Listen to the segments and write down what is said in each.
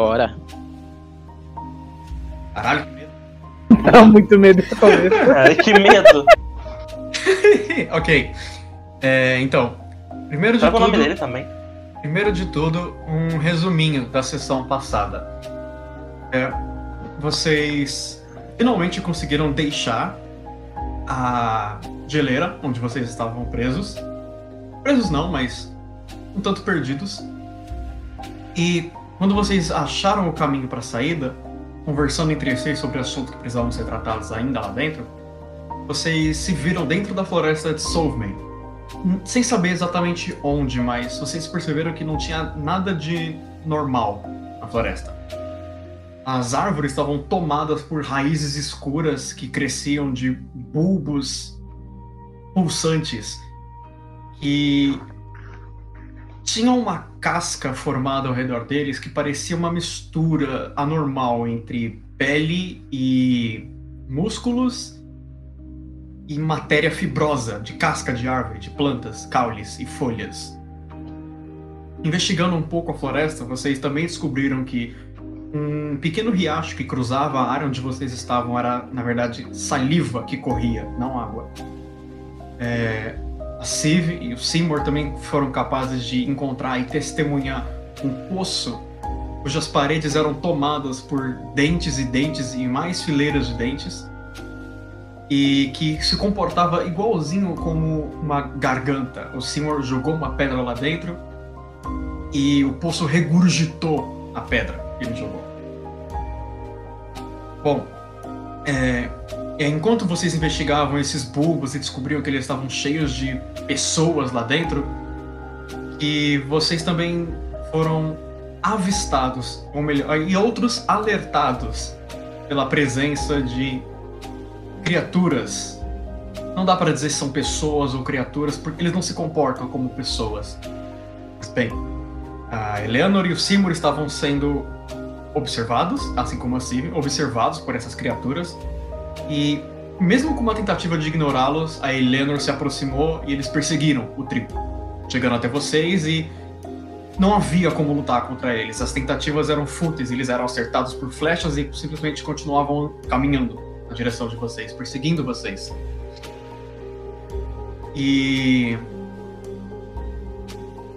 Bora. Caralho, que medo. Dá muito medo começo. Ai, que medo. ok. É, então, primeiro de Sabe o tudo. nome dele também? Primeiro de tudo, um resuminho da sessão passada. É, vocês finalmente conseguiram deixar a geleira onde vocês estavam presos. Presos não, mas um tanto perdidos. E quando vocês acharam o caminho para a saída, conversando entre vocês sobre assuntos que precisavam ser tratados ainda lá dentro, vocês se viram dentro da floresta de Solvman sem saber exatamente onde, mas vocês perceberam que não tinha nada de normal na floresta. As árvores estavam tomadas por raízes escuras que cresciam de bulbos pulsantes que tinham uma casca formada ao redor deles que parecia uma mistura anormal entre pele e músculos e matéria fibrosa de casca de árvore, de plantas, caules e folhas. Investigando um pouco a floresta, vocês também descobriram que um pequeno riacho que cruzava a área onde vocês estavam era, na verdade, saliva que corria, não água. É, a Civ e o Seymour também foram capazes de encontrar e testemunhar um poço cujas paredes eram tomadas por dentes e dentes e mais fileiras de dentes e que se comportava igualzinho como uma garganta. O Seymour jogou uma pedra lá dentro e o poço regurgitou a pedra que ele jogou. Bom, é, enquanto vocês investigavam esses bulbos e descobriam que eles estavam cheios de pessoas lá dentro, e vocês também foram avistados, ou melhor, e outros alertados pela presença de criaturas. Não dá para dizer se são pessoas ou criaturas, porque eles não se comportam como pessoas. Mas bem, a Eleanor e o Seymour estavam sendo observados, assim como a Civ, observados por essas criaturas. E mesmo com uma tentativa de ignorá-los, a Eleanor se aproximou e eles perseguiram o trio, chegando até vocês e não havia como lutar contra eles. As tentativas eram fúteis, eles eram acertados por flechas e simplesmente continuavam caminhando na direção de vocês, perseguindo vocês. E.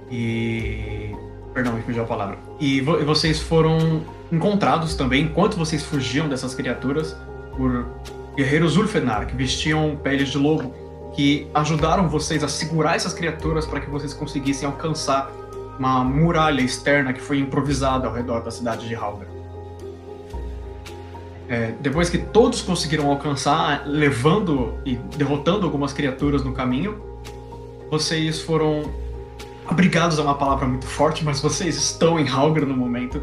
E. Perdão, me fugiu a palavra. E vo vocês foram encontrados também, enquanto vocês fugiam dessas criaturas, por guerreiros Ulfenar, que vestiam peles de lobo, que ajudaram vocês a segurar essas criaturas para que vocês conseguissem alcançar uma muralha externa que foi improvisada ao redor da cidade de Halgar. É, depois que todos conseguiram alcançar, levando e derrotando algumas criaturas no caminho, vocês foram abrigados é uma palavra muito forte, mas vocês estão em Halgar no momento.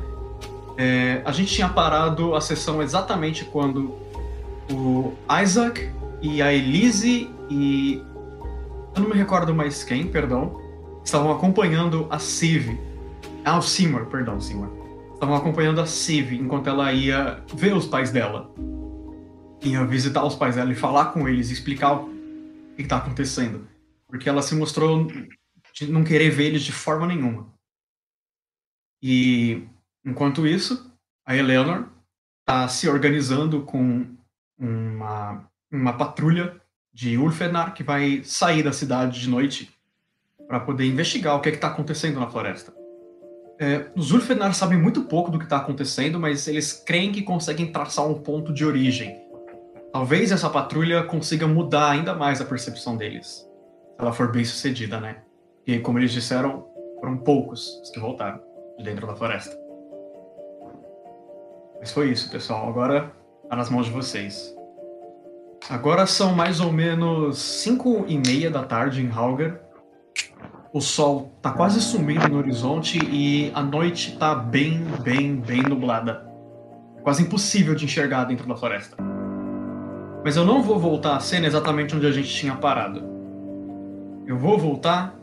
É, a gente tinha parado a sessão exatamente quando o Isaac e a Elise e eu não me recordo mais quem, perdão, estavam acompanhando a Civ. Ah, o Seymour, perdão, Seymour estavam acompanhando a Civ enquanto ela ia ver os pais dela. Ia visitar os pais dela e falar com eles, explicar o que está acontecendo. Porque ela se mostrou de não querer ver eles de forma nenhuma. E enquanto isso, a Eleanor está se organizando com uma, uma patrulha de Ulfenar que vai sair da cidade de noite para poder investigar o que é está acontecendo na floresta. É, os Ulfenar sabem muito pouco do que está acontecendo, mas eles creem que conseguem traçar um ponto de origem. Talvez essa patrulha consiga mudar ainda mais a percepção deles, se ela for bem sucedida, né? E como eles disseram, foram poucos os que voltaram de dentro da floresta. Mas foi isso, pessoal. Agora tá nas mãos de vocês. Agora são mais ou menos 5 e meia da tarde em Halgar o sol tá quase sumindo no horizonte e a noite tá bem, bem, bem nublada. Quase impossível de enxergar dentro da floresta. Mas eu não vou voltar à cena exatamente onde a gente tinha parado. Eu vou voltar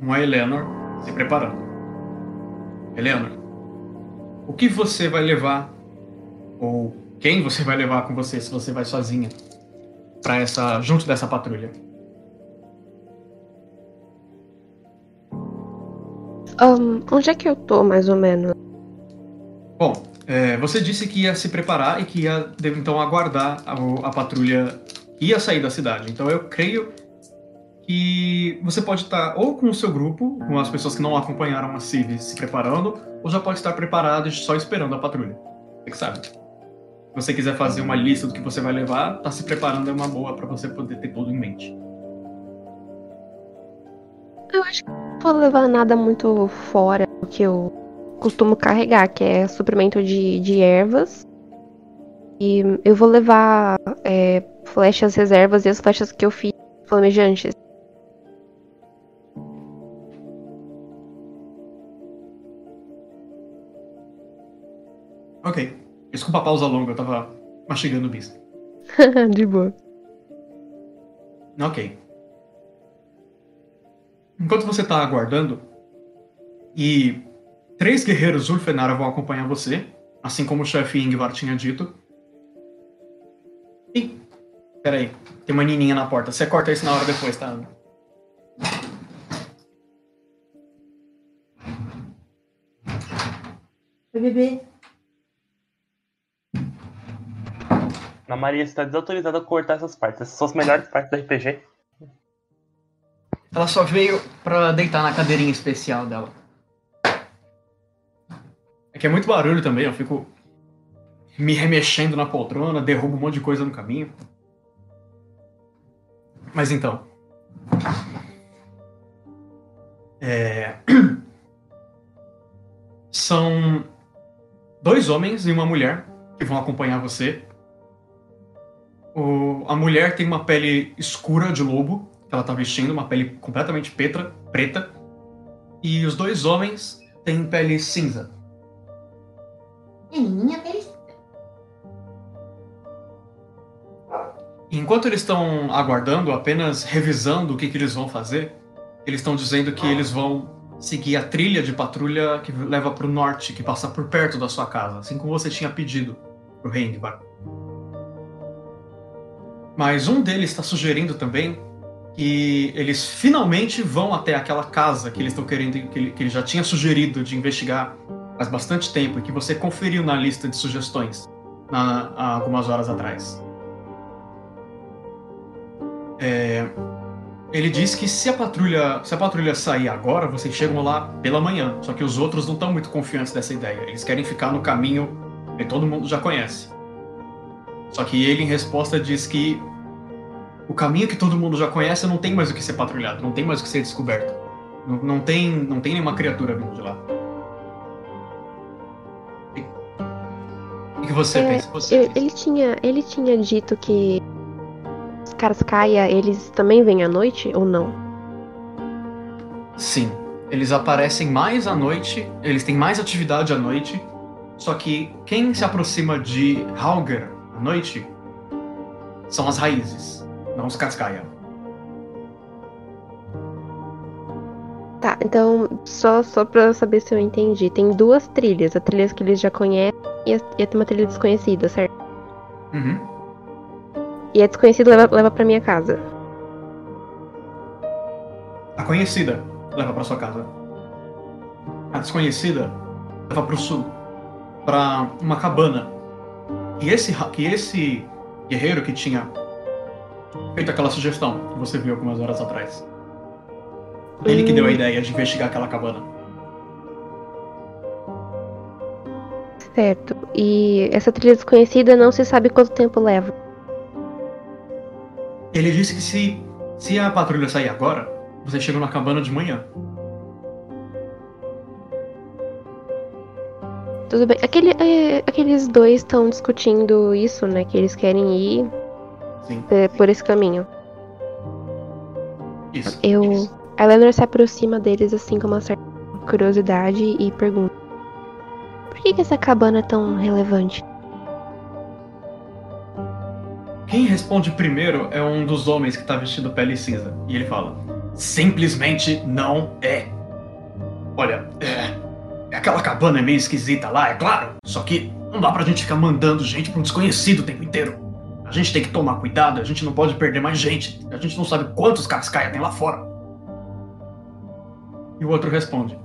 com a Eleanor se preparando. Eleanor, o que você vai levar, ou quem você vai levar com você se você vai sozinha, para essa junto dessa patrulha? Um, onde é que eu tô, mais ou menos? Bom, é, você disse que ia se preparar e que ia então aguardar a, a patrulha ia sair da cidade. Então eu creio que você pode estar ou com o seu grupo, com as pessoas que não acompanharam a Civ se preparando, ou já pode estar preparado e só esperando a patrulha. Você que sabe. Se você quiser fazer uma lista do que você vai levar, tá se preparando é uma boa para você poder ter tudo em mente. Eu acho que não vou levar nada muito fora do que eu costumo carregar, que é suprimento de, de ervas. E eu vou levar é, flechas reservas e as flechas que eu fiz flamejantes. Ok. Desculpa a pausa longa, eu tava mastigando o bis. de boa. Ok. Enquanto você tá aguardando, e três guerreiros Ulfenara vão acompanhar você, assim como o chefe Ingvar tinha dito. Ih, peraí, tem uma nininha na porta. Você corta isso na hora depois, tá? Oi, bebê. Na Maria, você tá desautorizada a cortar essas partes. Essas são as melhores partes do RPG. Ela só veio pra deitar na cadeirinha especial dela. É que é muito barulho também, eu fico me remexendo na poltrona, derrubo um monte de coisa no caminho. Mas então. É... São dois homens e uma mulher que vão acompanhar você. O... A mulher tem uma pele escura de lobo, que ela tá vestindo, uma pele completamente preta, preta. E os dois homens têm pele cinza. Menininha pele. Enquanto eles estão aguardando, apenas revisando o que, que eles vão fazer, eles estão dizendo que eles vão seguir a trilha de patrulha que leva para o norte, que passa por perto da sua casa, assim como você tinha pedido pro Hengvar. Mas um deles está sugerindo também que eles finalmente vão até aquela casa que eles estão querendo, que ele, que ele já tinha sugerido de investigar faz bastante tempo e que você conferiu na lista de sugestões na, há algumas horas atrás. É, ele diz que se a patrulha se a patrulha sair agora, vocês chegam lá pela manhã. Só que os outros não estão muito confiantes dessa ideia. Eles querem ficar no caminho que todo mundo já conhece. Só que ele, em resposta, diz que o caminho que todo mundo já conhece não tem mais o que ser patrulhado, não tem mais o que ser descoberto. Não, não tem, não tem nenhuma criatura vindo de lá. O que você É, pensa? Você Ele, pensa? ele tinha, ele tinha dito que os caras caia, eles também vêm à noite ou não? Sim. Eles aparecem mais à noite, eles têm mais atividade à noite. Só que quem se aproxima de Hauger à noite são as raízes, Cascaia. Tá, então, só, só pra saber se eu entendi. Tem duas trilhas, a trilha que eles já conhecem e, a, e tem uma trilha desconhecida, certo? Uhum. E a desconhecida leva, leva pra minha casa. A conhecida leva para sua casa. A desconhecida leva para o sul, para uma cabana. E esse que esse guerreiro que tinha feito aquela sugestão que você viu algumas horas atrás. Ele que deu a ideia de investigar aquela cabana. Certo. E essa trilha desconhecida não se sabe quanto tempo leva. Ele disse que se se a patrulha sair agora, você chega na cabana de manhã. Tudo bem. Aquele, é, aqueles dois estão discutindo isso, né? Que eles querem ir. É, por esse caminho. Isso. Eu. isso. A Eleanor se aproxima deles assim com uma certa curiosidade e pergunta: Por que, que essa cabana é tão relevante? Quem responde primeiro é um dos homens que tá vestido pele cinza. E ele fala: Simplesmente não é. Olha, é, aquela cabana é meio esquisita lá, é claro. Só que não dá pra gente ficar mandando gente pra um desconhecido o tempo inteiro. A gente tem que tomar cuidado, a gente não pode perder mais gente. A gente não sabe quantos cascaia tem lá fora. E o outro responde: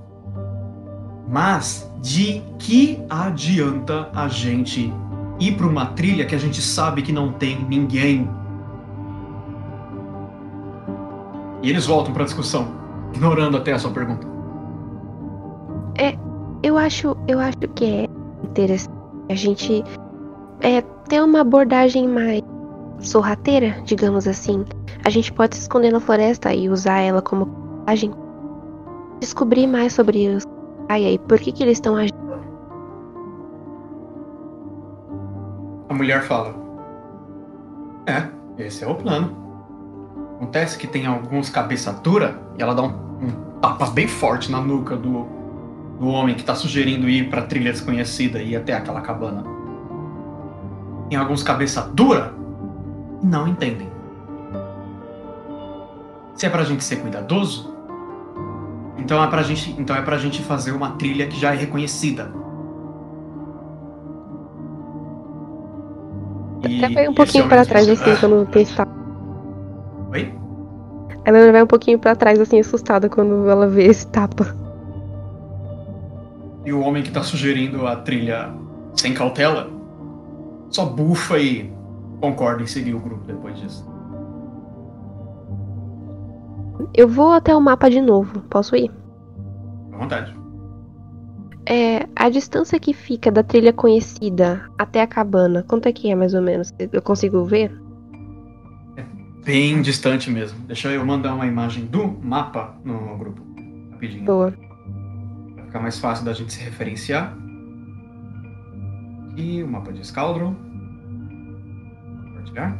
Mas de que adianta a gente ir para uma trilha que a gente sabe que não tem ninguém? E eles voltam para a discussão, ignorando até a sua pergunta. Eu acho, eu acho que é interessante a gente é, ter uma abordagem mais sorrateira, digamos assim. A gente pode se esconder na floresta e usar ela como abordagem. Descobrir mais sobre os Ai, e por que, que eles estão agindo. A mulher fala: É, esse é o plano. Acontece que tem alguns cabeça dura e ela dá um, um tapa bem forte na nuca do, do homem que tá sugerindo ir pra trilha desconhecida e ir até aquela cabana. Tem alguns cabeça dura e não entendem. Se é pra gente ser cuidadoso, então é pra gente, então é pra gente fazer uma trilha que já é reconhecida. E Até vai um pouquinho diz, trás, assim, "Ah, quando pensar. Oi? Ela vai um pouquinho pra trás, assim, assustada quando ela vê esse tapa. E o homem que tá sugerindo a trilha sem cautela só bufa e concorda em seguir o grupo depois disso. Eu vou até o mapa de novo. Posso ir? À vontade. É, a distância que fica da trilha conhecida até a cabana, quanto é que é mais ou menos? Eu consigo ver? Bem distante mesmo. Deixa eu mandar uma imagem do mapa no grupo. Rapidinho. Boa. Pra ficar mais fácil da gente se referenciar. E o mapa de Scaldron. Compartilhar.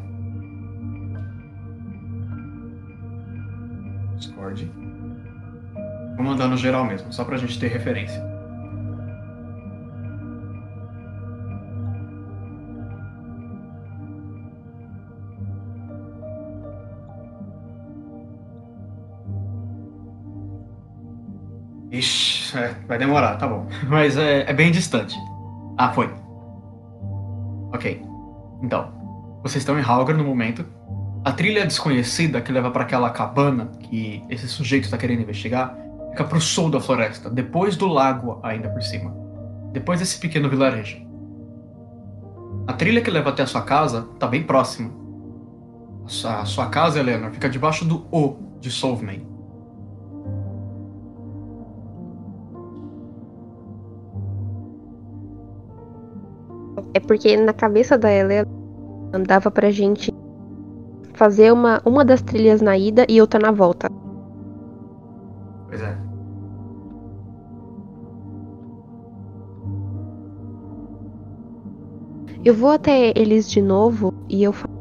Discord. Vou mandar no geral mesmo, só pra gente ter referência. Ixi, é, vai demorar, tá bom. Mas é, é bem distante. Ah, foi. Ok. Então, vocês estão em Halgar no momento. A trilha desconhecida que leva para aquela cabana que esse sujeito está querendo investigar fica pro sul da floresta, depois do lago ainda por cima. Depois desse pequeno vilarejo. A trilha que leva até a sua casa tá bem próxima. A sua, casa, Eleanor, fica debaixo do O de Solvman. É porque na cabeça da Helena dava pra gente fazer uma, uma das trilhas na ida e outra na volta. Pois é. Eu vou até eles de novo e eu falo.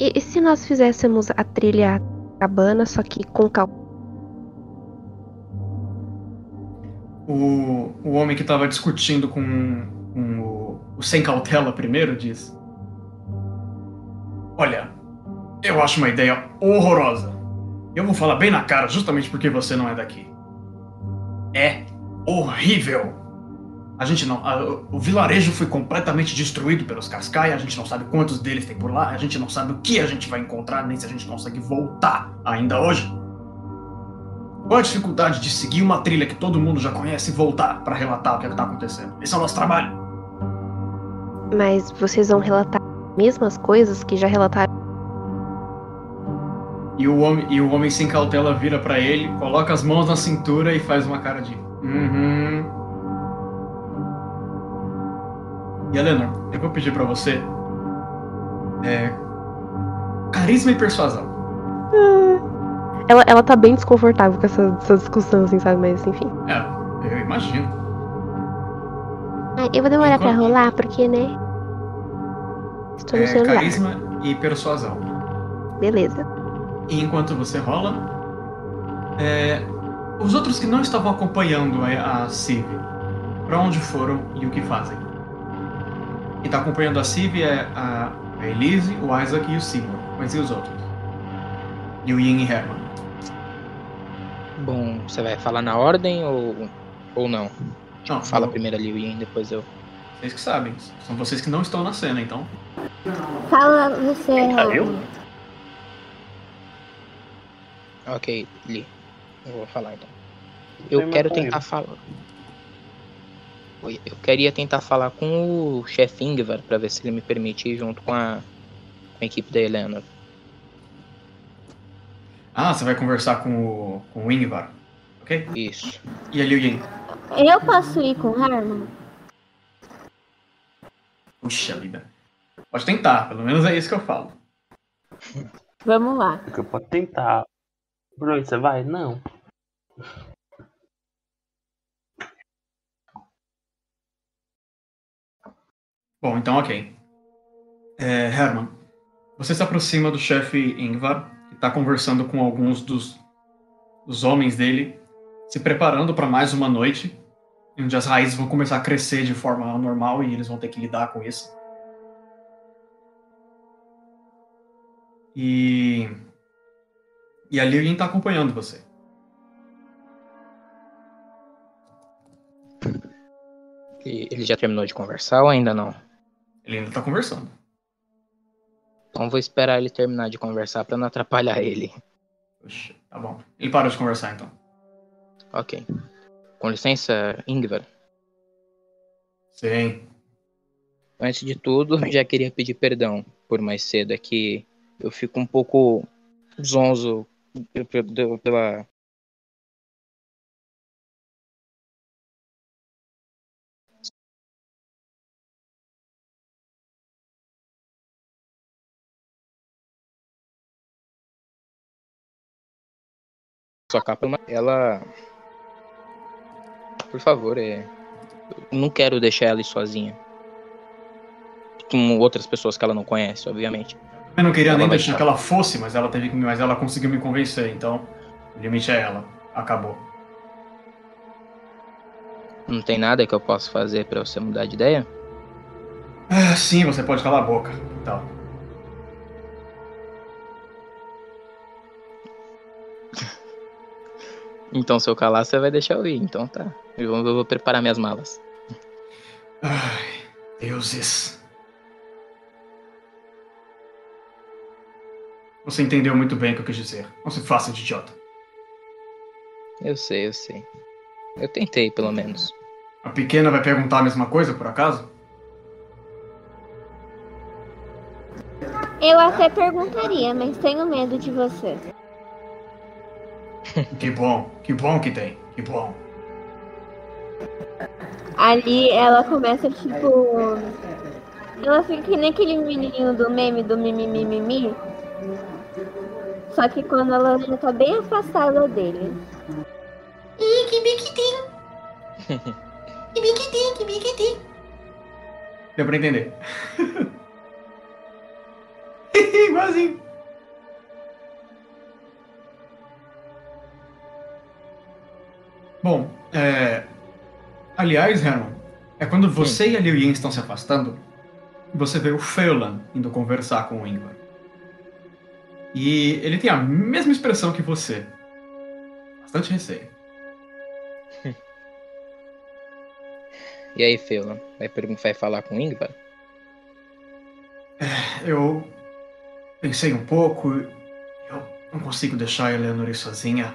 E, e se nós fizéssemos a trilha cabana, só que com calma? O, o homem que estava discutindo com, com o, o sem cautela primeiro diz: Olha, eu acho uma ideia horrorosa. Eu vou falar bem na cara, justamente porque você não é daqui. É horrível. A gente não. a- o vilarejo foi completamente destruído pelos Cascai. A gente não sabe quantos deles tem por lá. A gente não sabe o que a gente vai encontrar, nem se a gente consegue voltar ainda hoje. Qual a dificuldade de seguir uma trilha que todo mundo já conhece e voltar pra relatar o que está acontecendo? Esse é o nosso trabalho. Mas vocês vão relatar mesmas coisas que já relataram. E o homem, e o homem sem cautela vira pra ele, coloca as mãos na cintura e faz uma cara de. Uhum. E Eleanor, eu vou pedir pra você. É. Carisma e persuasão. Ela, ela tá bem desconfortável com essa, essa discussão, assim, sabe? Mas enfim. É, eu imagino. Ah, eu vou demorar pra Enquanto- rolar, porque, né? Estou no É, celular. carisma e persuasão. Beleza. E enquanto você rola, é, os outros que não estavam acompanhando a, a Civ, pra onde foram e o que fazem? Quem tá acompanhando a Civ é a, a Elise, o Isaac e o Seymour. Mas e os outros? E o Yin e Herman. Bom, você vai falar na ordem ou, ou não? Não, Fala eu- primeiro ali o Ian, depois eu. Vocês que sabem. São vocês que não estão na cena, então. Fala você, Ah, eu? Raul. Ok, Li. Eu vou falar então. Tem Eu mais quero comigo. tentar falar. Oi, Eu queria tentar falar com o chefe Ingvar pra ver se ele me permite ir junto com a, com a equipe da Eleanor. Ah, você vai conversar com o, com o Ingvar, ok? Isso. E a Liu Yin? Eu posso ir com o Herman? Puxa vida. Pode tentar, pelo menos é isso que eu falo. Vamos lá. Porque eu posso tentar. Bruno, você vai? Não. Bom, então ok. É, Herman, você se aproxima do chefe Ingvar, que está conversando com alguns dos, dos homens dele, se preparando para mais uma noite, onde as raízes vão começar a crescer de forma normal e eles vão ter que lidar com isso. E. E a Lilian está acompanhando você. Ele já terminou de conversar ou ainda não? Ele ainda está conversando. Então vou esperar ele terminar de conversar pra não atrapalhar ele. Puxa, tá bom. Ele parou de conversar então. Ok. Com licença, Ingvar. Sim. Antes de tudo, já queria pedir perdão por mais cedo. É que eu fico um pouco zonzo pela. Sua capa, ela. Por favor, é. Eu não quero deixar ela ir sozinha. Com outras pessoas que ela não conhece, obviamente. Eu não queria Ela nem deixar que ela fosse, mas ela teve que, mas ela conseguiu me convencer, então o limite é ela. Acabou. Não tem nada que eu possa fazer pra você mudar de ideia? Ah, sim, você pode calar a boca. Então. Então, se eu calar, você vai deixar eu ir. Então tá. Eu vou, eu vou preparar minhas malas. Ai, deuses. Você entendeu muito bem o que eu quis dizer. Não se faça de idiota. Eu sei, eu sei. Eu tentei, pelo menos. A pequena vai perguntar a mesma coisa, por acaso? Eu até perguntaria, mas tenho medo de você. Que bom, que bom que tem. Que bom. Ali ela começa, tipo. Ela fica que nem aquele menininho do meme do mimimimimi. Só que quando ela já tá bem afastada dele. Ih, que biquitim! Que biquitim, que biquitim! Deu pra entender. Igualzinho. Bom, é... aliás, Herman, é quando você e a Liu Yin estão se afastando, você vê o Feolan indo conversar com o Ingvar. E ele tem a mesma expressão que você. Bastante receio. E aí, Feolan? Vai, vai falar com o Ingvar? Eu pensei um pouco. Eu não consigo deixar a Eleanor sozinha.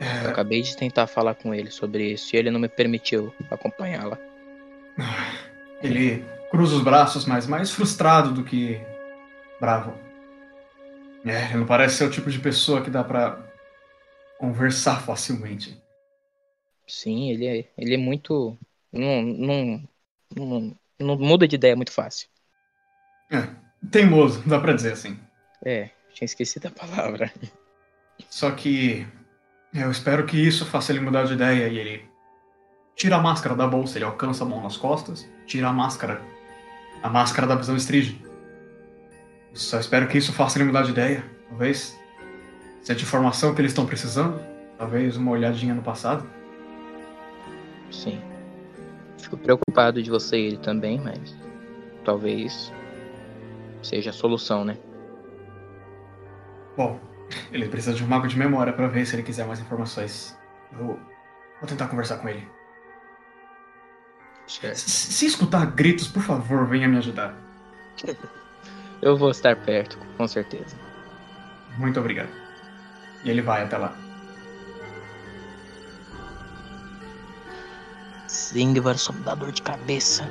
Eu acabei de tentar falar com ele sobre isso e ele não me permitiu acompanhá-la. Ele cruza os braços, mas mais frustrado do que bravo. É, ele não parece ser o tipo de pessoa que dá pra conversar facilmente. Sim, ele é, ele é muito. Não, não, não, não muda de ideia muito fácil. Teimoso, dá pra dizer assim. É, tinha esquecido a palavra. Só que eu espero que isso faça ele mudar de ideia e ele tira a máscara da bolsa, ele alcança a mão nas costas, tira a máscara, a máscara da visão Stride. Só espero que isso faça ele mudar de ideia. Talvez seja de informação que eles estão precisando, talvez uma olhadinha no passado. Sim. Fico preocupado de você e ele também, mas talvez seja a solução, né? Bom, ele precisa de um mago de memória pra ver se ele quiser mais informações. Eu vou tentar conversar com ele. Se se escutar gritos, por favor, venha me ajudar. Eu vou estar perto, com certeza. Muito obrigado. E ele vai até lá. Nossa, Ingvar só me dá dor de cabeça.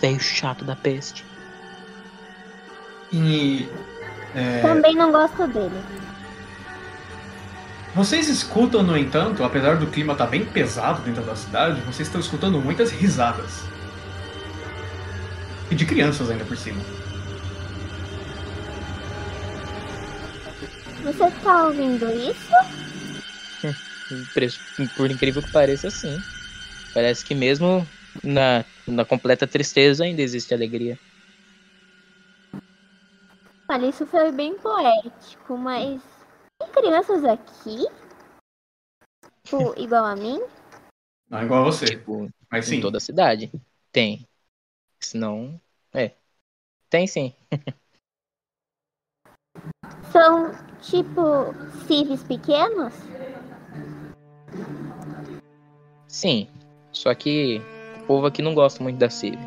Velho chato da peste. E. é, Também não gosto dele. vocês escutam, no entanto, apesar do clima estar bem pesado dentro da cidade, vocês estão escutando muitas risadas. E de crianças ainda por cima. Você tá ouvindo isso? Por- Por incrível que pareça, sim. Parece que mesmo na, na completa tristeza ainda existe alegria. Olha, isso foi bem poético, mas tem crianças aqui? Tipo, igual a mim? Não igual a você, Tipo, mas em sim. toda a cidade. Tem. Senão. É. Tem sim. São tipo civis pequenos? Sim. Só que o povo aqui não gosta muito da Civ.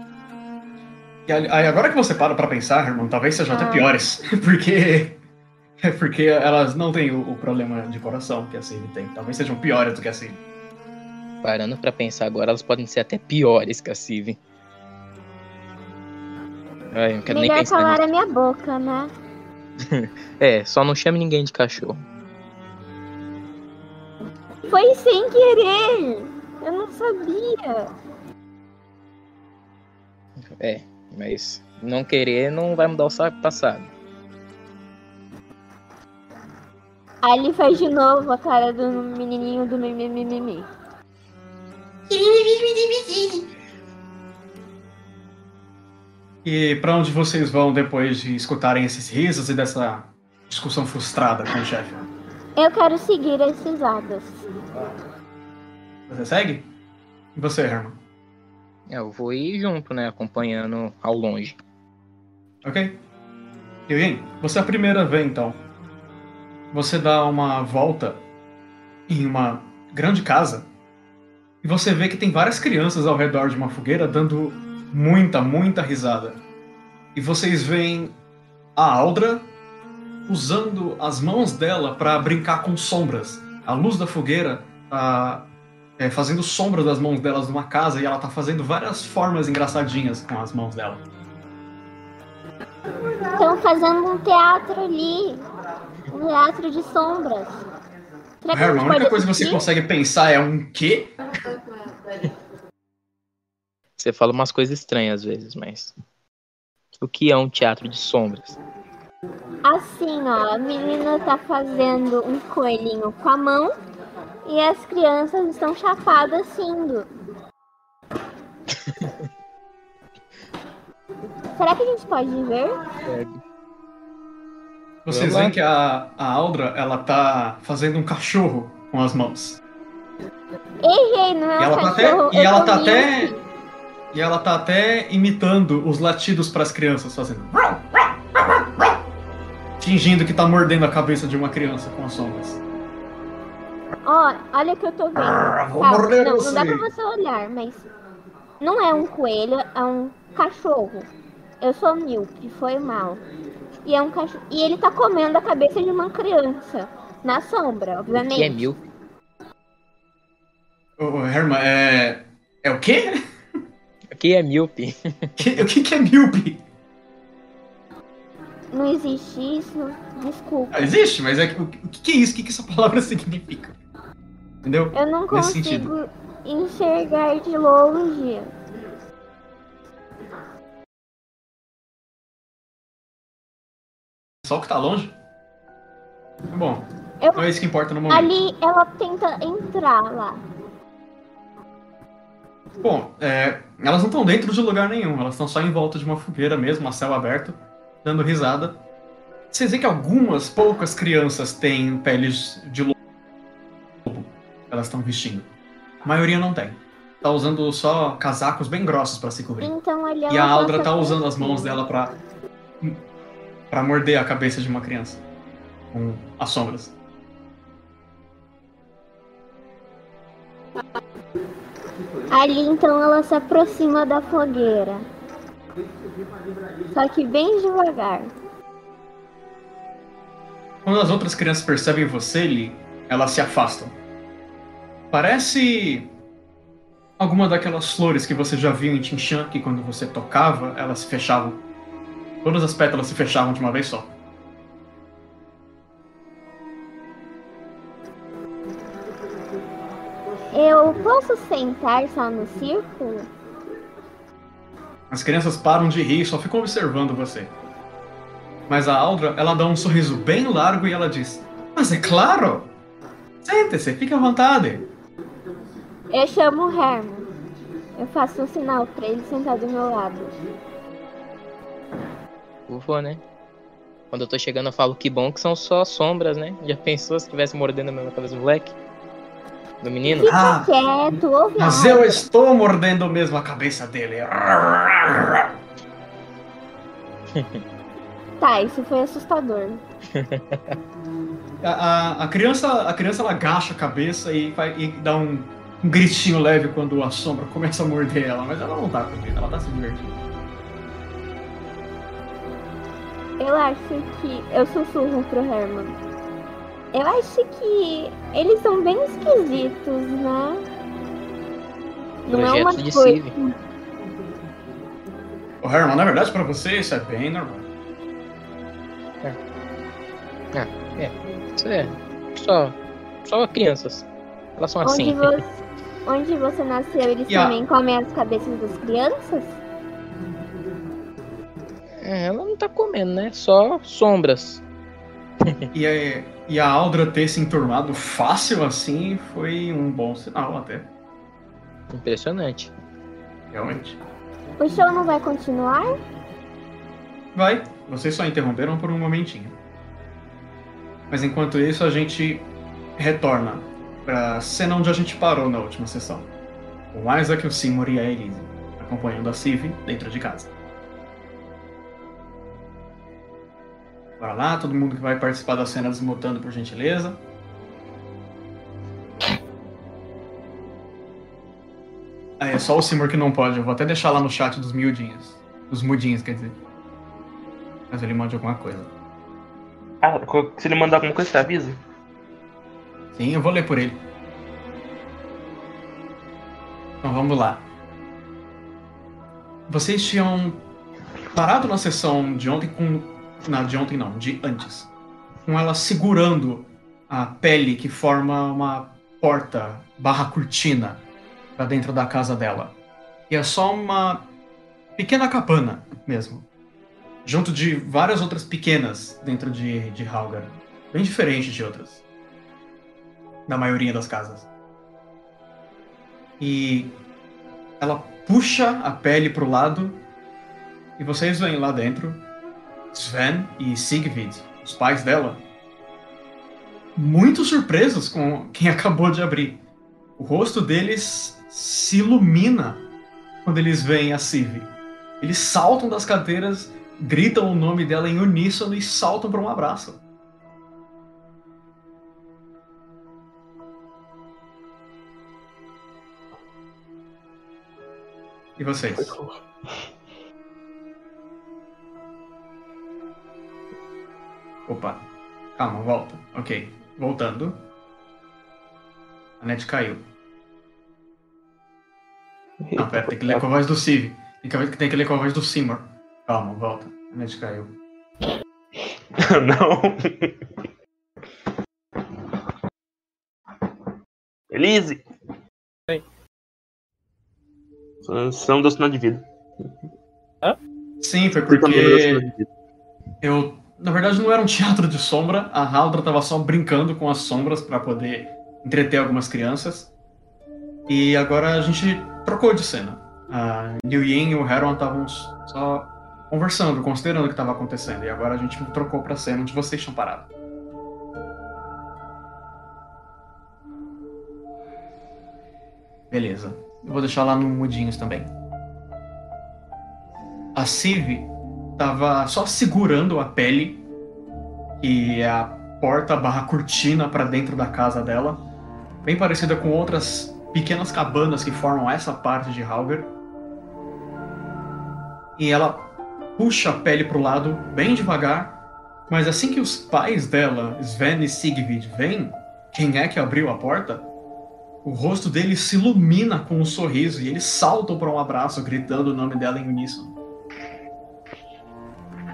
Agora que você para pra pensar, irmão, talvez sejam até Ah. piores. Porque. É porque elas não têm o, o problema de coração que a Civ tem. Talvez sejam piores do que a Civ. Parando pra pensar agora, elas podem ser até piores que a Civ. Ai, eu não quero nem Melhor pensar calar nisso. a minha boca, né? É, só não chame ninguém de cachorro. Foi sem querer! Eu não sabia. É, mas não querer não vai mudar o sa- passado. Aí ele faz de novo a cara do menininho do mimimi. E pra onde vocês vão depois de escutarem esses risos e dessa discussão frustrada com o chefe? Eu quero seguir as risadas. Você segue? E você, Herman? Eu vou ir junto, né? Acompanhando ao longe. Ok? Yuyin, você é a primeira vez então. Você dá uma volta em uma grande casa e você vê que tem várias crianças ao redor de uma fogueira dando muita, muita risada. E vocês veem a Aldra usando as mãos dela para brincar com sombras. A luz da fogueira tá é, fazendo sombra das mãos delas numa casa e ela tá fazendo várias formas engraçadinhas com as mãos dela. Estão fazendo um teatro ali. Um teatro de sombras. Será que a Herman, a única pode coisa que você consegue pensar é um quê? Você fala umas coisas estranhas às vezes, mas. O que é um teatro de sombras? Assim, ó, a menina tá fazendo um coelhinho com a mão e as crianças estão chapadas rindo. Será que a gente pode ver? Vocês veem que a, a Aldra, ela tá fazendo um cachorro com as mãos. Errei, não é E um ela tá até, cachorro. e eu ela tá até, um- e ela tá até imitando os latidos pras crianças, fazendo fingindo que tá mordendo a cabeça de uma criança com as sombras. Ó, olha o que eu tô vendo. Ah, vou Calma, morder não, você. não dá pra você olhar, mas não é um coelho, é um cachorro. Eu sou míope, foi mal. E é um cachorro. E ele tá comendo a cabeça de uma criança. Na sombra, obviamente. Que é mil? Ô, ô, Herman, é. É o quê? O que é míope? Que- O que, que é míope? Não existe isso. Desculpa. Ah, existe, mas é que- o, que, que é isso? O que, que essa palavra significa? Entendeu? Eu não Nesse consigo enxergar de longe. Só o que tá longe? Bom, Eu- não é isso que importa no momento. Ali ela tenta entrar lá. Bom, é, elas não estão dentro de lugar nenhum, elas estão só em volta de uma fogueira mesmo, a céu aberto, dando risada. Vocês veem que algumas poucas crianças têm peles de lobo elas estão vestindo. A maioria não tem. Tá usando só casacos bem grossos pra se cobrir. Então E a Aldra tá usando as mãos dela pra, pra morder a cabeça de uma criança. Com as sombras. Ali então ela se aproxima da fogueira. Só que bem devagar. Quando as outras crianças percebem você, Lee, elas se afastam. Parece alguma daquelas flores que você já viu em Tinchan, que quando você tocava, elas se fechavam. Todas as pétalas se fechavam de uma vez só. Eu posso sentar só no círculo? As crianças param de rir e só ficam observando você. Mas a Aldra, ela dá um sorriso bem largo e ela diz: Mas é claro! Sente-se, fique à vontade. Eu chamo o Herman. Eu faço um sinal pra ele sentar do meu lado. Ufa, né? Quando eu tô chegando, eu falo que bom que são só sombras, né? Já pensou se estivesse mordendo a mesma cabeça do moleque? Do menino? Fica Ah, quieto, ouve a Mas eu estou mordendo mesmo a cabeça dele. Tá, isso foi assustador. A, a, a criança, a criança ela agacha a cabeça e, e dá um, um gritinho leve quando a sombra começa a morder ela, mas ela não tá com medo, ela tá se divertindo. Eu acho que. Eu sussurro pro Herman. Eu acho que eles são bem esquisitos, né? Não é uma Projeto de coisa. Civ. Ô Herman, na verdade pra você isso é bem normal. Isso é. Só. Só crianças. Elas são Onde, assim. você, onde você nasceu, eles E a- também comem as cabeças das crianças? É, ela não tá comendo, né? Só sombras. E a, e a Aldra ter se enturmado fácil assim foi um bom sinal até, Impressionante. realmente. O show não vai continuar? Vai, vocês só interromperam por um momentinho. Mas enquanto isso, a gente retorna pra cena onde a gente parou na última sessão. Com Isaac, o Seymour e a Elise, acompanhando a Civ dentro de casa. Bora lá, todo mundo que vai participar da cena desmutando, por gentileza. Ah, é só o Seymour que não pode, eu vou até deixar lá no chat dos miudinhos. Dos mudinhos, quer dizer. Mas ele mande alguma coisa. Ah, se ele mandar alguma coisa, você avisa? Sim, eu vou ler por ele. Então vamos lá. Vocês tinham parado na sessão de ontem com. Não, de ontem não, de antes. Com ela segurando a pele que forma uma porta barra cortina para dentro da casa dela. E é só uma pequena cabana mesmo. Junto de várias outras pequenas dentro de, de Halgar. Bem diferente de outras na maioria das casas. E ela puxa a pele pro lado e vocês veem lá dentro Sven e Sigvid, os pais dela, muito surpresos com quem acabou de abrir. O rosto deles se ilumina quando eles veem a Siv. Eles saltam das cadeiras, gritam o nome dela em uníssono e saltam para um abraço. E vocês? Opa, calma, volta. Ok, voltando. A net caiu. Não, pera, tem que ler com a voz do Civ. Tem que, tem que ler com a voz do Seymour. Calma, volta. A net caiu. Não. Elise! Oi. Você não deu sinal de vida. Sim, foi porque eu. Na verdade, não era um teatro de sombra. A Haldra tava só brincando com as sombras para poder entreter algumas crianças. E agora a gente trocou de cena. A Liu Yin e o Heron estavam só conversando, considerando o que estava acontecendo. E agora a gente trocou pra cena onde vocês tinham parado. Beleza. Eu vou deixar lá no Mudinhos também. A Civ tava só segurando a pele, é a porta barra cortina para dentro da casa dela, bem parecida com outras pequenas cabanas que formam essa parte de Halger. E ela puxa a pele pro lado bem devagar, mas assim que os pais dela, Sven e Sigvid, vêm, quem é que abriu a porta? O rosto dele se ilumina com um sorriso e eles saltam para um abraço, gritando o nome dela em uníssono.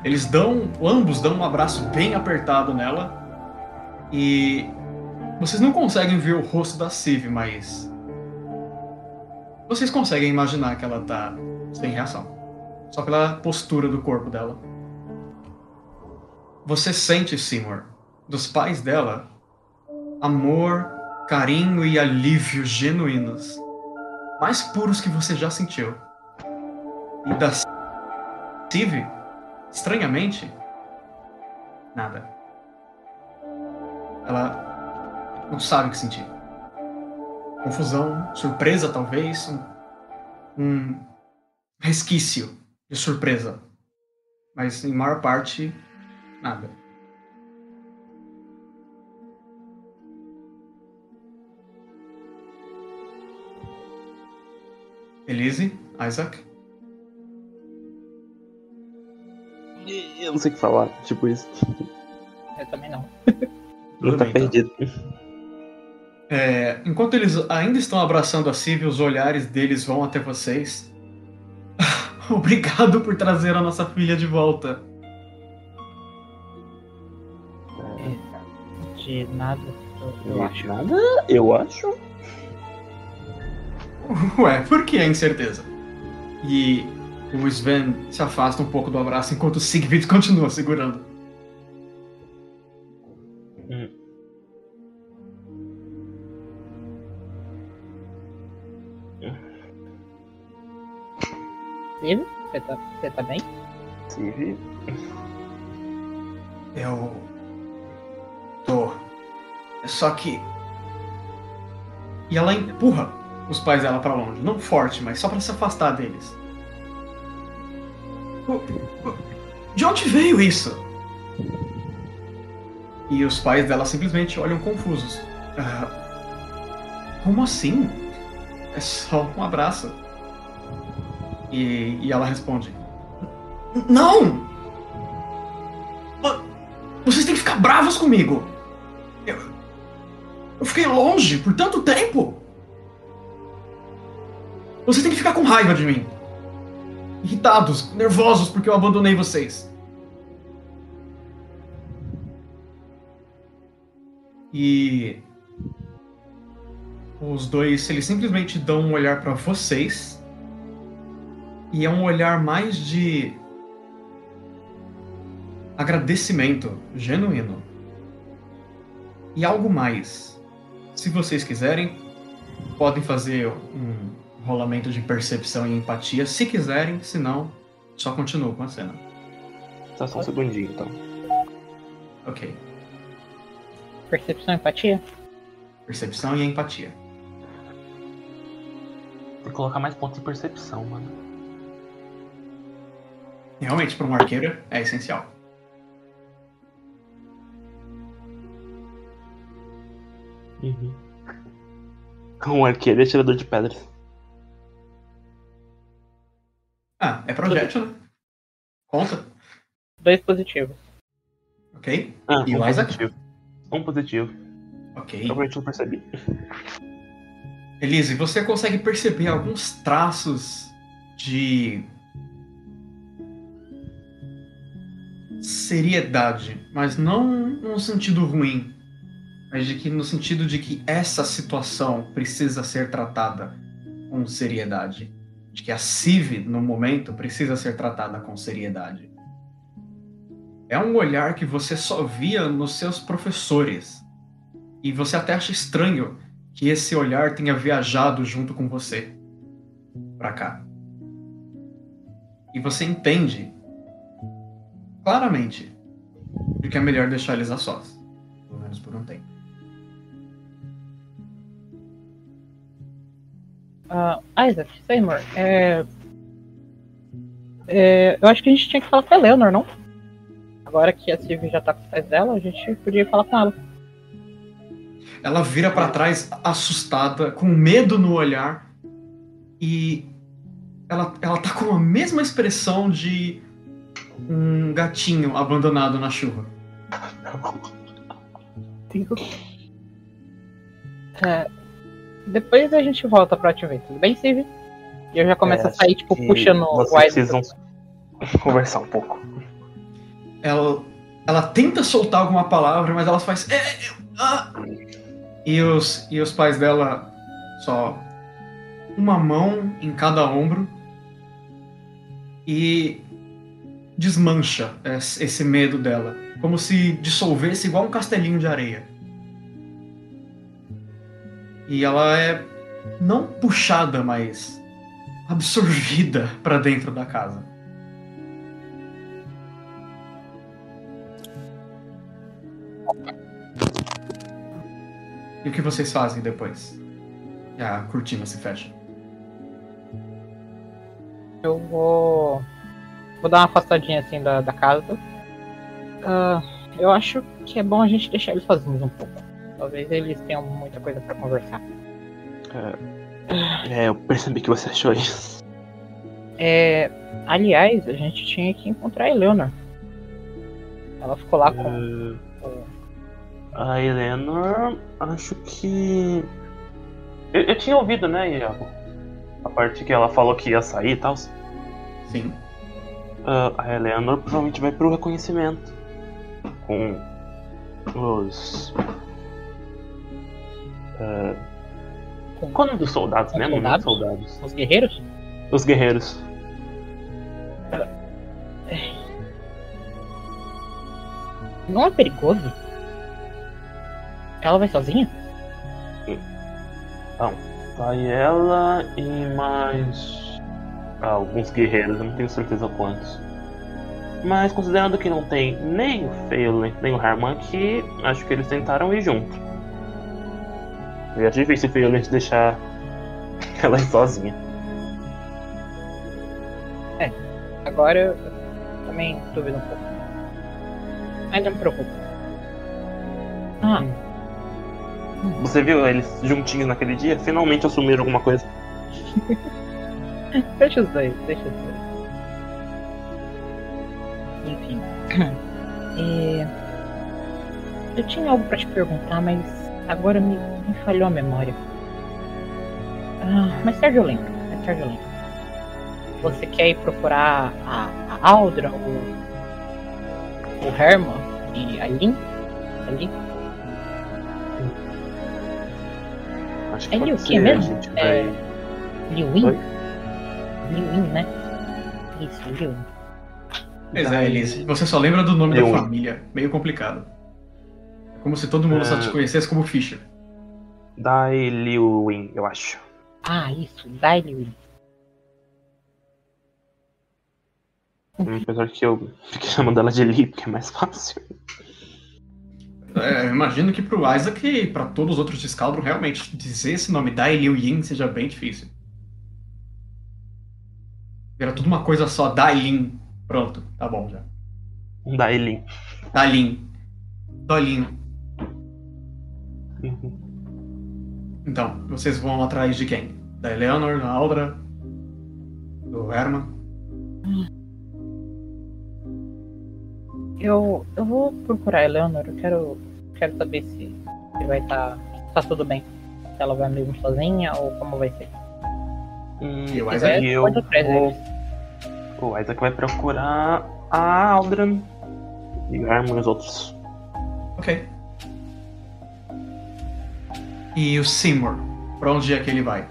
Eles dão, ambos dão um abraço bem apertado nela e vocês não conseguem ver o rosto da Civ, mas vocês conseguem imaginar que ela tá sem reação, só pela postura do corpo dela. Você sente, Seymour, dos pais dela, amor, carinho e alívio genuínos, mais puros que você já sentiu. E da Steve, estranhamente, nada. Ela não sabe o que sentir. Confusão, surpresa talvez, um, um resquício de surpresa. Mas em maior parte, nada. Elise, Isaac. Eu não sei o que falar, tipo isso. Eu também não. Não tá bem, então. perdido. É, enquanto eles ainda estão abraçando a Civ, os olhares deles vão até vocês. Obrigado por trazer a nossa filha de volta. De nada, eu acho. Nada, eu acho. Ué, por que a incerteza? E o Sven se afasta um pouco do abraço enquanto o Sigrid continua segurando. Hum. Você tá, você tá bem? Tive. Eu. tô. Só que. E ela empurra os pais dela pra longe. Não forte, mas só pra se afastar deles. De onde veio isso? E os pais dela simplesmente olham confusos. "Ah, como assim? É só um abraço. E, e ela responde: Não! Vo- Vocês têm que ficar bravos comigo! Eu, eu fiquei longe por tanto tempo! Vocês têm que ficar com raiva de mim! Irritados, nervosos porque eu abandonei vocês. E os dois, eles simplesmente dão um olhar pra vocês. E é um olhar mais de agradecimento genuíno. E algo mais. Se vocês quiserem, podem fazer um rolamento de percepção e empatia, se quiserem, se não, só continuo com a cena. Tá só um segundinho, então. Ok. Percepção e empatia? Percepção e empatia. Tem que colocar mais pontos de percepção, mano. Realmente, para um arqueiro, é essencial. Uhum. Um arqueiro e atirador de pedras. Ah, é projétil, né? Conta, Dois positivos. ok? Ah, E um o Isaac? positivo. Um positivo. Ok. Realmente não percebi. Elise, você consegue perceber alguns traços de seriedade, mas não num sentido ruim, mas de que no sentido de que essa situação precisa ser tratada com seriedade, de que a Civ no momento precisa ser tratada com seriedade. É um olhar que você só via nos seus professores. E você até acha estranho que esse olhar tenha viajado junto com você pra cá. E você entende claramente de que é melhor deixar eles a sós, pelo menos por um tempo. Ah, Isaac, Seymour, é... é... Eu acho que a gente tinha que falar com a Eleanor, não? Agora que a Sylvie já tá com os pais dela, a gente podia falar com ela. Ela vira pra trás assustada, com medo no olhar e ela, ela tá com a mesma expressão de um gatinho abandonado na chuva. É... depois a gente volta pra te ver, tudo bem, Steve? E eu já começo É, a sair, tipo, puxando o Vocês Isaac. precisam conversar um pouco. Ela, ela tenta soltar alguma palavra, mas ela faz. "É, é, ah". E, os, e os pais dela só. Uma mão em cada ombro. E desmancha es- esse medo dela. Como se dissolvesse igual um castelinho de areia. E ela é não puxada, mas absorvida pra dentro da casa. E o que vocês fazem depois? A cortina se fecha. Eu vou. Vou dar uma afastadinha assim da, da casa. Ah, eu acho que é bom a gente deixar eles sozinhos um pouco. Talvez eles tenham muita coisa pra conversar. É, eu percebi que você achou isso. É, aliás, a gente tinha que encontrar a Eleanor. Ela ficou lá com. É, A Eleanor, acho que. Eu, eu tinha ouvido, né, Iago? A parte que ela falou que ia sair e tal. Sim. Ah, a Eleanor provavelmente vai pro reconhecimento. Com os. É o nome dos soldados com mesmo? Não soldados? soldados. Os guerreiros? Os guerreiros. Não é perigoso? Ela vai sozinha? Vai ela e mais. ah, alguns guerreiros, eu não tenho certeza quantos. Mas considerando que não tem nem o Phelan nem o Herman aqui, acho que eles tentaram ir junto. Eu acho difícil o Phelan deixar ela ir sozinha. Agora eu também duvido um pouco. Mas não me preocupa. Ah, Você viu eles juntinhos naquele dia? Finalmente assumiram alguma coisa. deixa os dois, deixa os dois. Enfim. É, Eu tinha algo pra te perguntar, mas agora me, me falhou a memória. Ah, mais tarde eu lembro. Mais tarde eu lembro. Você quer ir procurar a, a Aldra, o, o Herman e a Lin? Ali? Acho que É Liu Kang mesmo? É. vai- Liu Win? Liu Win, né? Isso, Liu Win. Pois é, Elise. Você só lembra do nome Eu- da família. Meio complicado. É Como se todo mundo só É. te conhecesse como Fischer. Dai Liu Win, eu acho. Ah, isso, Dai Liu Win. Apesar que eu fiquei chamando ela de Li, porque é mais fácil. É, eu imagino que pro Isaac e pra todos os outros de realmente, dizer esse nome Dai Liu Yin seja bem difícil. Era tudo uma coisa só, Dai Lin. Pronto, tá bom já. Dai Li. Dalin. Dolin. Uhum. Então, vocês vão atrás de quem? Da Eleanor, da Aldra? Do Herman? Eu, eu vou procurar a Eleanor, eu quero, quero saber se, se vai estar tá, tudo bem. Se ela vai mesmo sozinha ou como vai ser. Hum, E o Isaac? eu vou-. O Isaac vai procurar a Aldran e o Herman e os outros. Ok. E o Seymour? Pra onde é que ele vai?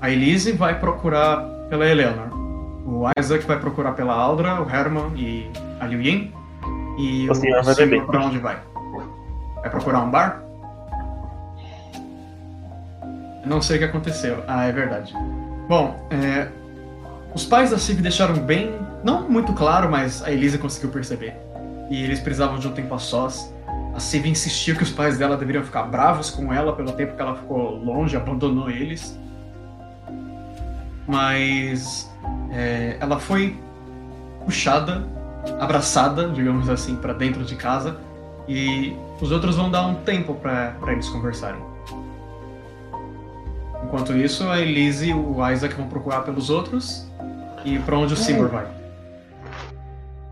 A Elise vai procurar pela Eleanor. O Isaac vai procurar pela Aldra, o Herman e a Liu Yin. E O senhor vai Seymour pra onde vai? Vai procurar um bar? Não sei o que aconteceu. Ah, é verdade. Bom, é, os pais da Civ deixaram bem, não muito claro, mas a Elisa conseguiu perceber. E eles precisavam de um tempo a sós. A Civ insistiu que os pais dela deveriam ficar bravos com ela pelo tempo que ela ficou longe, abandonou eles. Mas é, ela foi puxada, abraçada, digamos assim, pra dentro de casa. E os outros vão dar um tempo pra pra eles conversarem. Enquanto isso, a Elise e o Isaac vão procurar pelos outros. E pra onde o Seymour vai?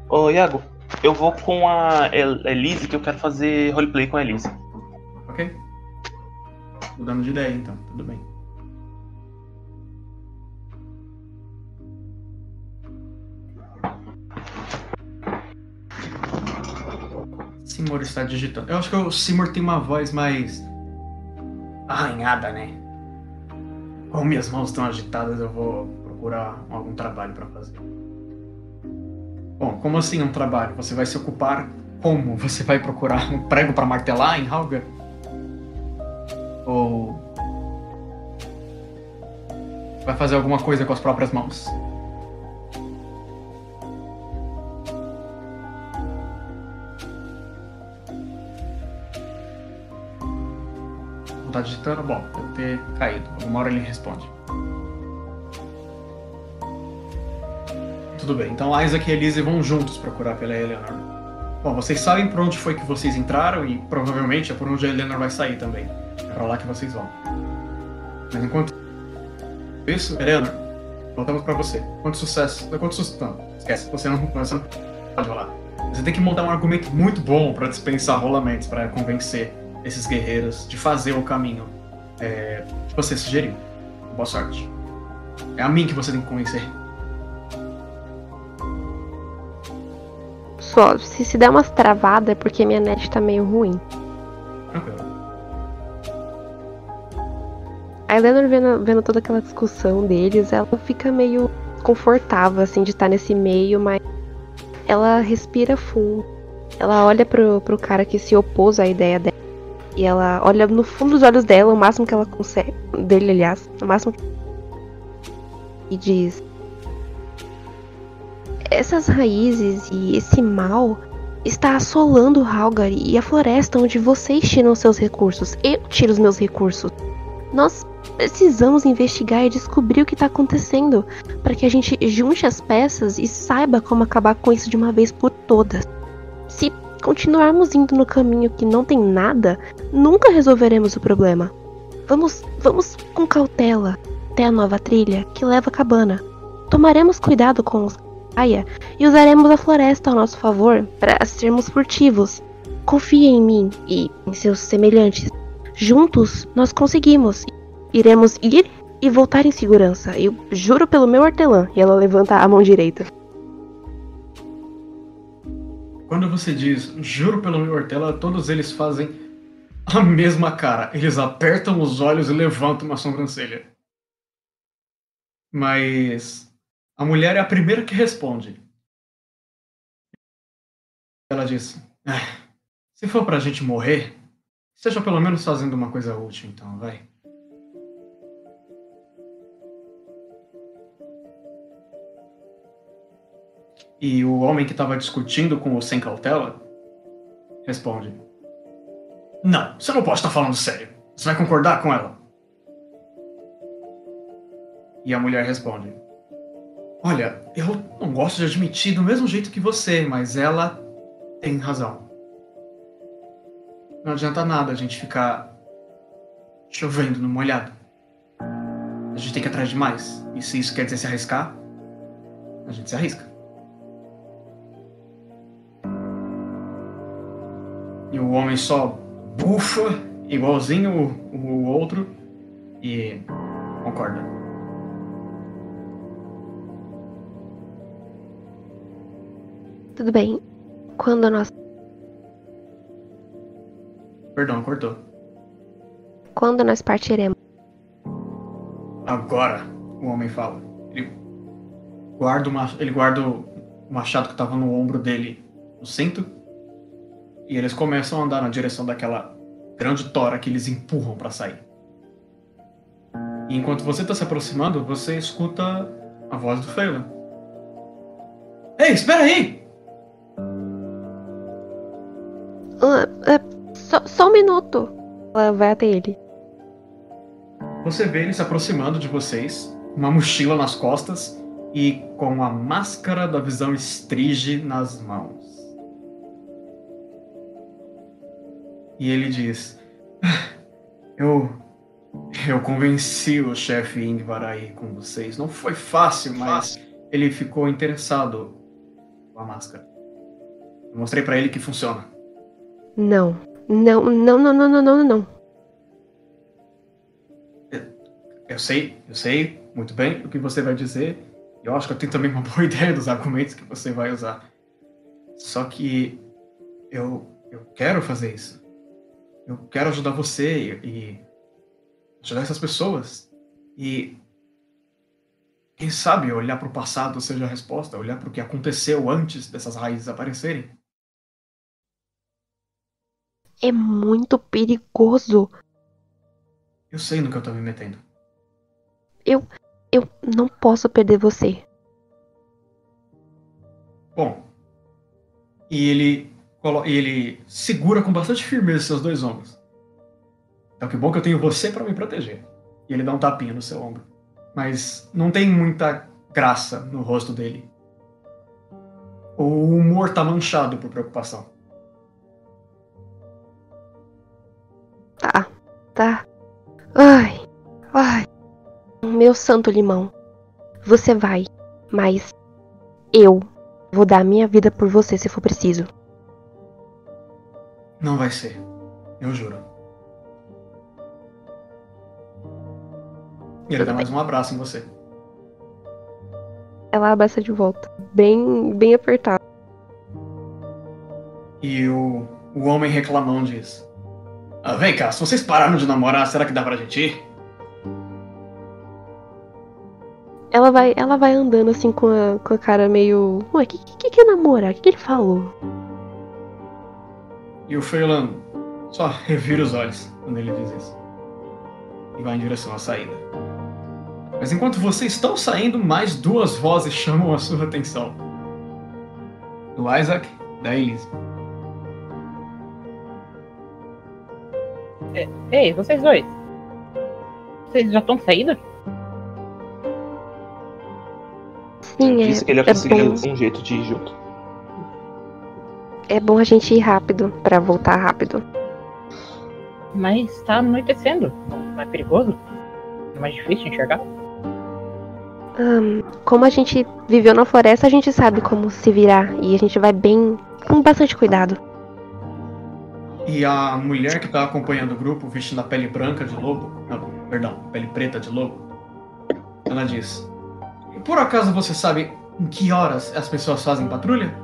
Ô, Iago, eu vou com a Elise, que eu quero fazer roleplay com a Elise. Ok. Mudando de ideia, então. Tudo bem. Simor está digitando. Eu acho que o Simor tem uma voz mais arranhada, né? Como minhas mãos estão agitadas, eu vou procurar algum trabalho para fazer. Bom, como assim um trabalho? Você vai se ocupar como? Você vai procurar um prego para martelar em Halga? Ou vai fazer alguma coisa com as próprias mãos? Não tá digitando? Bom, deve ter caído. Alguma hora ele responde. Tudo bem, então Isaac e Elise vão juntos procurar pela Eleanor. Bom, vocês sabem por onde foi que vocês entraram e provavelmente é por onde a Eleanor vai sair também. É pra lá que vocês vão. Mas enquanto isso, Eleanor, voltamos pra você. Quanto sucesso. Quanto sucesso. Não, esquece, você não, você não pode rolar. Você tem que montar um argumento muito bom para dispensar rolamentos, para convencer esses guerreiros de fazer o caminho é, que você sugeriu. Boa sorte. É a mim que você tem que convencer. Se se der umas travadas é porque minha net tá meio ruim. Tranquilo. A Eleanor vendo, vendo toda aquela discussão deles, ela fica meio confortável, assim, de estar nesse meio, mas ela respira fundo. Ela olha pro, pro cara que se opôs à ideia dela. E ela olha no fundo dos olhos dela, o máximo que ela consegue. Dele, aliás, o máximo que. E diz: Essas raízes e esse mal está assolando Halgar e a floresta onde vocês tiram seus recursos. Eu tiro os meus recursos. Nós precisamos investigar e descobrir o que está acontecendo para que a gente junte as peças e saiba como acabar com isso de uma vez por todas. Se continuarmos indo no caminho que não tem nada, nunca resolveremos o problema. Vamos, vamos com cautela até a nova trilha que leva à cabana. Tomaremos cuidado com os caia e usaremos a floresta ao nosso favor para sermos furtivos. Confie em mim e em seus semelhantes. Juntos nós conseguimos. Iremos ir e voltar em segurança. Eu juro pelo meu hortelã. E ela levanta a mão direita. Quando você diz juro pelo meu hortela, todos eles fazem a mesma cara. Eles apertam os olhos e levantam uma sobrancelha. Mas a mulher é a primeira que responde. Ela diz: "Ah, Se for pra gente morrer, seja pelo menos fazendo uma coisa útil, então, vai. E o homem que estava discutindo com o sem cautela responde: Não, você não pode estar falando sério. Você vai concordar com ela? E a mulher responde: Olha, eu não gosto de admitir do mesmo jeito que você, mas ela tem razão. Não adianta nada a gente ficar chovendo no molhado. A gente tem que ir atrás de mais. E se isso quer dizer se arriscar, a gente se arrisca. E o homem só bufa, igualzinho o, o outro, e concorda. Tudo bem. Quando nós. Perdão, cortou. Quando nós partiremos? Agora, o homem fala. Ele guarda o, mach- ele guarda o machado que estava no ombro dele no cinto. E eles começam a andar na direção daquela grande tora que eles empurram para sair. E enquanto você tá se aproximando, você escuta a voz do Phelan. Ei, espera aí! Ah, ah, só, só um minuto. Ela vai até ele. Você vê ele se aproximando de vocês, uma mochila nas costas e com a máscara da visão estrige nas mãos. E ele diz: "Ah, Eu. Eu convenci o chefe Ingvar a ir com vocês. Não foi fácil, mas ele ficou interessado com a máscara. Eu mostrei pra ele que funciona. Não. Não, não, não, não, não, não, não. Eu sei, eu sei muito bem o que você vai dizer. Eu acho que eu tenho também uma boa ideia dos argumentos que você vai usar. Só que eu eu quero fazer isso. Eu quero ajudar você e, e ajudar essas pessoas. E quem sabe olhar para o passado seja a resposta, olhar para o que aconteceu antes dessas raízes aparecerem. É muito perigoso. Eu sei no que eu tô me metendo. Eu não posso perder você. Bom. E ele, ele segura com bastante firmeza seus dois ombros. Então que bom que eu tenho você para me proteger. E ele dá um tapinha no seu ombro. Mas não tem muita graça no rosto dele. O humor tá manchado por preocupação. Tá, tá. Ai, ai. Meu santo limão. Você vai, mas eu vou dar minha vida por você se for preciso. Não vai ser. Eu juro. E ele dá mais um abraço em você. Ela abraça de volta, bem, bem apertado. E o, o homem reclamão diz: ah, Vem cá, se vocês pararam de namorar, será que dá pra gente ir? Ela vai, ela vai andando assim com a, com a cara meio. Ué, que, que, que é namorar? O que, que ele falou? E o Phelan só revira os olhos quando ele diz isso. E vai em direção à saída. Mas enquanto vocês estão saindo, mais duas vozes chamam a sua atenção. Do Isaac, da Elise. Ei, vocês dois. Vocês já estão saídos? Sim, é, Disse que ele ia é conseguir bom, um jeito de ir junto. é bom a gente ir rápido pra voltar rápido. Mas tá anoitecendo. Não é perigoso? É mais difícil de enxergar? Como a gente viveu na floresta, a gente sabe como se virar e a gente vai bem com bastante cuidado. E a mulher que tá acompanhando o grupo, vestindo a pele branca de lobo. Não, perdão, pele preta de lobo. Ela diz: "E Por acaso você sabe em que horas as pessoas fazem patrulha?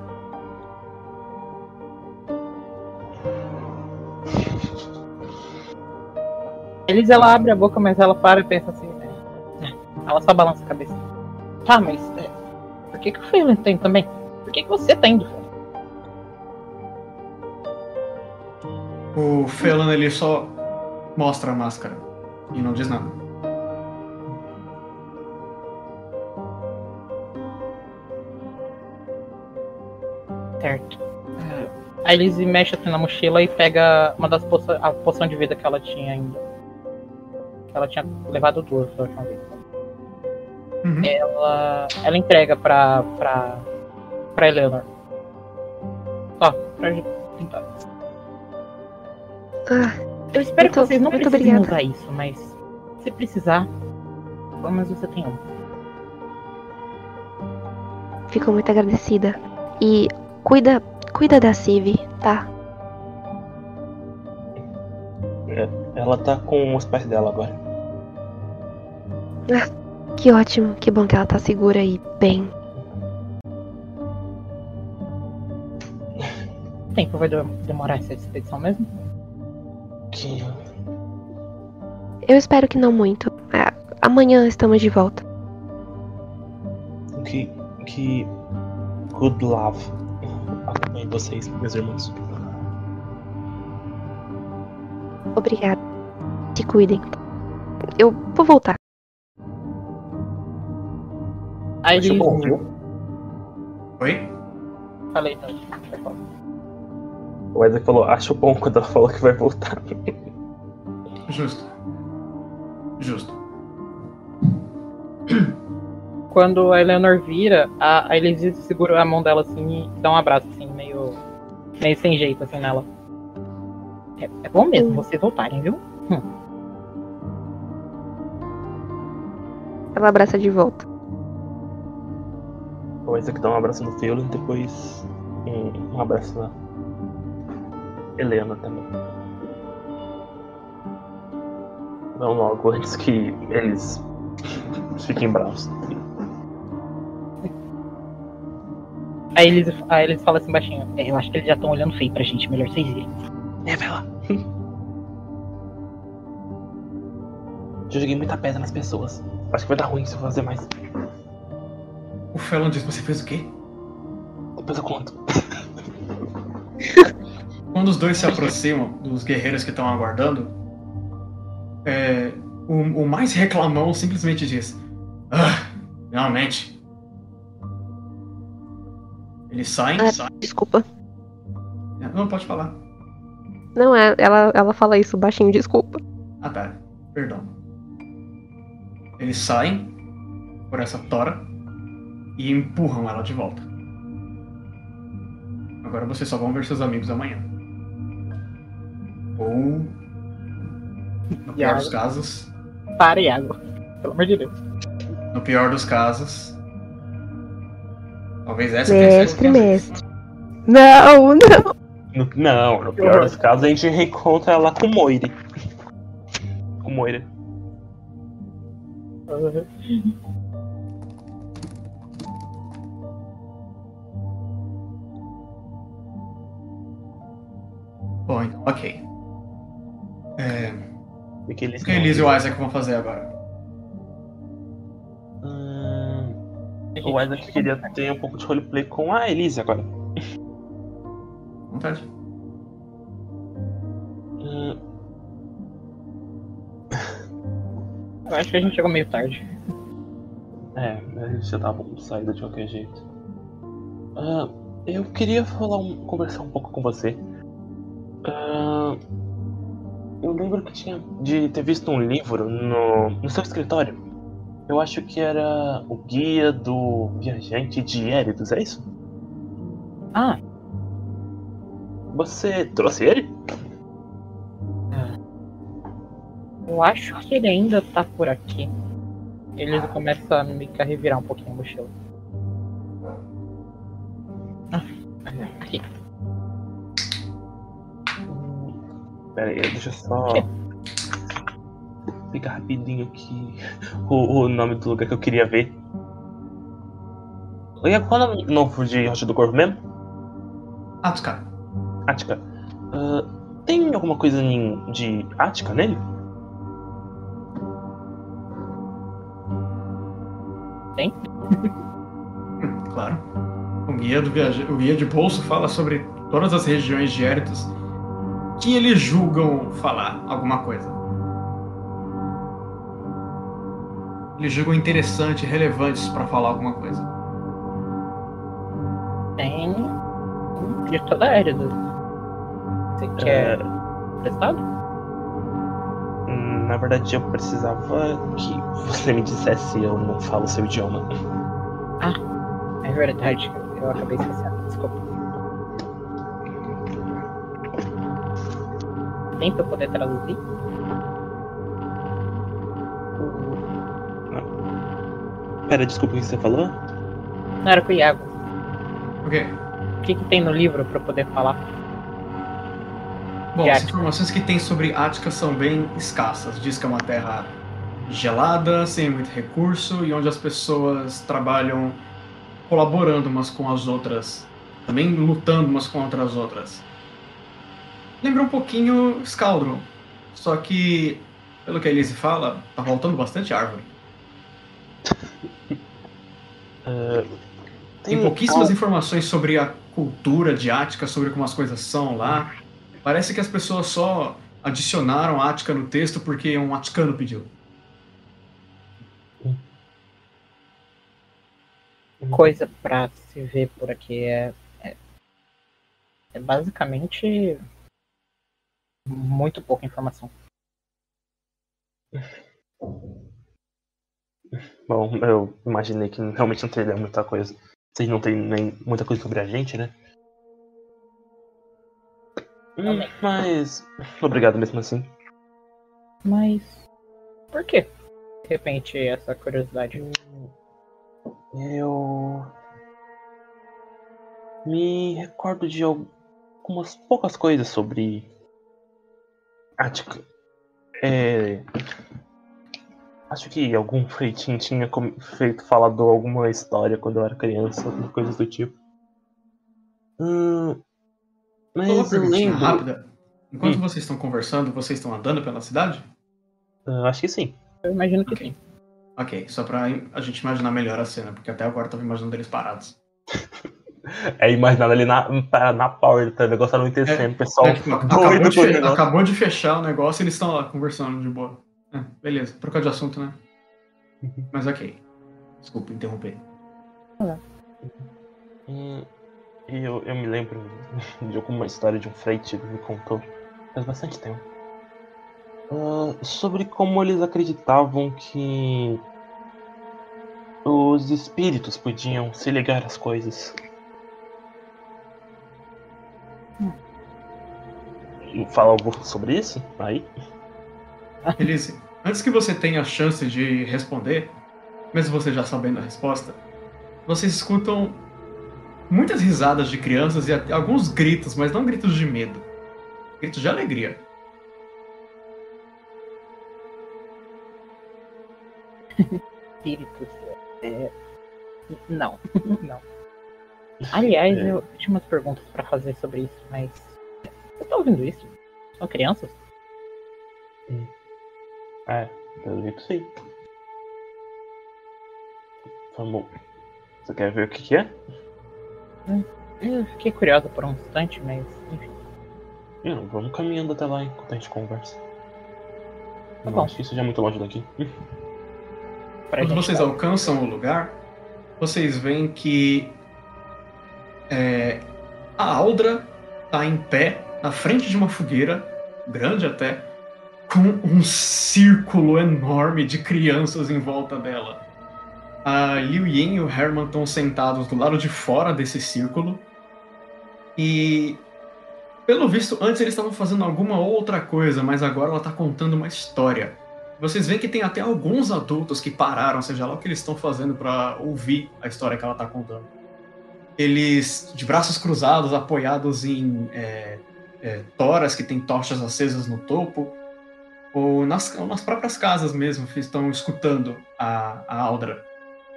Eles ela abre a boca, mas ela para e pensa assim, né? Ela só balança a cabeça. Tá, mas é, por que, que o Phelan tem também? Por que, que você tá indo? O Phelan ele só mostra a máscara e não diz nada. Certo. É, A Elise mexe assim na mochila e pega uma das poções, a poção de vida que ela tinha ainda. Ela tinha levado duas da última vez. Uhum. Ela, ela entrega pra, pra, pra Eleanor. Ó, pra gente tentar. Ah, Eu espero que Muito- vocês não precisem obrigada. usar isso, mas se precisar, pelo menos você tem um. fico muito agradecida. E cuida, cuida da Civi, tá? Ela tá com os pais dela agora. Que ótimo, que bom que ela tá segura e bem. Tempo vai de- demorar essa expedição mesmo? Que Eu espero que não muito. Ah, amanhã estamos de volta. que que good love acompanhe vocês, meus irmãos. Obrigada. Se cuidem. Eu vou voltar. A Elise. Acho bom, viu? Oi? Falei, tá. O Isaac falou, acho bom quando ela falou que vai voltar. Justo. Justo. Quando a Eleanor vira, a, a Elise segura a mão dela assim e dá um abraço, assim, meio. meio sem jeito, assim, nela. É, é bom mesmo Hum. vocês voltarem, viu? Ela abraça de volta. O Isaac dá um abraço no Phelan e depois um, um abraço na Helena também. Não logo antes que eles fiquem bravos. Aí eles, aí eles falam assim baixinho. "É, eu acho que eles já estão olhando feio pra gente, melhor vocês irem. É, vai lá. Já joguei muita pedra nas pessoas. Acho que vai dar ruim se eu fazer mais. O Felon diz: Você fez o quê? Depois eu conto. Quando os dois se aproximam dos guerreiros que estão aguardando, é, o, o mais reclamão simplesmente diz: Ah, finalmente. Eles saem. Ah. saem. Desculpa. Não, pode falar. Não, é, ela, ela fala isso baixinho, desculpa. Ah, tá. Perdão. Eles saem por essa tora e empurram ela de volta. Agora vocês só vão ver seus amigos amanhã. Ou, no pior dos casos, Para, Iago. Pelo amor de Deus. no pior dos casos, talvez essa tenha sido a Mestre, mestre. Não, não. No- não, no pior dos casos a gente reencontra ela com o Moire. Com o Moire. Bom, ok. É, que eles o que a Elise e o Isaac vão fazer agora? Hum, o Isaac queria ter um pouco de roleplay com a Elise agora. Vontade. Hum, Eu acho que a gente chegou meio tarde. é, a gente já tava saída de qualquer jeito. Ah, eu queria falar um- conversar um pouco com você. Ah, eu lembro que tinha de ter visto um livro no, no seu escritório. Eu acho que era o Guia do Viajante de Éridos, é isso? Ah, Você trouxe ele? eu acho que ele ainda tá por aqui. Ele começa a a revirar um pouquinho a mochila. Ah, aqui. Pera aí, deixa eu só. Pegar rapidinho aqui o, o nome do lugar que eu queria ver. E qual é o nome novo de Rocha do Corvo mesmo? Atsuka. Ática. Ah, tem alguma coisa em- de Ática nele? Hum, claro. O guia, do viaje... o guia de bolso fala sobre todas as regiões de Eritos que eles julgam falar alguma coisa. Eles julgam interessante e relevantes para falar alguma coisa. Tem de toda a Érida. Você quer prestado? Na verdade, eu precisava que você me dissesse eu não falo seu idioma. É verdade, eu acabei esquecendo, desculpa. Tem pra eu poder traduzir? Pera, desculpa o que você falou? Não era com o Iago. Ok. O que, que tem no livro pra eu poder falar? Bom, as informações que tem sobre Ática são bem escassas. Diz que é uma terra gelada, sem muito recurso e onde as pessoas trabalham colaborando umas com as outras, também lutando umas contra as outras. Lembra um pouquinho Scaldron, só que, pelo que a Elise fala, tá faltando bastante árvore. Tem pouquíssimas informações sobre a cultura de Ática, sobre como as coisas são lá. Parece que as pessoas só adicionaram Ática no texto porque um aticano pediu. Coisa pra se ver por aqui é. É, é basicamente. Muito pouca informação. Bom, eu imaginei que realmente não teria muita coisa. Vocês não têm nem muita coisa sobre a gente, né? Hum, Também. mas. Obrigado mesmo assim. Mas. Por quê? De repente, essa curiosidade. Eu. Me recordo de algumas poucas coisas sobre. Ática. É. Acho que algum feitinho tinha feito falado alguma história quando eu era criança, alguma coisa do tipo. Hum, mas eu lembro. rápida. Enquanto Hum. vocês estão conversando, vocês estão andando pela cidade? Ah, acho que sim. Eu imagino que Ok. sim. Ok, só pra a gente imaginar melhor a cena, porque até agora eu tava imaginando eles parados. É imaginando ali na, na porta, o negócio anoitecendo, o pessoal É, tipo, acabou, de, com o fe- negócio. acabou de fechar o negócio e eles estão lá conversando de boa. É, beleza, trocar de assunto, né? Uhum. Mas ok. Desculpa interromper. E eu, eu me lembro de alguma história de um freite que me contou faz bastante tempo. Ah, sobre como eles acreditavam que os espíritos podiam se ligar às coisas. E Fala algo sobre isso? Aí? Elise, antes que você tenha a chance de responder, mesmo você já sabendo a resposta, vocês escutam muitas risadas de crianças e até alguns gritos, mas não gritos de medo. Gritos de alegria. Espíritos. É... Não, não. Aliás, É. eu tinha umas perguntas pra fazer sobre isso, mas. Você tá ouvindo isso? São crianças? É, pelo jeito sim. Vamos. Você quer ver o que, que é? Eu fiquei curiosa por um instante, mas. Enfim. Não, vamos caminhando até lá enquanto a gente conversa. Tá Não bom. acho que isso já é muito longe daqui. Pra Quando vocês tá- alcançam o lugar, vocês veem que é, a Aldra está em pé na frente de uma fogueira, grande até, com um círculo enorme de crianças em volta dela. A Liu Yin e o Herman estão sentados do lado de fora desse círculo. E, pelo visto, antes eles estavam fazendo alguma outra coisa, mas agora ela está contando uma história. Vocês veem que tem até alguns adultos que pararam, seja lá o que eles estão fazendo para ouvir a história que ela está contando. Eles, de braços cruzados, apoiados em é, é, toras que têm tochas acesas no topo, ou nas, ou nas próprias casas mesmo, que estão escutando a, a Aldra.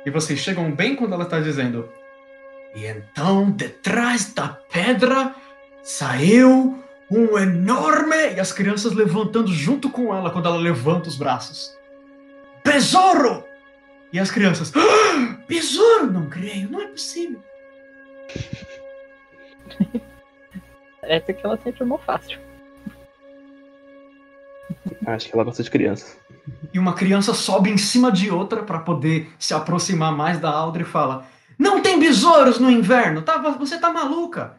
E vocês chegam bem quando ela está dizendo: E então, detrás da pedra, saiu um enorme. E as crianças levantando junto com ela quando ela levanta os braços. Besouro! E as crianças. "Ah, Besouro! Não creio, não é possível. Parece que ela se enturmou fácil. Acho que ela gosta de criança. E uma criança sobe em cima de outra para poder se aproximar mais da Aldra e fala: Não tem besouros no inverno, tá, você tá maluca.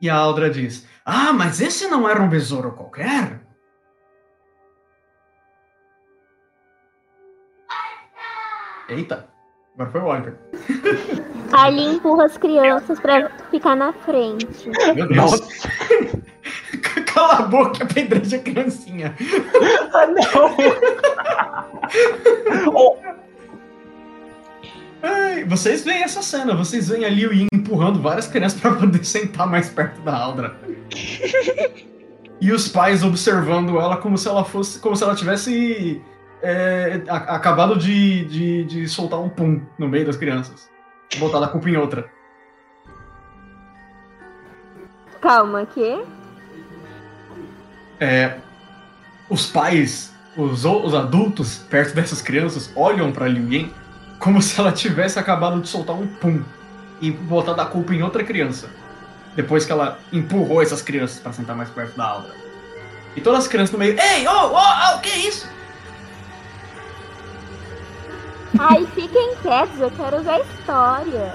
E a Aldra diz: Ah, mas esse não era um besouro qualquer? Eita, agora foi o Oliver. Ali empurra as crianças pra ficar na frente. Meu Deus. Cala a boca, apedreja a criancinha. Ah, não! Ai, vocês veem essa cena, vocês veem ali o Yin empurrando várias crianças para poder sentar mais perto da Aldra. e os pais observando ela como se ela fosse. como se ela tivesse é, a- acabado de, de, de soltar um pum no meio das crianças. Botar a culpa em outra. Calma, que? É, os pais, os, os adultos perto dessas crianças olham pra Liu Yin como se ela tivesse acabado de soltar um pum e botar a culpa em outra criança. Depois que ela empurrou essas crianças pra sentar mais perto da Aldra. E todas as crianças no meio, ei, ô, ô, ô, o que é isso? Ai, fiquem quietos, eu quero ver a história.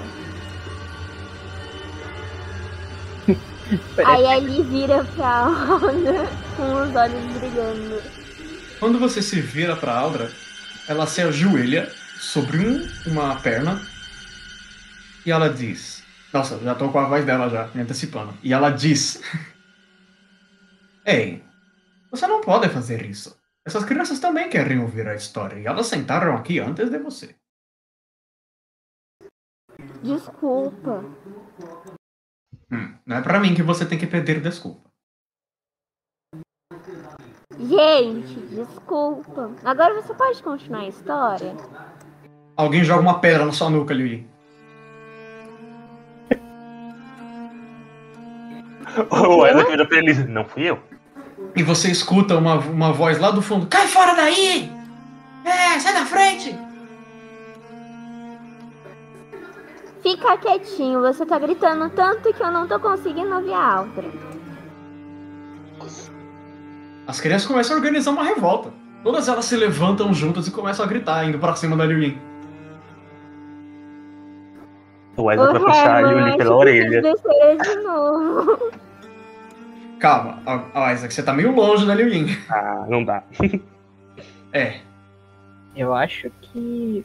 Aí ali vira pra Ana com os olhos brilhando. Quando você se vira pra Aldra, ela se ajoelha sobre um- uma perna e ela diz: Nossa, já tô com a voz dela já, me antecipando. E ela diz: Ei, você não pode fazer isso. Essas crianças também querem ouvir a história e elas sentaram aqui antes de você. Desculpa. Hum, não é pra mim que você tem que pedir desculpa. Gente, desculpa. Agora você pode continuar a história? Alguém joga uma pedra na sua nuca, Liu. O Wesley vira pra ele, não fui eu. E você escuta uma, uma voz lá do fundo: Cai fora daí! É, sai da frente! Fica quietinho, você tá gritando tanto que eu não tô conseguindo ouvir a Aldra. As crianças começam a organizar uma revolta. Todas elas se levantam juntas e começam a gritar, indo pra cima da Liu Yin. O Wesley vai puxar a Yuli pela orelha. De novo. Calma, ó, ó, Isaac, você tá meio longe da Liu Yin. Ah, não dá. É. Eu acho que.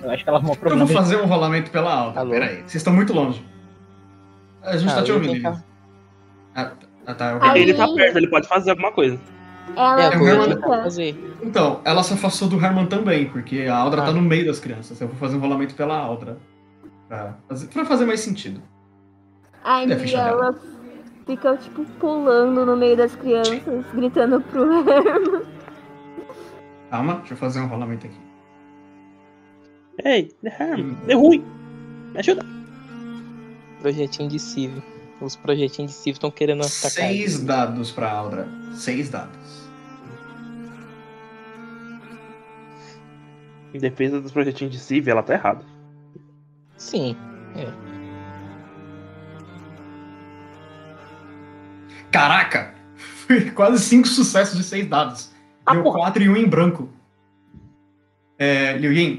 Eu acho que ela arrumou Eu problema. vou fazer um rolamento pela alta. Alô? Pera aí, vocês estão muito longe. A gente Ah, tá te eu ouvindo. Elisa. Ah, ah, tá. eu- Aí- Ele tá perto, ele pode fazer alguma coisa. Ela É, eu Herman- fazer. Então, ela se afastou do Herman também, porque a Aldra Ah. tá no meio das crianças. Eu vou fazer um rolamento pela Aldra. Pra fazer, pra fazer mais sentido. Aí É ela fica, tipo, pulando no meio das crianças, gritando pro Herman. Calma, deixa eu fazer um rolamento aqui. Ei, Herman, deu ruim. Me ajuda. Projetinho de Civ. Os projetinhos de Civ estão querendo atacar. Seis dados pra Aldra. Seis dados. Em defesa dos projetinhos de Civ, ela tá errada. Sim. Caraca! Foi quase cinco sucessos de seis dados. Ah, Deu porra. quatro e um em branco. É, Liu Yin,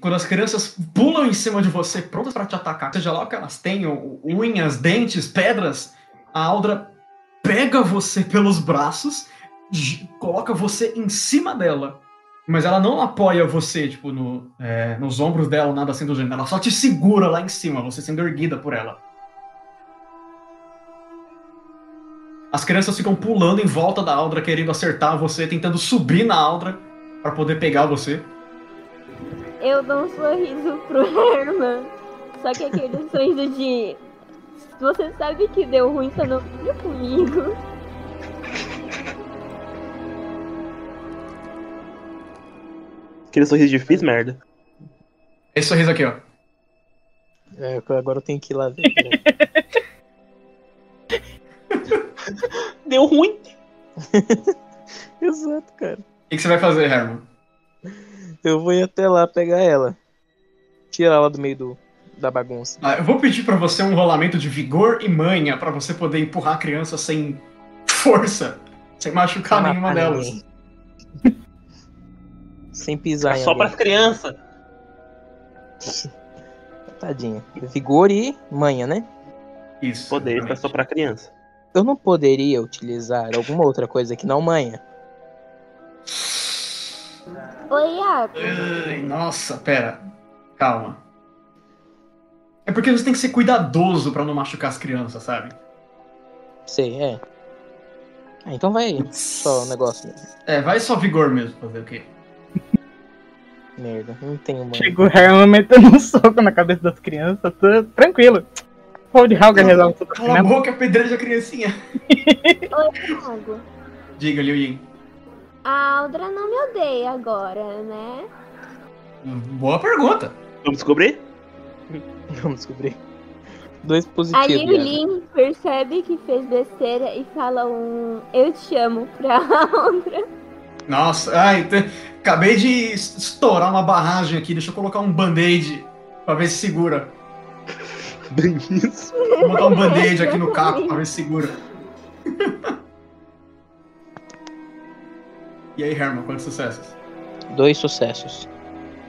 quando as crianças pulam em cima de você, prontas pra te atacar, seja lá o que elas tenham, unhas, dentes, pedras, a Aldra pega você pelos braços, coloca você em cima dela. Mas ela não apoia você, tipo, no, é, nos ombros dela, nada assim do gênero. Ela só te segura lá em cima, você sendo erguida por ela. As crianças ficam pulando em volta da Aldra, querendo acertar você, tentando subir na Aldra pra poder pegar você. Eu dou um sorriso pro Herman. Só que aquele sorriso de. Você sabe que deu ruim, você não fica comigo. Aquele sorriso de fiz merda. Esse sorriso aqui, ó. É, agora eu tenho que ir lá ver. Deu ruim. Exato, cara. O que, que você vai fazer, Herman? Eu vou ir até lá pegar ela. Tirar ela do meio do, da bagunça. Ah, eu vou pedir pra você um rolamento de vigor e manha pra você poder empurrar a criança sem força, sem machucar Sem nenhuma delas. Sem pisar É em só alguém. pras crianças. Tadinha. Vigor e manha, né? Isso. Poder exatamente. só pra criança. Eu não poderia utilizar alguma outra coisa que não manha. Oi, Iaco. Ai, nossa, pera. Calma. É porque você tem que ser cuidadoso pra não machucar as crianças, sabe? Sei, é. Ah, então vai aí. Só o negócio mesmo. É, vai só vigor mesmo fazer o quê? Merda, não tenho manha. Chegou o Herman metendo um soco na cabeça das crianças, tá tranquilo. Hold Hauger resolve tudo Cala a boca, apedreja a criancinha. Oi, Thiago. Diga, Liu Yin. A Aldra não me odeia agora, né? Boa pergunta. Vamos descobrir? Vamos descobrir. Dois A positivos. Iago. Liulin percebe que fez besteira e fala um eu te amo pra Aldra. Nossa, ai, te- acabei de es- estourar uma barragem aqui. Deixa eu colocar um band-aid pra ver se segura. Bem isso. Vou botar um band-aid aqui no caco pra ver se segura. E aí, Herman, quantos sucessos? Dois sucessos.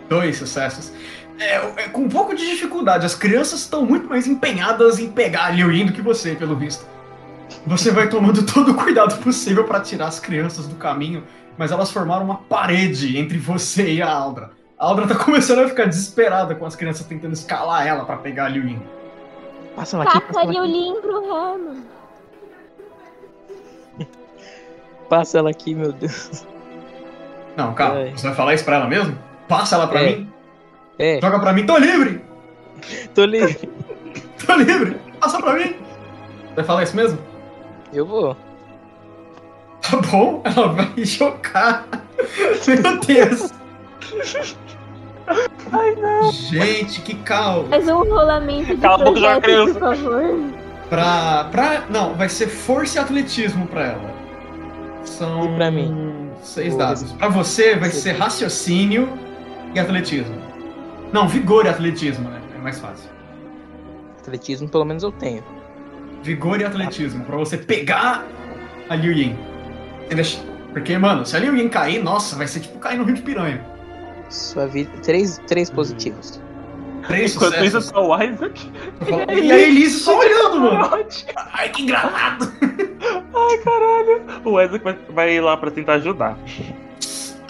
Dois sucessos. É, é com um pouco de dificuldade. As crianças estão muito mais empenhadas em pegar a Liu Yin do que você, pelo visto. Você vai tomando todo o cuidado possível pra tirar as crianças do caminho, mas elas formaram uma parede entre você e a Aldra. A Aldra tá começando a ficar desesperada com as crianças tentando escalar ela pra pegar a Liu Yin. Passa ela aqui, passa aqui. Liulin pro Herman. Passa ela aqui, meu Deus. Não, calma. Ai. Você vai falar isso pra ela mesmo? Passa ela pra É. mim. É, Joga pra mim. Tô livre! tô livre. Tô livre! Passa pra mim! Você vai falar isso mesmo? Eu vou. Tá bom, ela vai jogar. Meu Deus! Ai, não. Gente, que caos! Faz um rolamento de Cala a boca, joga projeto, por favor. Pra, pra. Não, vai ser força e atletismo pra ela. São. E pra mim? Seis dados. Pra você vai Sim. ser raciocínio e atletismo. Não, vigor e atletismo, né? É mais fácil. Atletismo, pelo menos eu tenho. Vigor e atletismo. Pra você pegar a Liu Yin. Porque, mano, se a Liu Yin cair, nossa, vai ser tipo cair no Rio de Piranha. Sua vida. Três, três positivos. Três Enquanto isso, sucessos. tá o Isaac. E a Elise só olhando, mano. Ai, Ai, que engraçado. caralho. O Isaac vai, lá pra tentar ajudar.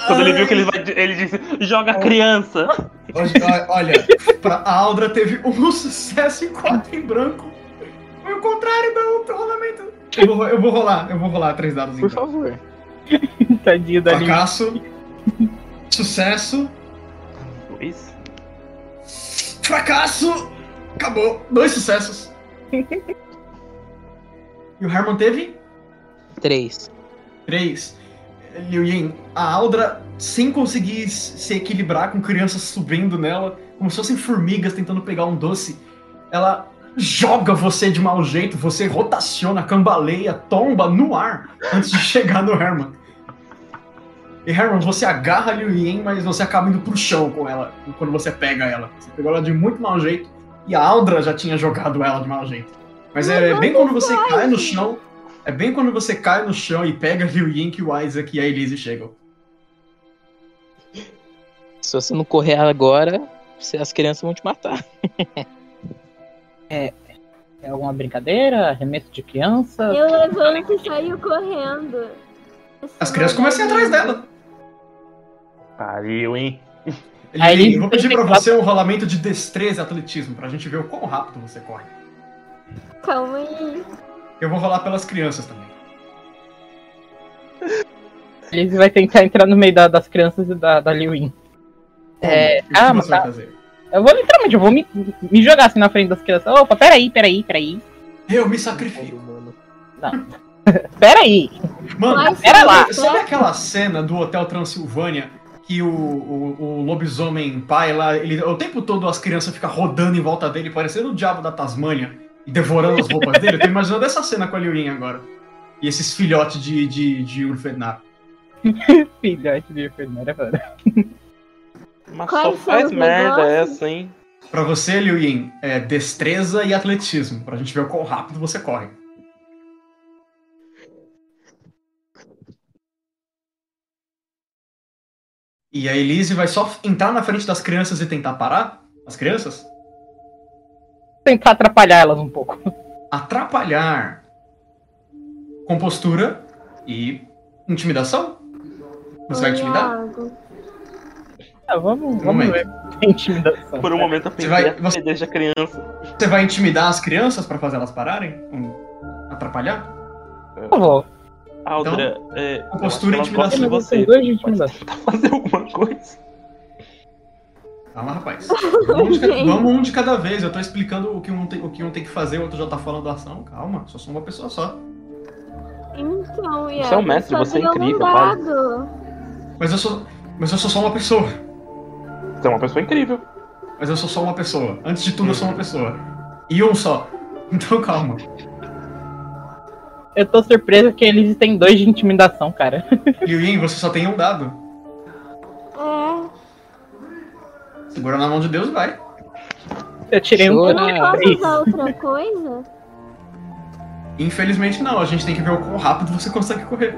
Quando ele viu que ele vai. Ele disse: joga a criança. Olha, olha, pra a Aldra teve um sucesso e quatro em branco. Foi o contrário do outro rolamento. Eu vou, eu vou rolar, eu vou rolar três dados Por então. favor. Tadinho da. Fracasso, sucesso, Dois. fracasso, acabou. Dois sucessos. E o Herman teve Três. três. Liu Yin, a Aldra, sem conseguir se equilibrar com crianças subindo nela, como se fossem formigas tentando pegar um doce, ela joga você de mau jeito, você rotaciona, cambaleia, tomba no ar antes de chegar no Herman. E Herman, você agarra a Liu Yin, mas você acaba indo pro chão com ela quando você pega ela. Você pegou ela de muito mau jeito e a Aldra já tinha jogado ela de mau jeito. Mas é bem quando você cai no chão, é bem quando você cai no chão e pega Liu Yin que o Isaac e a Elise chegam. Se você não correr agora, você- as crianças vão te matar. É alguma brincadeira? Arremesso de criança? Eu levanto e saio correndo. As crianças começam a ir atrás dela. Pariu, hein? Aí Liu Yin, ele- eu vou pedir pra você um rolamento de destreza e atletismo, pra gente ver o quão rápido você corre. Calma aí. Eu vou rolar pelas crianças também. Ele vai tentar entrar no meio da- das crianças e da, da Liu Yin. É, O que ah, você mas vai tá. fazer? Eu vou literalmente, eu vou me, me jogar assim na frente das crianças. Opa, peraí, peraí, peraí. Eu me sacrifico. Mano. Peraí. Mano, Mas pera lá. sabe aquela cena do Hotel Transilvânia que o, o, o lobisomem pai lá, ele, o tempo todo as crianças ficam rodando em volta dele, parecendo o diabo da Tasmânia e devorando as roupas dele? Eu tô imaginando essa cena com a Liu Yin agora. E esses filhotes de, de, de Urfenar. Filhote de enfermeira, mano. Mas Quais só faz merda negócios? essa, hein? Pra você, Liu Yin, é destreza e atletismo, pra gente ver o quão rápido você corre. E a Elise vai só entrar na frente das crianças e tentar parar as crianças? Tentar atrapalhar elas um pouco. Atrapalhar. Compostura e intimidação? Você vai intimidar? Ah, vamos, vamos momento. ver. Intimidação. Por um momento eu Você pensei, vai- "Ah, você- deixa a criança. Você vai intimidar as crianças pra fazer elas pararem? Atrapalhar? Por favor. Aldra, é, eu Compostura acho e que elas intimidação. você. Dois de Pode intimidação. tentar fazer alguma coisa. Calma, rapaz. Vamos um, de, vamos um de cada vez. Eu tô explicando o que, um tem, o que um tem que fazer, o outro já tá falando a ação. Calma, só sou uma pessoa só. Então. Você é um mestre, só você é um incrível, pai. Mas eu sou. Mas eu sou só uma pessoa. Você é uma pessoa incrível. Mas eu sou só uma pessoa. Antes de tudo, eu sou uma pessoa. E um só. Então calma. Eu tô surpreso que eles têm dois de intimidação, cara. Liu Yin, você só tem um dado. É. Segura na mão de Deus, vai. Eu tirei um. Eu não posso Três. usar outra coisa? Infelizmente não, a gente tem que ver o quão rápido você consegue correr.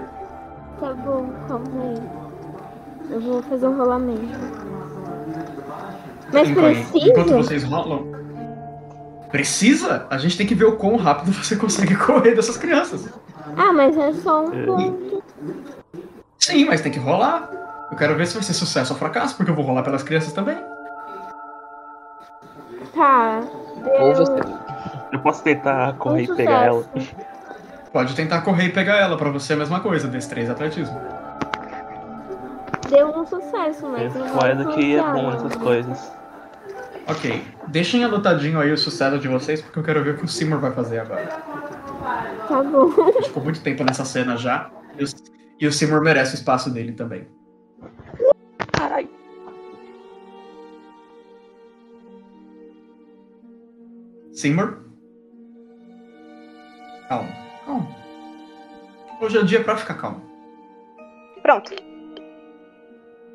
Tá bom, calma aí. Eu vou fazer um rolamento. Mas Enquanto- Enquanto precisa? vocês rolam. Precisa? A gente tem que ver o quão rápido você consegue correr dessas crianças. Ah, mas é só um É. ponto. Sim, mas tem que rolar. Eu quero ver se vai ser sucesso ou fracasso, porque eu vou rolar pelas crianças também. Tá. Ou Deu você. Eu posso tentar um correr e pegar ela. Pode tentar correr e pegar ela, pra você é a mesma coisa, destreza e atletismo. Deu um sucesso, mas eu vou que é bom essas coisas. Ok, deixem anotadinho aí o sucesso de vocês, porque eu quero ver o que o Seymour vai fazer agora. Tá bom. Ficou muito tempo nessa cena já, e o, e o Seymour merece o espaço dele também. Caralho. Seymour? Calma, calma. Hoje é dia pra ficar calmo. Pronto.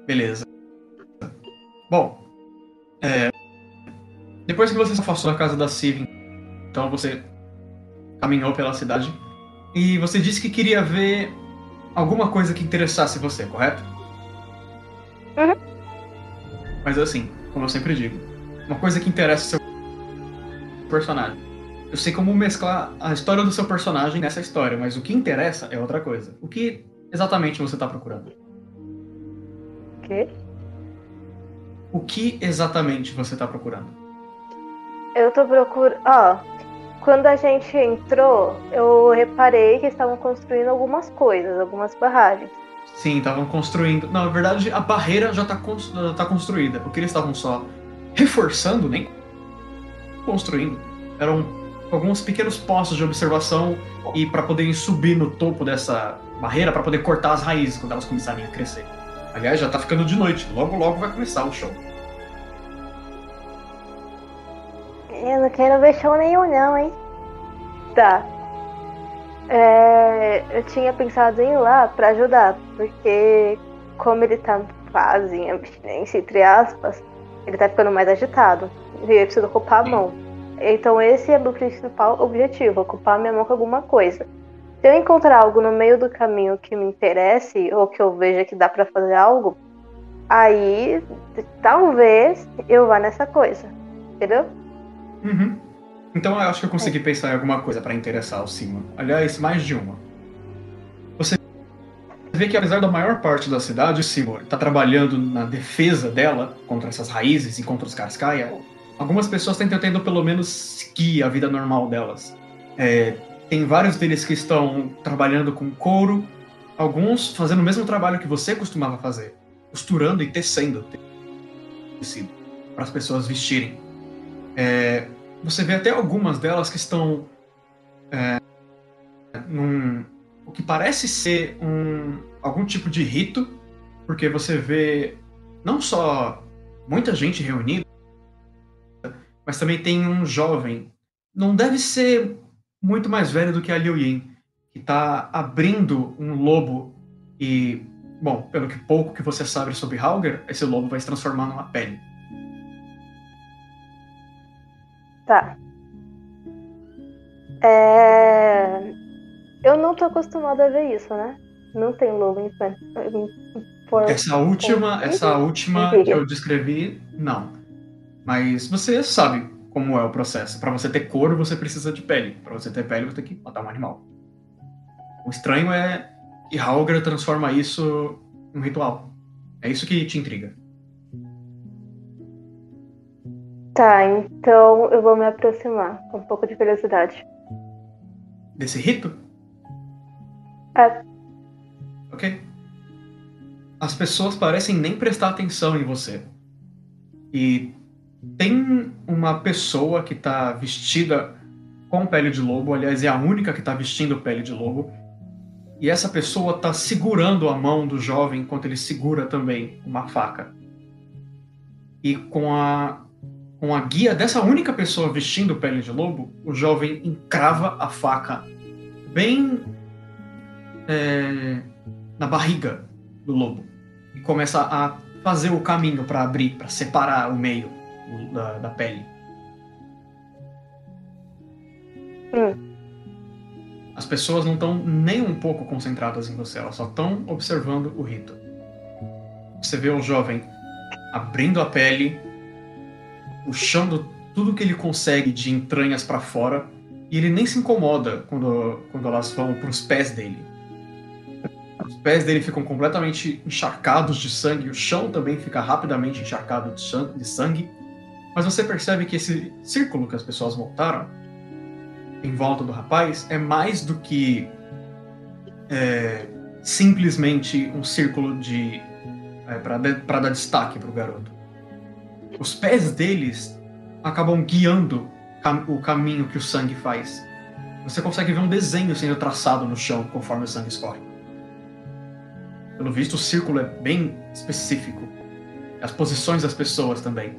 Beleza. Bom, é, depois que você se afastou da casa da Sivin, então você caminhou pela cidade e você disse que queria ver alguma coisa que interessasse você, correto? Uhum. Mas assim, como eu sempre digo, uma coisa que interessa o seu personagem. Eu sei como mesclar a história do seu personagem nessa história, mas o que interessa é outra coisa. O que exatamente você está procurando? O quê? O que exatamente você está procurando? Eu tô procurando. Ó, quando a gente entrou, eu reparei que estavam construindo algumas coisas, algumas barragens. Sim, estavam construindo. Não, na verdade, a barreira já está tá construída. O que eles estavam só reforçando, nem construindo. Eram alguns pequenos postos de observação e para poderem subir no topo dessa barreira para poder cortar as raízes quando elas começarem a crescer. Aliás, já tá ficando de noite. Logo, logo vai começar o show. Eu não quero ver show nenhum, não, hein? Tá. É, eu tinha pensado em ir lá pra ajudar, porque como ele tá quase em abstinência, entre aspas, ele tá ficando mais agitado. E eu preciso ocupar a mão. Então esse é o meu principal objetivo, ocupar minha mão com alguma coisa. Se eu encontrar algo no meio do caminho que me interesse, ou que eu veja que dá pra fazer algo, aí talvez eu vá nessa coisa. Entendeu? Uhum. Então eu acho que eu consegui pensar em alguma coisa para interessar o Simon. Aliás, mais de uma. Você vê que apesar da maior parte da cidade, o Simon está trabalhando na defesa dela contra essas raízes e contra os Cascaia. Algumas pessoas estão tentando pelo menos seguir a vida normal delas. É, tem vários deles que estão trabalhando com couro, alguns fazendo o mesmo trabalho que você costumava fazer, costurando e tecendo tecido para as pessoas vestirem. É, você vê até algumas delas que estão é, num o que parece ser um algum tipo de rito, porque você vê não só muita gente reunida, mas também tem um jovem, não deve ser muito mais velho do que a Liu Yin, que está abrindo um lobo e, bom, pelo que pouco que você sabe sobre Hauger, esse lobo vai se transformar numa pele. Tá. É... Eu não tô acostumada a ver isso, né? Não tem lobo em. Por... Essa última, essa última que eu descrevi, não. Mas você sabe como é o processo. Para você ter couro, você precisa de pele. Para você ter pele, você tem que matar um animal. O estranho é que Halger transforma isso em um ritual. É isso que te intriga. Tá, então eu vou me aproximar com um pouco de curiosidade. Desse rito? É. Ok. As pessoas parecem nem prestar atenção em você. E tem uma pessoa que tá vestida com pele de lobo, aliás, é a única que tá vestindo pele de lobo. E essa pessoa tá segurando a mão do jovem enquanto ele segura também uma faca. E com a com a guia dessa única pessoa vestindo pele de lobo, o jovem encrava a faca bem é, na barriga do lobo e começa a fazer o caminho para abrir, para separar o meio da, da pele. Hum. As pessoas não estão nem um pouco concentradas em você, elas só estão observando o rito. Você vê o jovem abrindo a pele, puxando tudo que ele consegue de entranhas para fora, e ele nem se incomoda quando, quando elas vão para os pés dele. Os pés dele ficam completamente encharcados de sangue, o chão também fica rapidamente encharcado de sangue. Mas você percebe que esse círculo que as pessoas montaram em volta do rapaz é mais do que é, simplesmente um círculo de é, para dar destaque para o garoto. Os pés deles acabam guiando o caminho que o sangue faz. Você consegue ver um desenho sendo traçado no chão conforme o sangue escorre. Pelo visto, o círculo é bem específico. As posições das pessoas também.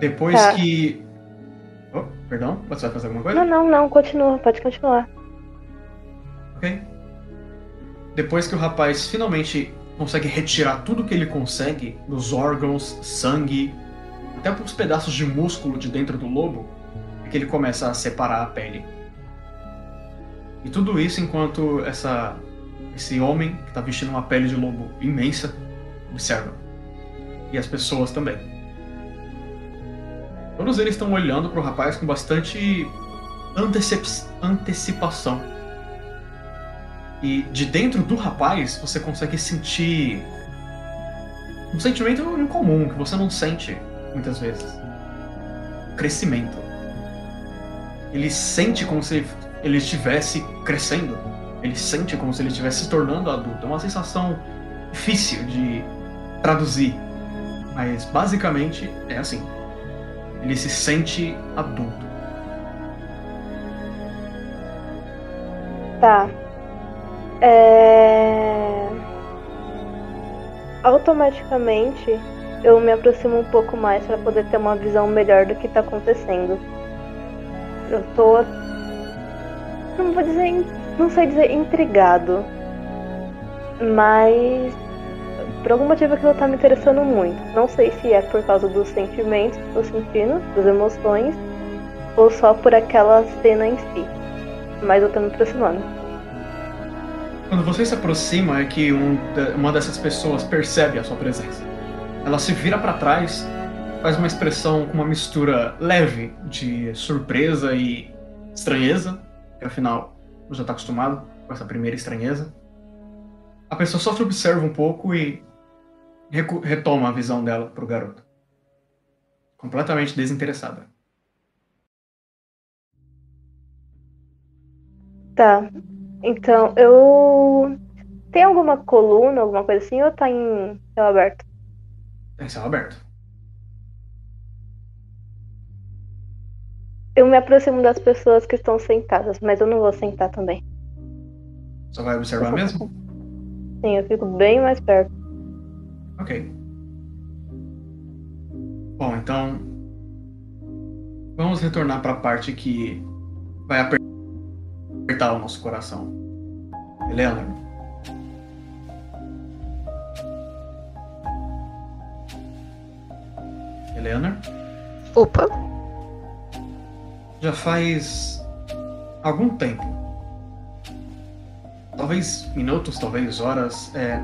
Depois Tá. que. Oh, Perdão? Você vai fazer alguma coisa? Não, não, não, continua, pode continuar. Ok. Depois que o rapaz finalmente consegue retirar tudo que ele consegue dos órgãos, sangue, até os pedaços de músculo de dentro do lobo, é que ele começa a separar a pele. E tudo isso enquanto essa, esse homem, que está vestindo uma pele de lobo imensa, observa. E as pessoas também. Todos eles estão olhando para o rapaz com bastante antecip- antecipação. E de dentro do rapaz você consegue sentir um sentimento incomum que você não sente muitas vezes. Crescimento. Ele sente como se ele estivesse crescendo. Ele sente como se ele estivesse se tornando adulto. É uma sensação difícil de traduzir. Mas basicamente é assim. Ele se sente adulto. Tá. É... Automaticamente eu me aproximo um pouco mais para poder ter uma visão melhor do que tá acontecendo. Eu tô. Não vou dizer. Não sei dizer intrigado. Mas. Por algum motivo aquilo tá me interessando muito. Não sei se é por causa dos sentimentos que tô sentindo, das emoções, ou só por aquela cena em si. Mas eu tô me aproximando. Quando você se aproxima, é que um uma dessas pessoas percebe a sua presença. Ela se vira para trás, faz uma expressão com uma mistura leve de surpresa e estranheza, que afinal você está acostumado com essa primeira estranheza. A pessoa só te observa um pouco e retoma a visão dela pro garoto. Completamente desinteressada. Tá. Então, eu. Tem alguma coluna, alguma coisa assim, ou tá em céu aberto? Tem céu aberto. Eu me aproximo das pessoas que estão sentadas, mas eu não vou sentar também. Só vai observar mesmo? Sim, eu fico bem mais perto. Ok. Bom, então. Vamos retornar para a parte que vai aper- apertar o nosso coração. Eleanor. Eleanor, Opa, já faz algum tempo. Talvez minutos, talvez horas. É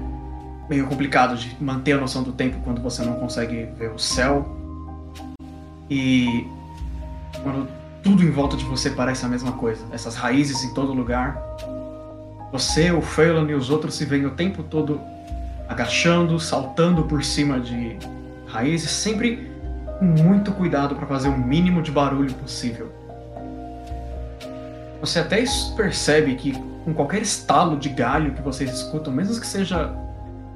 meio complicado de manter a noção do tempo quando você não consegue ver o céu. E quando tudo em volta de você parece a mesma coisa. Essas raízes em todo lugar. Você, o Phelan e os outros se veem o tempo todo agachando, saltando por cima de raízes, sempre com muito cuidado para fazer o mínimo de barulho possível. Você até percebe que com qualquer estalo de galho que vocês escutam, mesmo que seja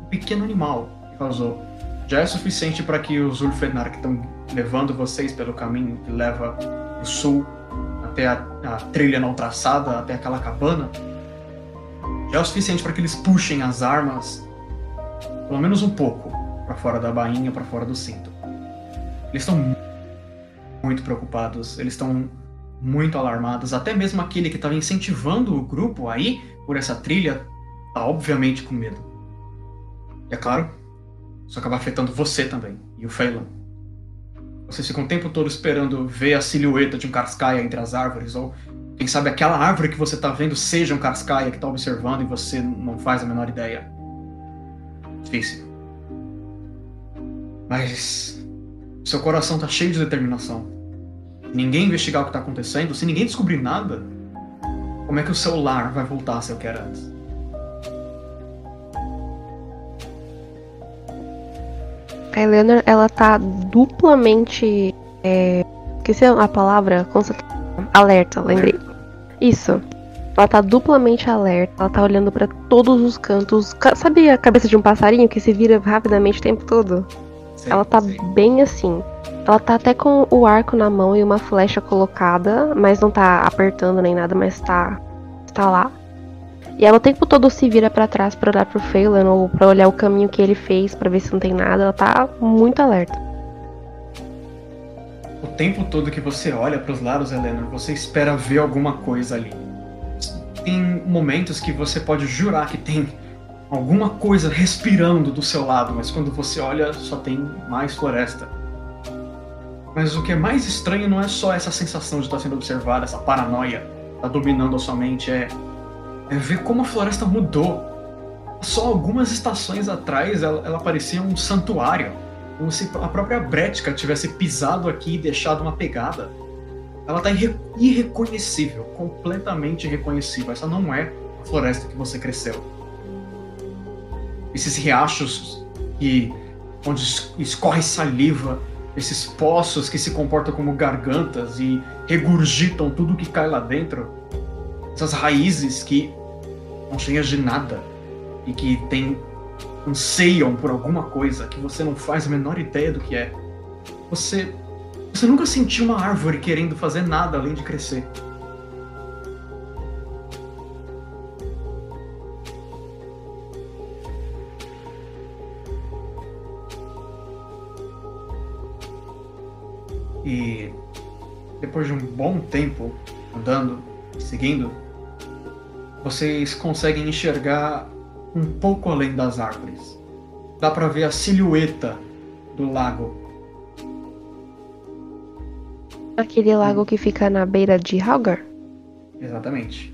um pequeno animal que causou, já é suficiente para que os Ulfenar que estão levando vocês pelo caminho que leva do sul até a, a trilha não traçada, até aquela cabana, já é o suficiente para que eles puxem as armas pelo menos um pouco para fora da bainha, para fora do cinto. Eles estão mu- muito preocupados, eles estão muito alarmados. Até mesmo aquele que estava incentivando o grupo aí por essa trilha tá obviamente com medo. E é claro, isso acaba afetando você também e o Phelan. Vocês ficam o tempo todo esperando ver a silhueta de um Karskaya entre as árvores, ou quem sabe aquela árvore que você tá vendo seja um Karskaya que tá observando e você não faz a menor ideia. Difícil. Mas seu coração tá cheio de determinação. Ninguém investigar o que tá acontecendo, se ninguém descobrir nada, como é que o seu lar vai voltar a ser o que era antes? A Eleanor, ela tá duplamente. É... Esqueci a palavra? Alerta, lembrei. Isso. Ela tá duplamente alerta, ela tá olhando pra todos os cantos. Ca- Sabe a cabeça de um passarinho que se vira rapidamente o tempo todo? Sei, Ela tá sei. bem assim. Ela tá até com o arco na mão e uma flecha colocada, mas não tá apertando nem nada, mas tá, tá lá. E ela o tempo todo se vira pra trás pra olhar pro Phelan ou pra olhar o caminho que ele fez pra ver se não tem nada. Ela tá muito alerta. o tempo todo que você olha para os lados, Helena, você espera ver alguma coisa ali. Tem momentos que você pode jurar que tem alguma coisa respirando do seu lado, mas quando você olha, só tem mais floresta. Mas o que é mais estranho não é só essa sensação de estar sendo observada, essa paranoia tá dominando a sua mente, é, é ver como a floresta mudou. Só algumas estações atrás ela, ela parecia um santuário, como se a própria Bretka tivesse pisado aqui e deixado uma pegada. Ela tá irre irreconhecível, completamente irreconhecível. Essa não é a floresta que você cresceu. Esses riachos que onde escorre saliva, esses poços que se comportam como gargantas e regurgitam tudo que cai lá dentro, essas raízes que não cheias de nada e que tem anseiam por alguma coisa que você não faz a menor ideia do que é. Você você nunca sentiu uma árvore querendo fazer nada além de crescer. E depois de um bom tempo andando, seguindo, vocês conseguem enxergar um pouco além das árvores. Dá para ver a silhueta do lago. Aquele lago que fica na beira de Halgar? Exatamente.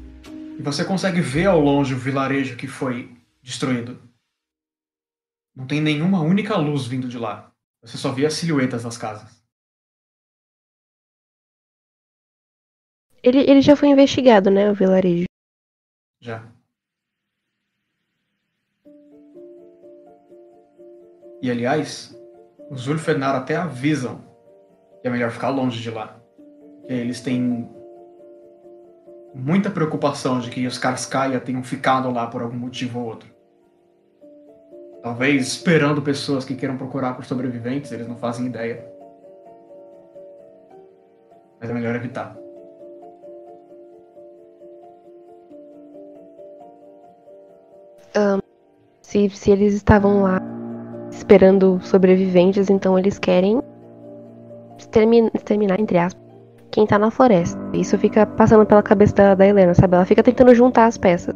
E você consegue ver ao longe o vilarejo que foi destruído. Não tem nenhuma única luz vindo de lá. Você só vê as silhuetas das casas. Ele, ele já foi investigado, né, o vilarejo? Já. E aliás, os Ulfenar até avisam que é melhor ficar longe de lá. Que eles têm muita preocupação de que os Karskaya tenham ficado lá por algum motivo ou outro. Talvez esperando pessoas que queiram procurar por sobreviventes, eles não fazem ideia. Mas é melhor evitar. Um, se, se eles estavam lá esperando sobreviventes, então eles querem exterminar, entre aspas, quem tá na floresta. Isso fica passando pela cabeça da, da Helena, sabe? Ela fica tentando juntar as peças.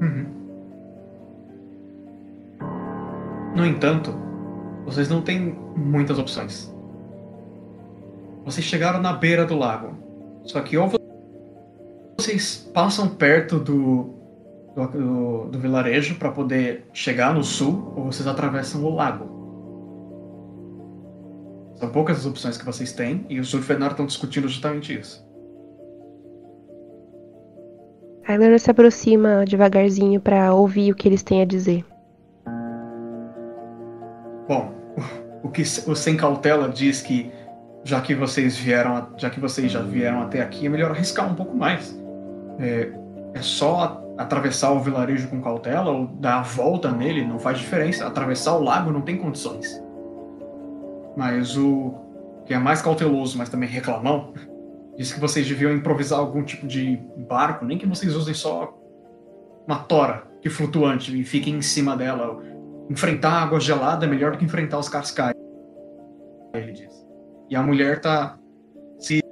Uhum. No entanto, vocês não têm muitas opções. Vocês chegaram na beira do lago. Só que ou vocês passam perto do do, do, do vilarejo para poder chegar no sul ou vocês atravessam o lago. São poucas as opções que vocês têm e os Surfenar estão discutindo justamente isso. Helena se aproxima devagarzinho para ouvir o que eles têm a dizer. Bom, o que o sem cautela diz que já que vocês vieram, já que vocês já vieram até aqui, é melhor arriscar um pouco mais. É, é só atravessar o vilarejo com cautela ou dar a volta nele, não faz diferença. Atravessar o lago não tem condições. Mas o que é mais cauteloso, mas também reclamão, diz que vocês deviam improvisar algum tipo de barco, nem que vocês usem só uma tora que flutuante e fiquem em cima dela. Enfrentar água gelada é melhor do que enfrentar os cascais, ele diz. E a mulher tá se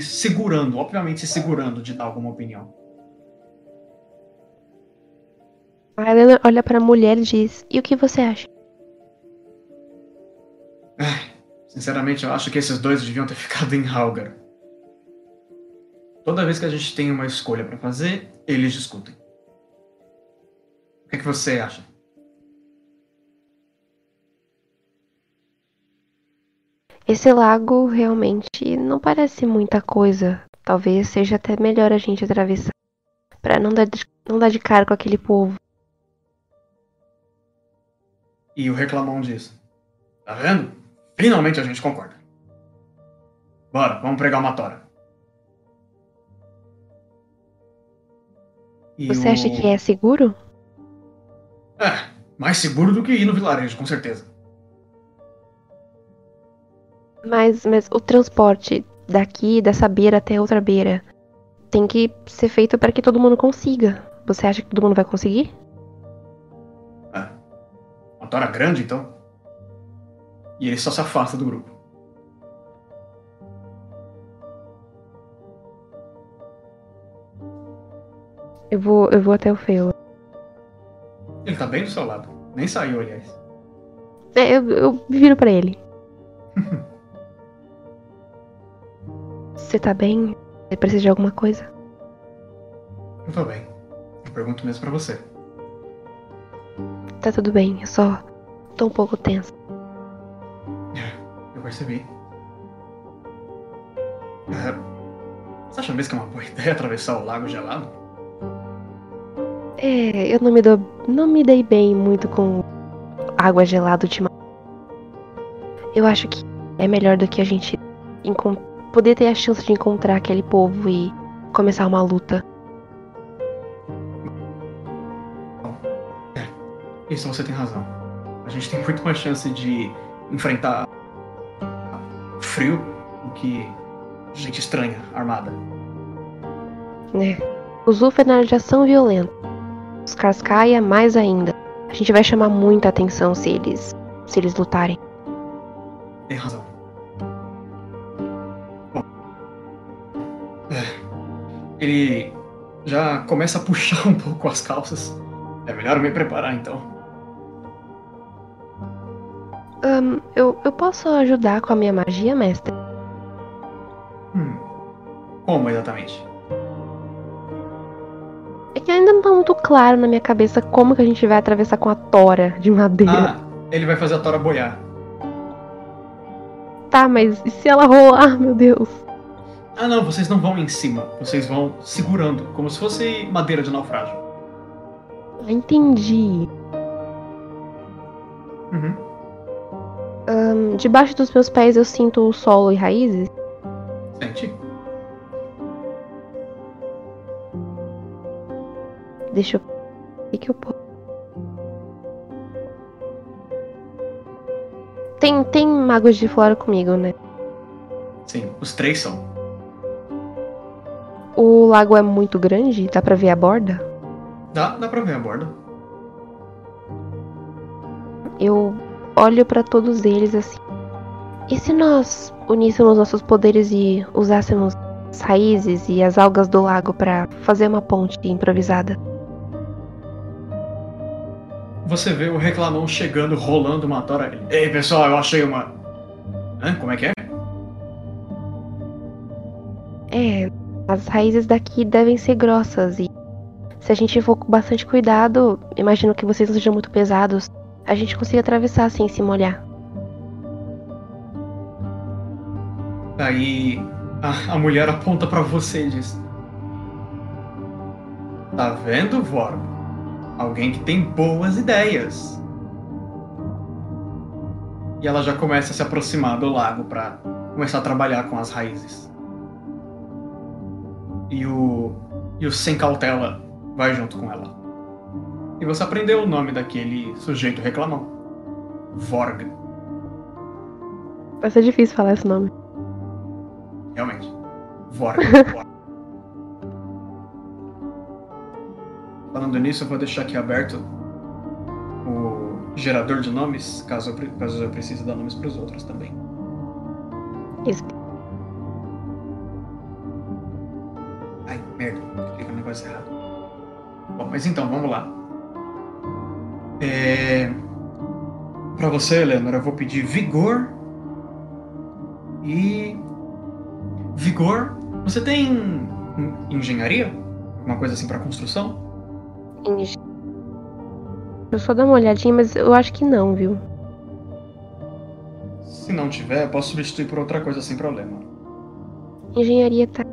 segurando, obviamente se segurando de dar alguma opinião. A Helena olha para a mulher e diz: E o que você acha? Sinceramente, eu acho que esses dois deviam ter ficado em Halgar. Toda vez que a gente tem uma escolha para fazer, eles discutem. O que, é que você acha? Esse lago realmente não parece muita coisa. Talvez seja até melhor a gente atravessar para não dar de, não dar de cara com aquele povo. E o reclamão diz: Tá vendo? Finalmente a gente concorda. Bora, vamos pregar uma tora. E Você o... acha que é seguro? É, mais seguro do que ir no vilarejo, com certeza. Mas, mas o transporte daqui, dessa beira até outra beira, tem que ser feito para que todo mundo consiga. Você acha que todo mundo vai conseguir? Uma tora grande, então? E ele só se afasta do grupo. Eu vou, eu vou até o Feo. Ele tá bem do seu lado. Nem saiu, aliás. É, eu, eu viro pra ele. Você tá bem? Você precisa de alguma coisa? Eu tô bem. Eu pergunto mesmo pra você. Tá tudo bem, eu só tô um pouco tensa. Eu percebi. É, você acha mesmo que é uma boa ideia atravessar o lago gelado? É, eu não me dou. não me dei bem muito com água gelada ultimamente. Eu acho que é melhor do que a gente poder ter a chance de encontrar aquele povo e começar uma luta. Isso você tem razão. A gente tem muito mais chance de enfrentar frio do que gente estranha, armada. né? Os Ulfenar já são violentos. Os Cascaia mais ainda. A gente vai chamar muita atenção se eles se eles lutarem. Tem razão. Bom. É, ele já começa a puxar um pouco as calças. É melhor me preparar então. Ahn, eu, eu posso ajudar com a minha magia, mestre? Hum. Como exatamente? É que ainda não tá muito claro na minha cabeça como que a gente vai atravessar com a tora de madeira. Ah, ele vai fazer a Tora boiar. Tá, mas e se ela rolar, meu Deus? Ah não, vocês não vão em cima. Vocês vão segurando, como se fosse madeira de naufrágio. Ah, entendi. Uhum. Ahn, debaixo dos meus pés eu sinto o solo e raízes. Sente? Deixa eu. O que, que eu posso. Tem, tem magos de flora comigo, né? Sim, os três são. O lago é muito grande? Dá pra ver a borda? Dá, dá pra ver a borda. Olho pra todos eles assim. E se nós uníssemos nossos poderes e usássemos as raízes e as algas do lago pra fazer uma ponte improvisada? Você vê o reclamão chegando, rolando uma tora. Ei, pessoal, eu achei uma. Hã? Como é que é? É, as raízes daqui devem ser grossas e se a gente for com bastante cuidado, imagino que vocês não sejam muito pesados, a gente consiga atravessar sem se molhar. Aí a, a mulher aponta pra você e diz: Tá vendo, Vorm? Alguém que tem boas ideias. E ela já começa a se aproximar do lago pra começar a trabalhar com as raízes. E o. E o Sem Cautela vai junto com ela. E você aprendeu o nome daquele sujeito reclamão. Vorg, Vai ser difícil falar esse nome. realmente. Vorg. Falando nisso, eu vou deixar aqui aberto o gerador de nomes, caso eu, caso eu precise dar nomes para os outros também. Isso. Ai, merda, cliquei no negócio errado. Bom, mas então, vamos lá. É... Pra você, Eleanor, eu vou pedir vigor e. Vigor. Você tem en- engenharia? Alguma coisa assim pra construção? Eu só dar uma olhadinha, mas eu acho que não, viu? Se não tiver, eu posso substituir por outra coisa sem problema. Engenharia tá.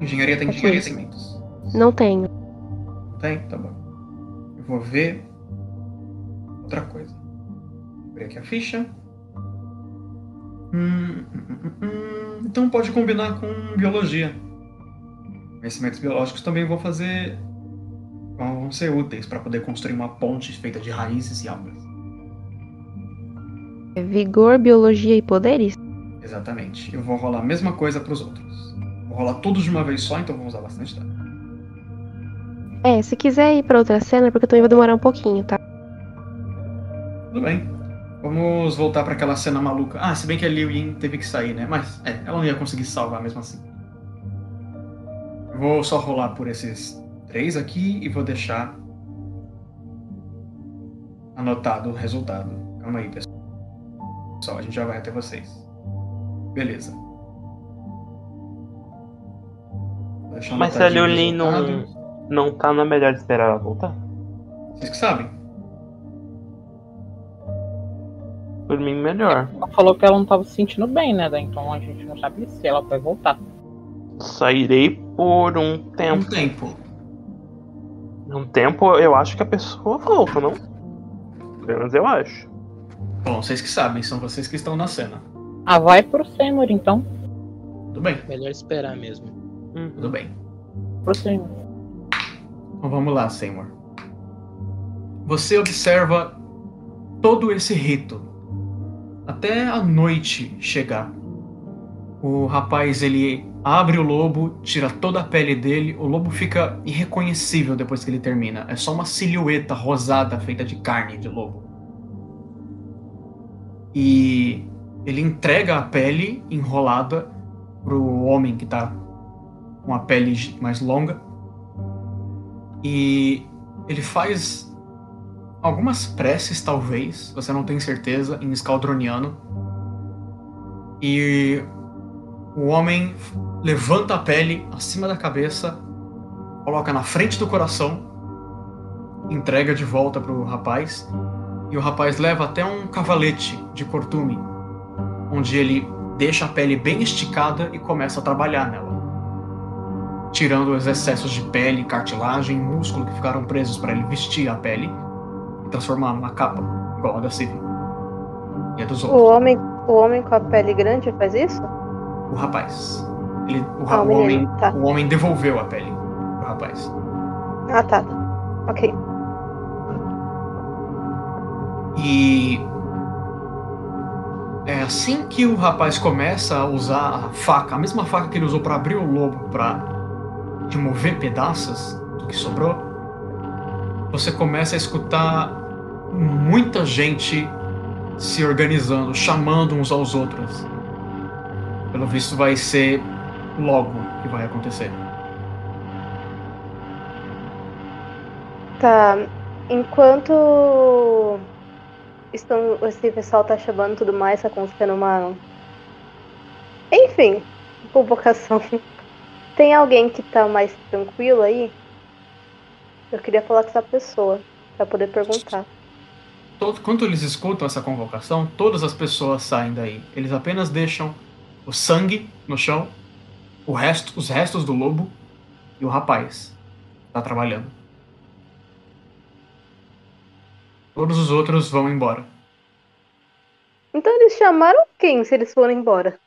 Engenharia tem Ok. engenharia cimentos. Não tenho. Tem? Tá bom. Vou ver outra coisa. Vou abrir aqui a ficha. Hum, hum, hum, hum. Então pode combinar com biologia. Conhecimentos biológicos também vão fazer. vão ser úteis para poder construir uma ponte feita de raízes e algas. Vigor, biologia e poderes? Exatamente. Eu vou rolar a mesma coisa para os outros. Vou rolar todos de uma vez só, então vou usar bastante dano. É, se quiser ir pra outra cena, porque eu também vou demorar um pouquinho, tá? Tudo bem. Vamos voltar para aquela cena maluca. Ah, se bem que a Liu Yin teve que sair, né? Mas, é, ela não ia conseguir salvar mesmo assim. Vou só rolar por esses três aqui e vou deixar anotado o resultado. Calma aí, pessoal. Pessoal, a gente já vai até vocês. Beleza. Vou deixar Mas se a o Liolin não, resultado. Não tá, não é melhor esperar ela voltar? Vocês que sabem. Por mim, melhor. Ela falou que ela não tava se sentindo bem, né? Então a gente não sabe se ela vai voltar. Sairei por um Um tempo. tempo. Um tempo, eu acho que a pessoa volta, não? Pelo menos eu acho. Bom, vocês que sabem, são vocês que estão na cena. Ah, vai pro Seymour então. Tudo bem, Melhor esperar mesmo. tudo bem. Pro Seymour. Então vamos lá, Seymour. Você observa todo esse rito até a noite chegar. O rapaz ele abre o lobo, tira toda a pele dele, o lobo fica irreconhecível depois que ele termina. É só uma silhueta rosada feita de carne de lobo. E ele entrega a pele enrolada pro homem que tá com a pele mais longa. E ele faz algumas preces, talvez, você não tem certeza, em escaldroniano. E o homem levanta a pele acima da cabeça, coloca na frente do coração, entrega de volta pro rapaz. E o rapaz leva até um cavalete de cortume, onde ele deixa a pele bem esticada e começa a trabalhar nela tirando os excessos de pele, cartilagem, músculo que ficaram presos para ele vestir a pele e transformar numa capa igual a da Sylvie e a dos O outros. homem, o homem com a pele grande faz isso? O rapaz, ele, o, Ah, o o menino, homem, tá. o homem devolveu a pele pro rapaz. Ah, tá. Ok. E é assim que o rapaz começa a usar a faca, a mesma faca que ele usou para abrir o lobo, para remover pedaços do que sobrou, você começa a escutar muita gente se organizando, chamando uns aos outros. Pelo visto, vai ser logo que vai acontecer. Tá. Enquanto estão, esse pessoal tá chamando tudo mais, tá acontecendo uma. Enfim, convocação. Tem alguém que tá mais tranquilo aí? Eu queria falar com essa pessoa, pra poder perguntar. Todo, quando eles escutam essa convocação, todas as pessoas saem daí. Eles apenas deixam o sangue no chão, o resto, os restos do lobo e o rapaz tá trabalhando. Todos os outros vão embora. Então eles chamaram quem se eles forem embora?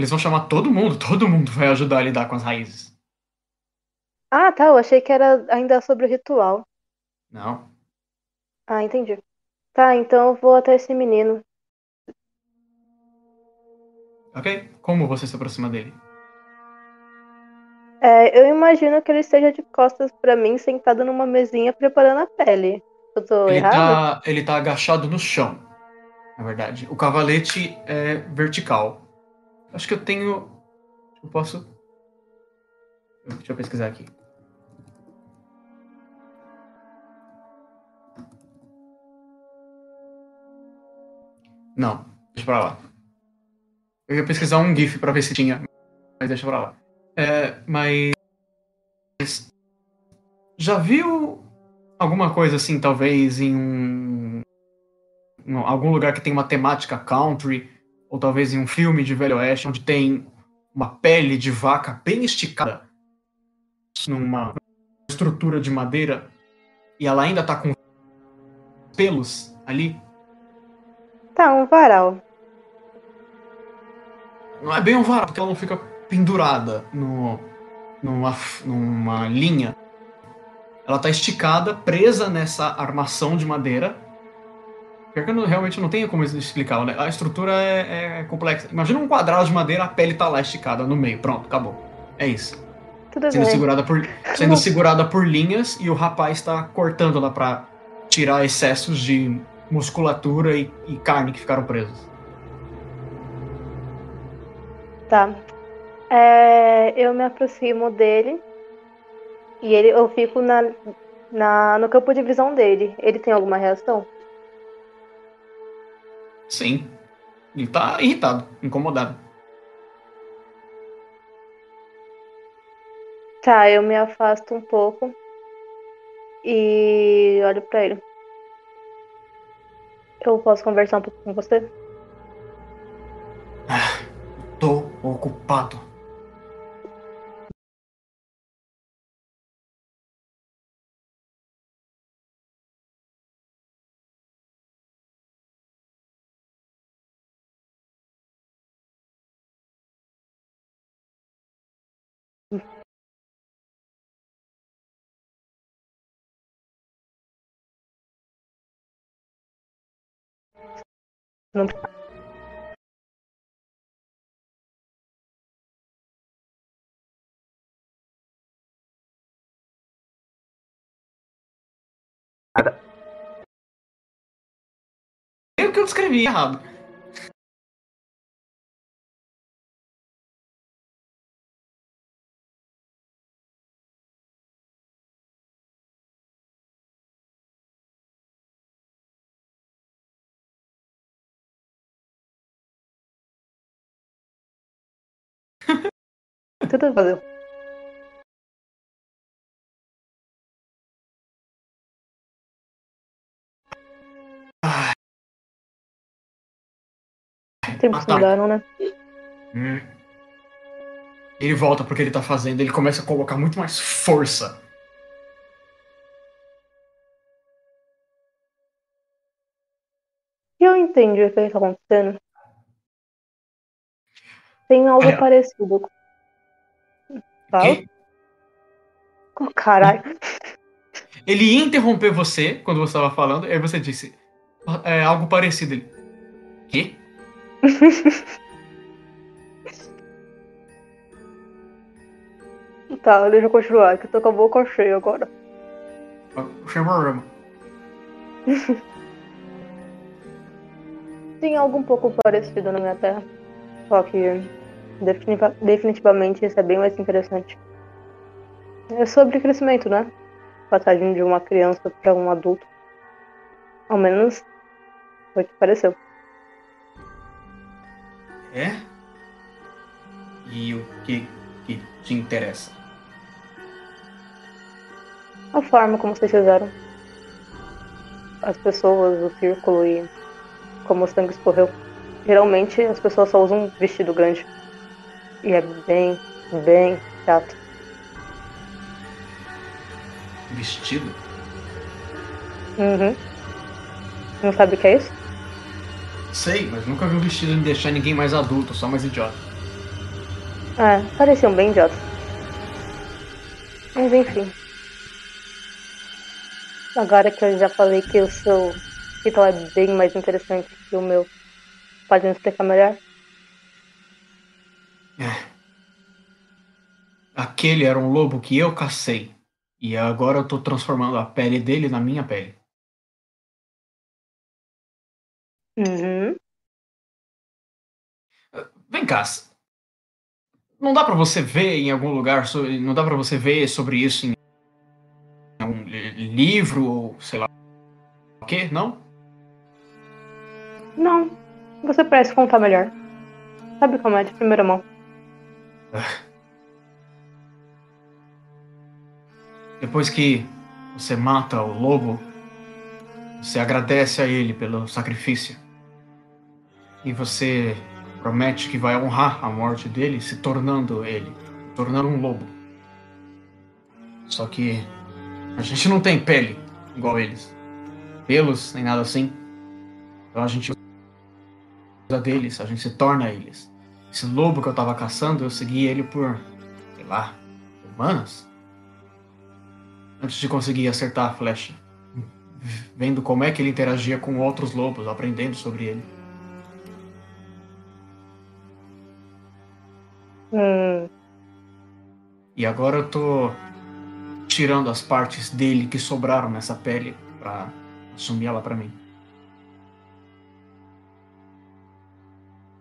Eles vão chamar todo mundo, todo mundo vai ajudar a lidar com as raízes. Ah, tá. Eu achei que era ainda sobre o ritual. Não. Ah, entendi. Tá, então eu vou até esse menino. Ok? Como você se aproxima dele? É, eu imagino que ele esteja de costas pra mim, sentado numa mesinha preparando a pele. Eu tô Ele errado? tá, ele tá agachado no chão, na verdade. O cavalete é vertical. Acho que eu tenho. Eu posso. Deixa eu pesquisar aqui. Não, deixa pra lá. Eu ia pesquisar um GIF pra ver se tinha, mas deixa pra lá. É, mas. Já viu alguma coisa assim, talvez em um. em algum lugar que tem uma temática country, ou talvez em um filme de Velho Oeste, onde tem uma pele de vaca bem esticada numa estrutura de madeira e ela ainda tá com pelos ali. Tá, um varal. Não é bem um varal, porque ela não fica pendurada no, numa, numa linha. Ela tá esticada, presa nessa armação de madeira. Pior que eu não- realmente não tenho como explicar, né? A estrutura é, é complexa. Imagina um quadrado de madeira, a pele tá lá esticada no meio. Pronto, acabou. É isso. Tudo Sendo bem. segurada por, sendo segurada por linhas e o rapaz tá cortando lá pra tirar excessos de musculatura e, e carne que ficaram presos. Tá. É, eu me aproximo dele E ele, eu fico na, na, no campo de visão dele. Ele tem alguma reação? Sim. Ele tá irritado, incomodado. Tá, eu me afasto um pouco e olho pra ele. Eu posso conversar um pouco com você? Tô ocupado. Não Eu que eu escrevi errado. Tudo valeu. Tempos Ah, tá. mudaram, né? Hum. Ele volta porque ele tá fazendo, ele começa a colocar muito mais força. Eu entendi o que está acontecendo. Tem algo É. parecido. Fala? Que- Oh, caralho. Ele ia interromper você quando você estava falando, aí você disse é, algo parecido. Ele, quê? Tá, deixa eu continuar, que eu tô com a boca cheia agora. Problema. Tem algo um pouco parecido na minha terra. Só que definitiva- definitivamente isso é bem mais interessante. É sobre crescimento, né? Passagem de uma criança para um adulto. Ao menos foi o que pareceu. É? E o que, que te interessa? A forma como vocês fizeram. As pessoas, o círculo e como o sangue escorreu. Geralmente as pessoas só usam um vestido grande. E é bem, bem chato. Vestido? Uhum. Não sabe o que é isso? Sei, mas nunca vi um vestido em deixar ninguém mais adulto, só mais idiota. É, pareciam bem idiotas. Mas enfim. Agora que eu já falei que o seu ritual é bem mais interessante que o meu, pode me explicar melhor? Aquele era um lobo que eu cacei. E agora eu tô transformando a pele dele na minha pele. Uhum. Vem cá. Não dá pra você ver em algum lugar, não dá pra você ver sobre isso em li- livro ou sei lá o quê? Não? Não, você parece contar melhor. Sabe como é de primeira mão? Depois que você mata o lobo, você agradece a ele pelo sacrifício. E você promete que vai honrar a morte dele, se tornando ele, tornando um lobo. Só que a gente não tem pele igual eles. Pelos, nem nada assim. Então a gente usa deles, a gente se torna eles. Esse lobo que eu tava caçando, eu segui ele por, sei lá, semanas antes de conseguir acertar a flecha. Vendo como é que ele interagia com outros lobos, aprendendo sobre ele. Hum, E agora eu tô tirando as partes dele que sobraram nessa pele pra assumir ela pra mim.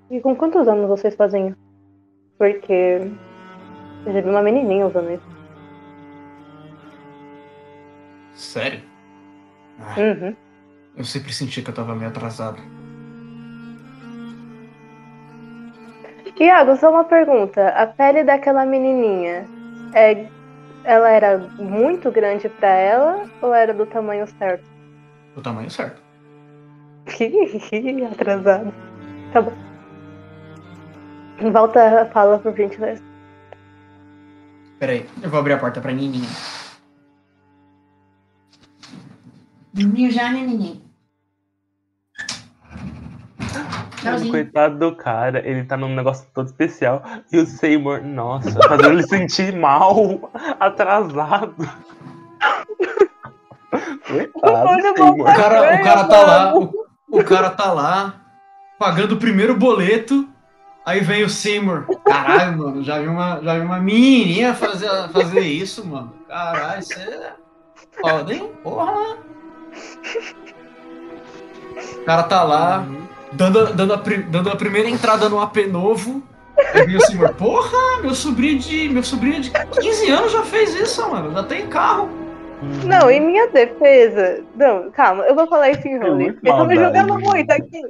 E com quantos anos vocês fazem isso? Porque eu já vi uma menininha usando isso. Sério? Ah, Uhum. eu sempre senti que eu tava meio atrasado. Iago, só uma pergunta. A pele daquela menininha, é, ela era muito grande pra ela ou era do tamanho certo? O tamanho certo. Atrasado. Tá bom. Volta a fala por gentileza. Peraí, eu vou abrir a porta pra Nininha. Dormiu já, né, neném? Tchauzinho. Coitado do cara, ele tá num negócio todo especial. E o Seymour, nossa, fazendo ele sentir mal, atrasado. Coitado, Seymour. O cara, o cara tá lá, o, o cara tá lá, pagando o primeiro boleto. Aí vem o Seymour. Caralho, mano, já vi uma, já vi uma menininha fazer, fazer isso, mano. Caralho, isso é foda, hein? Porra. O cara tá lá, dando, dando, a, dando a primeira entrada no AP novo. Aí vem o Seymour. Porra, meu sobrinho de, meu sobrinho de 15 anos já fez isso, mano. Já tem carro. Não, em minha defesa. Não, calma, eu vou falar isso em Rony. Porque estão me julgando muito aqui.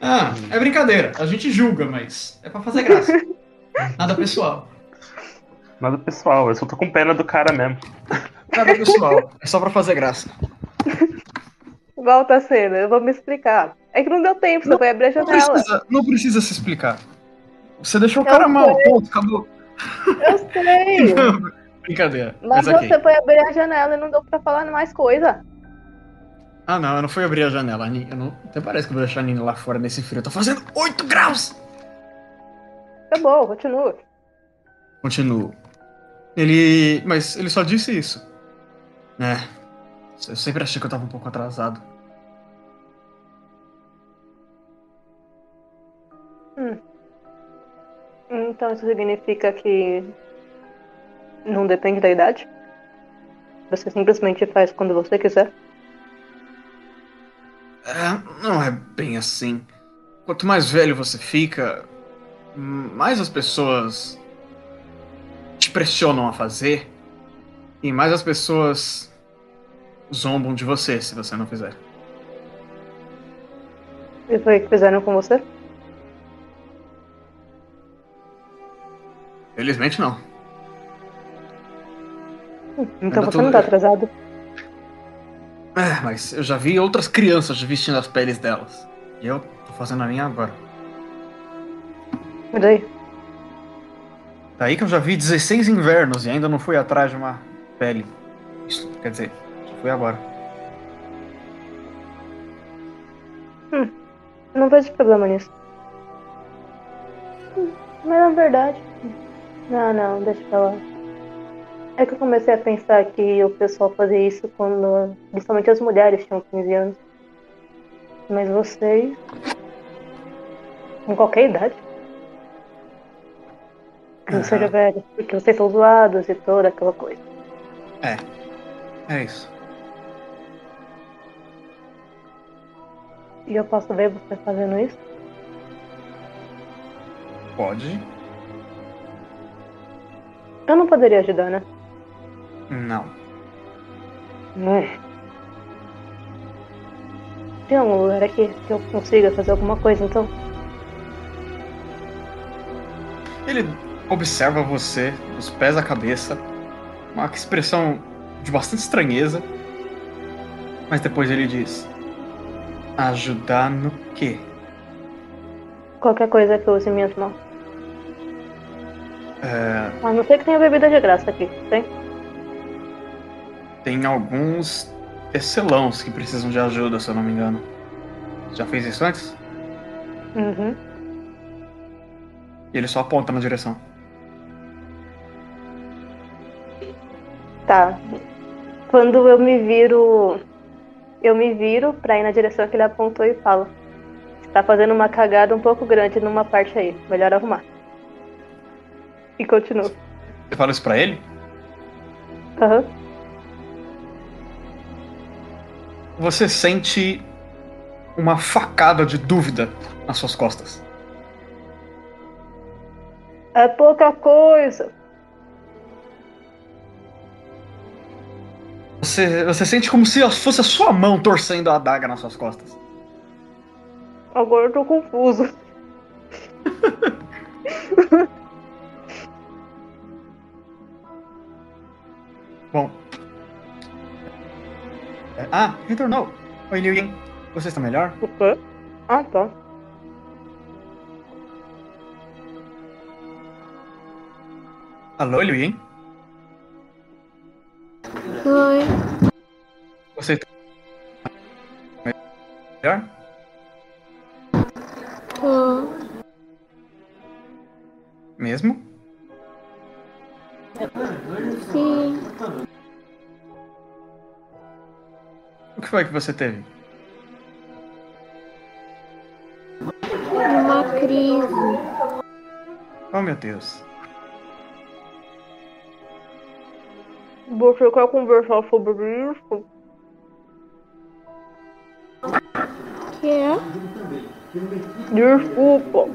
Ah, é brincadeira. A gente julga, mas é pra fazer graça. Nada pessoal. Nada pessoal, eu só tô com pena do cara mesmo. Nada pessoal. É só pra fazer graça. Volta a cena, eu vou me explicar. É que não deu tempo, você foi abrir a Não janela. precisa, não precisa se explicar. Você deixou o Eu cara mal, sei. ponto, acabou. Eu sei. Brincadeira. Mas Mas ok. você foi abrir a janela e não deu pra falar mais coisa. Ah, não, eu não fui abrir a janela. Eu não... Até parece que eu vou deixar a Nina lá fora nesse frio. Tá fazendo 8 graus! Tá bom, continua. Continuo. Ele. Mas ele só disse isso. É. Eu sempre achei que eu tava um pouco atrasado. Então isso significa que não depende da idade? Você simplesmente faz quando você quiser? É, não é bem assim. Quanto mais velho você fica, mais as pessoas te pressionam a fazer e mais as pessoas zombam de você se você não fizer. E foi o que fizeram com você? Felizmente não. Então Ainda você não tá atrasado? É, mas eu já vi outras crianças vestindo as peles delas. E eu tô fazendo a minha agora. E daí? Daí que eu já vi 16 invernos e ainda não fui atrás de uma pele. Isso, quer dizer, fui agora. Não vejo problema nisso. Hum, Mas na verdade. Não, não, deixa pra lá. É que eu comecei a pensar que o pessoal fazia isso quando. Principalmente as mulheres tinham 15 anos. Mas vocês. Com qualquer idade. Não Aham. seja velho. Porque vocês são zoados e toda aquela coisa. É isso. E eu posso ver você fazendo isso? Pode? Eu não poderia ajudar, né? Não. Hum. Tem algum lugar aqui que eu consiga fazer alguma coisa então? Ele observa você, os pés à cabeça, uma expressão de bastante estranheza. Mas depois ele diz: Ajudar no quê? Qualquer coisa que eu use minhas mãos. É, A não ser que tenha bebida de graça aqui, tem? Tem alguns tecelãos que precisam de ajuda, se eu não me engano. Já fez isso antes? Uhum. E ele só aponta na direção. Tá. Quando eu me viro. Eu me viro pra ir na direção que ele apontou e falo. Você tá fazendo uma cagada um pouco grande numa parte aí. Melhor arrumar. E continuo. Você fala isso pra ele? Aham. Você sente uma facada de dúvida nas suas costas. É pouca coisa. Você, você sente como se fosse a sua mão torcendo a adaga nas suas costas. Agora eu tô confuso. Bom. Ah, retornou. Oi, Liu Yin. Você está melhor? O quê? Ah, tá. Alô, Liu Yin? Oi. Você está melhor? Tô. Mesmo? Sim. O que foi que você teve? Uma crise. Oh, meu Deus. Você quer conversar sobre isso? Que é? Desculpa.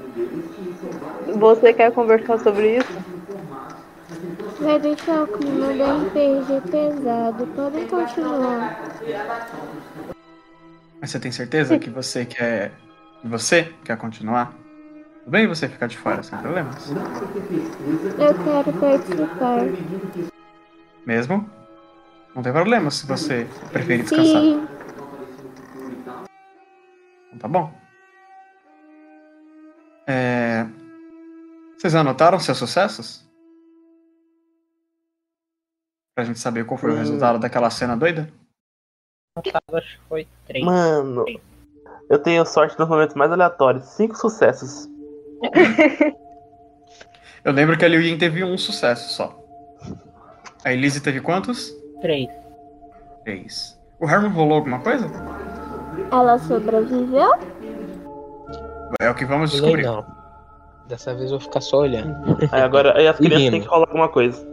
Você quer conversar sobre isso? Vai deixar o clima da RPG pesado. Podem continuar. Mas você tem certeza que você quer. que você quer continuar? Tudo bem você ficar de fora, sem problemas. Eu quero participar. Mesmo? Não tem problema se você preferir descansar. Sim. Então tá bom. É... Vocês anotaram seus sucessos? Pra gente saber qual foi o Hum. resultado daquela cena doida? Acho que foi três. Mano, eu tenho sorte nos momentos mais aleatórios. Cinco sucessos. Eu lembro que a Liu Yin teve um sucesso só. A Elise teve quantos? Três. Três. O Herman rolou alguma coisa? Ela sobreviveu? É o que vamos descobrir. não. Dessa vez eu vou ficar só olhando. Aí agora aí as E crianças têm que rolar alguma coisa.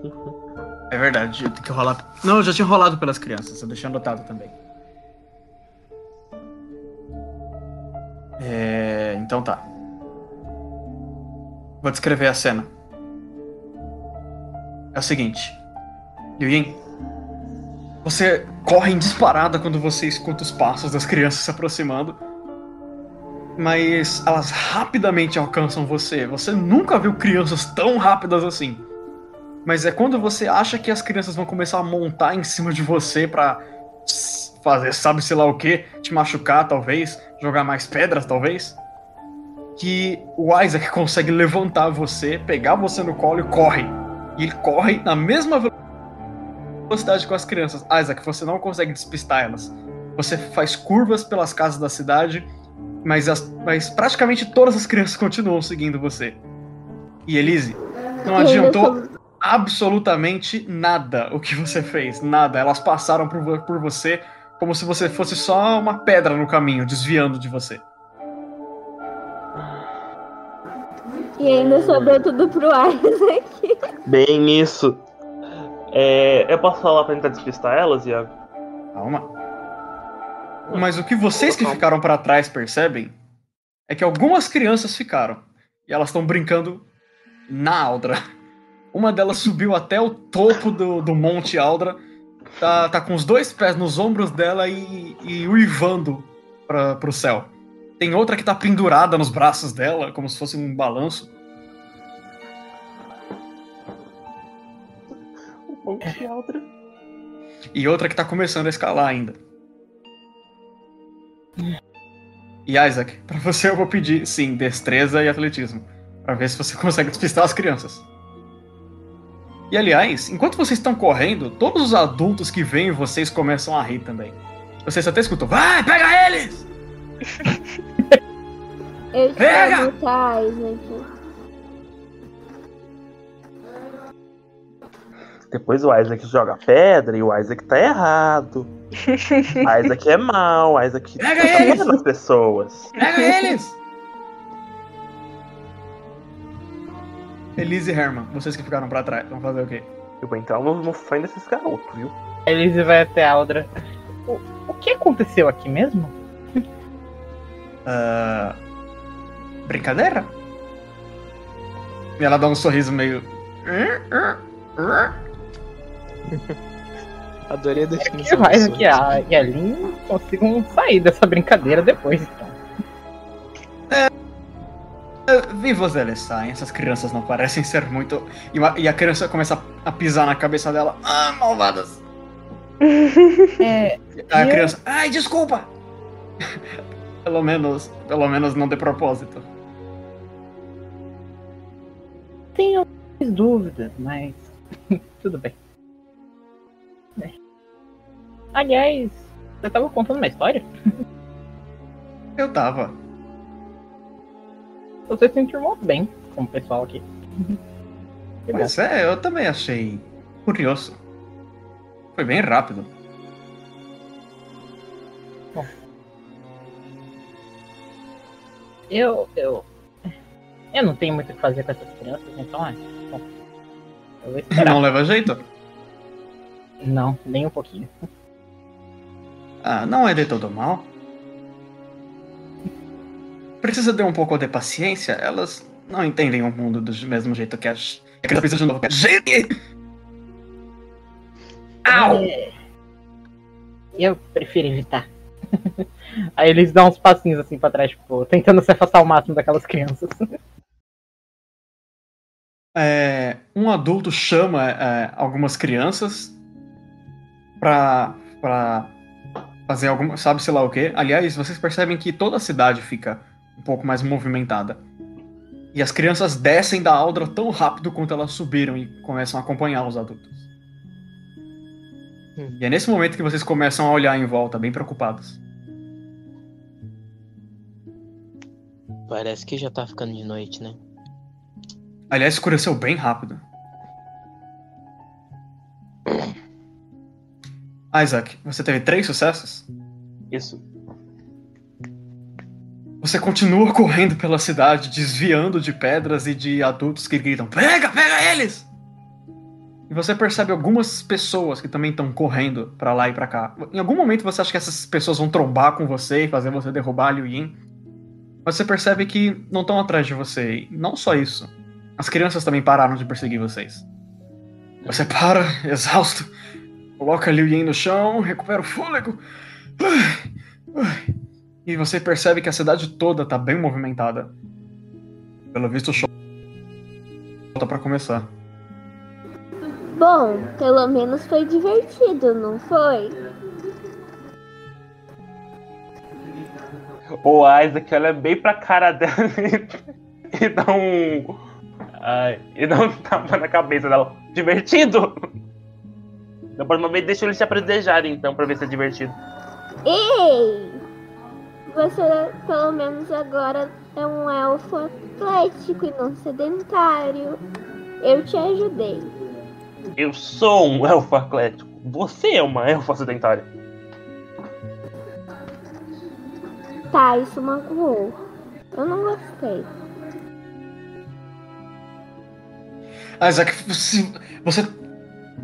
É verdade, tem que rolar. Não, eu já tinha rolado pelas crianças, eu deixei anotado também. É. Então tá. Vou descrever a cena. É o seguinte. Liu Yin. Você corre em disparada quando você escuta os passos das crianças se aproximando. Mas elas rapidamente alcançam você. Você nunca viu crianças tão rápidas assim. Mas é quando você acha que as crianças vão começar a montar em cima de você pra s- fazer sabe sei lá o que, te machucar talvez, jogar mais pedras talvez, que o Isaac consegue levantar você, pegar você no colo e corre. E ele corre na mesma ve- velocidade com as crianças. Isaac, você não consegue despistar elas. Você faz curvas pelas casas da cidade, mas, as- mas praticamente todas as crianças continuam seguindo você. E Elise, não adiantou absolutamente nada o que você fez. Nada. Elas passaram por, por você como se você fosse só uma pedra no caminho, desviando de você. E ainda sobrou tudo pro Isaac. Bem isso. É, eu posso falar pra tentar despistar elas, Iago? Calma. Mas o que vocês que ficaram pra trás percebem é que algumas crianças ficaram. E elas estão brincando na Aldra. Uma delas subiu até o topo do, do Monte Aldra. Tá, tá com os dois pés nos ombros dela e, e uivando pra, pro céu. Tem outra que tá pendurada nos braços dela, como se fosse um balanço. Monte Aldra. E outra que tá começando a escalar ainda. E Isaac, pra você eu vou pedir, sim, destreza e atletismo. Pra ver se você consegue despistar as crianças. E aliás, enquanto vocês estão correndo, todos os adultos que veem vocês começam a rir também. Vocês até escutam, vai, pega eles! Eu Pega! Isaac. Depois o Isaac joga pedra e o Isaac tá errado. O Isaac é mal, o Isaac Pega tá eles! as pessoas. Pega eles! Elise e Herman, vocês que ficaram pra trás, vão fazer o quê? Eu vou entrar no, no fã desses garotos, viu? Elise vai até a Aldra. O, o que aconteceu aqui mesmo? Ah, brincadeira? E ela dá um sorriso meio. Adorei a Que definição. mais da que a e a Lin consigam sair dessa brincadeira depois, então. Vi você, eles saem. Essas crianças não parecem ser muito. E, uma- e a criança começa a pisar na cabeça dela. Ah, malvadas! É, A criança. Ai, desculpa! pelo menos. Pelo menos não de propósito. tenho algumas dúvidas, mas tudo bem. É. Aliás, você tava contando uma história? Eu tava. Você se enturmou bem com o pessoal aqui. Bom. Mas é, eu também achei curioso. Foi bem rápido. Eu, eu. Eu não tenho muito o que fazer com essas crianças, então é. Bom, eu vou esperar. Não leva jeito? Não, nem um pouquinho. Ah, não é de todo mal. Precisa ter um pouco de paciência. Elas não entendem o mundo do mesmo jeito que a gente. É que elas precisam de novo gente. Au! Eu prefiro evitar. Aí eles dão uns passinhos assim pra trás, tipo, tentando se afastar ao máximo daquelas crianças. É, um adulto chama é, algumas crianças pra, pra fazer alguma. Sabe-se lá o quê? Aliás, vocês percebem que toda a cidade fica um pouco mais movimentada. E as crianças descem da Aldra tão rápido quanto elas subiram e começam a acompanhar os adultos. Hum. E é nesse momento que vocês começam a olhar em volta, bem preocupados. Parece que já tá ficando de noite, né? Aliás, escureceu bem rápido. Isaac, você teve três sucessos? Isso. Você continua correndo pela cidade, desviando de pedras e de adultos que gritam: Pega, pega eles! E você percebe algumas pessoas que também estão correndo pra lá e pra cá. Em algum momento você acha que essas pessoas vão trombar com você e fazer você derrubar Liu Yin. Mas você percebe que não estão atrás de você. E não só isso. As crianças também pararam de perseguir vocês. Você para, exausto, coloca Liu Yin no chão, recupera o fôlego. Ai, ai. E você percebe que a cidade toda tá bem movimentada. Pelo visto, o show tá pra começar. Bom, pelo menos foi divertido, não foi? O Isaac olha bem pra cara dela e, e dá um. Ai, e dá um tapa na cabeça dela. Divertido! Da próxima vez deixa eles se apredejarem então pra ver se é divertido. Ei! Você, pelo menos agora, é um elfo atlético e não sedentário. Eu te ajudei. Eu sou um elfo atlético. Você é uma elfa sedentária. Tá, isso magoou. Eu não gostei. Isaac, você, você.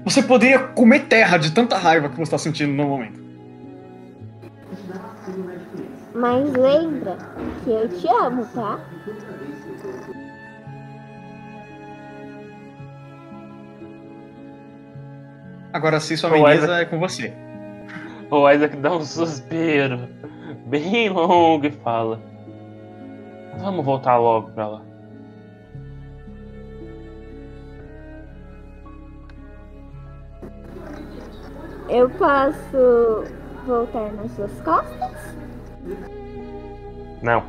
Você poderia comer terra de tanta raiva que você tá sentindo no momento. Mas lembra que eu te amo, tá? Agora, se sua menina Isaac- é com você. O Isaac dá um suspiro bem longo e fala: Vamos voltar logo pra lá. Eu posso voltar nas suas costas? Não.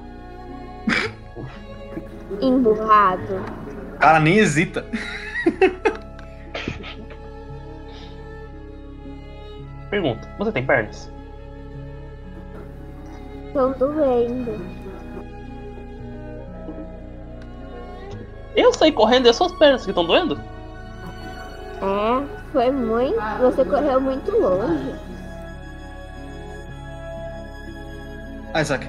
Emburrado. Cara nem hesita. Pergunta: Você tem pernas? Tô doendo. Eu saí correndo e as suas pernas que estão doendo? É, foi muito. Você correu muito longe. Isaac,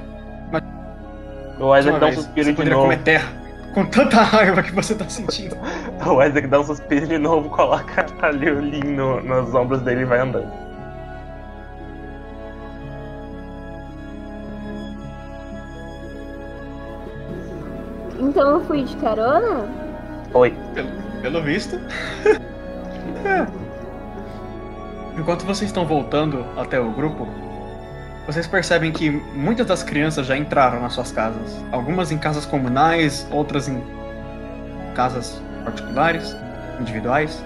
O Isaac dá um suspiro você de novo. comer terra com tanta raiva que você tá sentindo. O Isaac dá um suspiro de novo, coloca a Liolin no, nos ombros dele e vai andando. Então eu fui de carona? Oi. Pelo, pelo visto. Enquanto vocês estão voltando até o grupo, vocês percebem que muitas das crianças já entraram nas suas casas. Algumas em casas comunais, outras em casas particulares, individuais.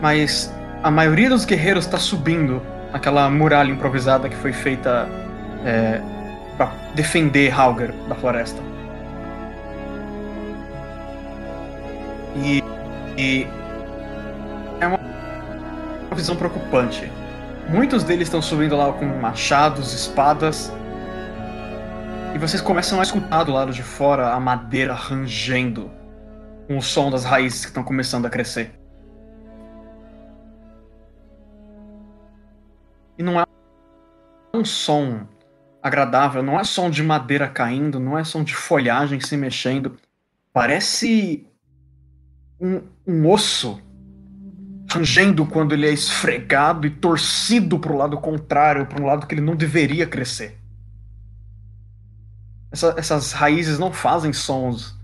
Mas a maioria dos guerreiros está subindo aquela muralha improvisada que foi feita é, para defender Halger da floresta. E, e é uma visão preocupante. Muitos deles estão subindo lá com machados, espadas. E vocês começam a escutar do lado de fora a madeira rangendo com o som das raízes que estão começando a crescer. E não é um som agradável, não é som de madeira caindo, não é som de folhagem se mexendo. Parece um, um osso rangendo quando ele é esfregado e torcido para o lado contrário, para um lado que ele não deveria crescer. Essa, essas raízes não fazem sons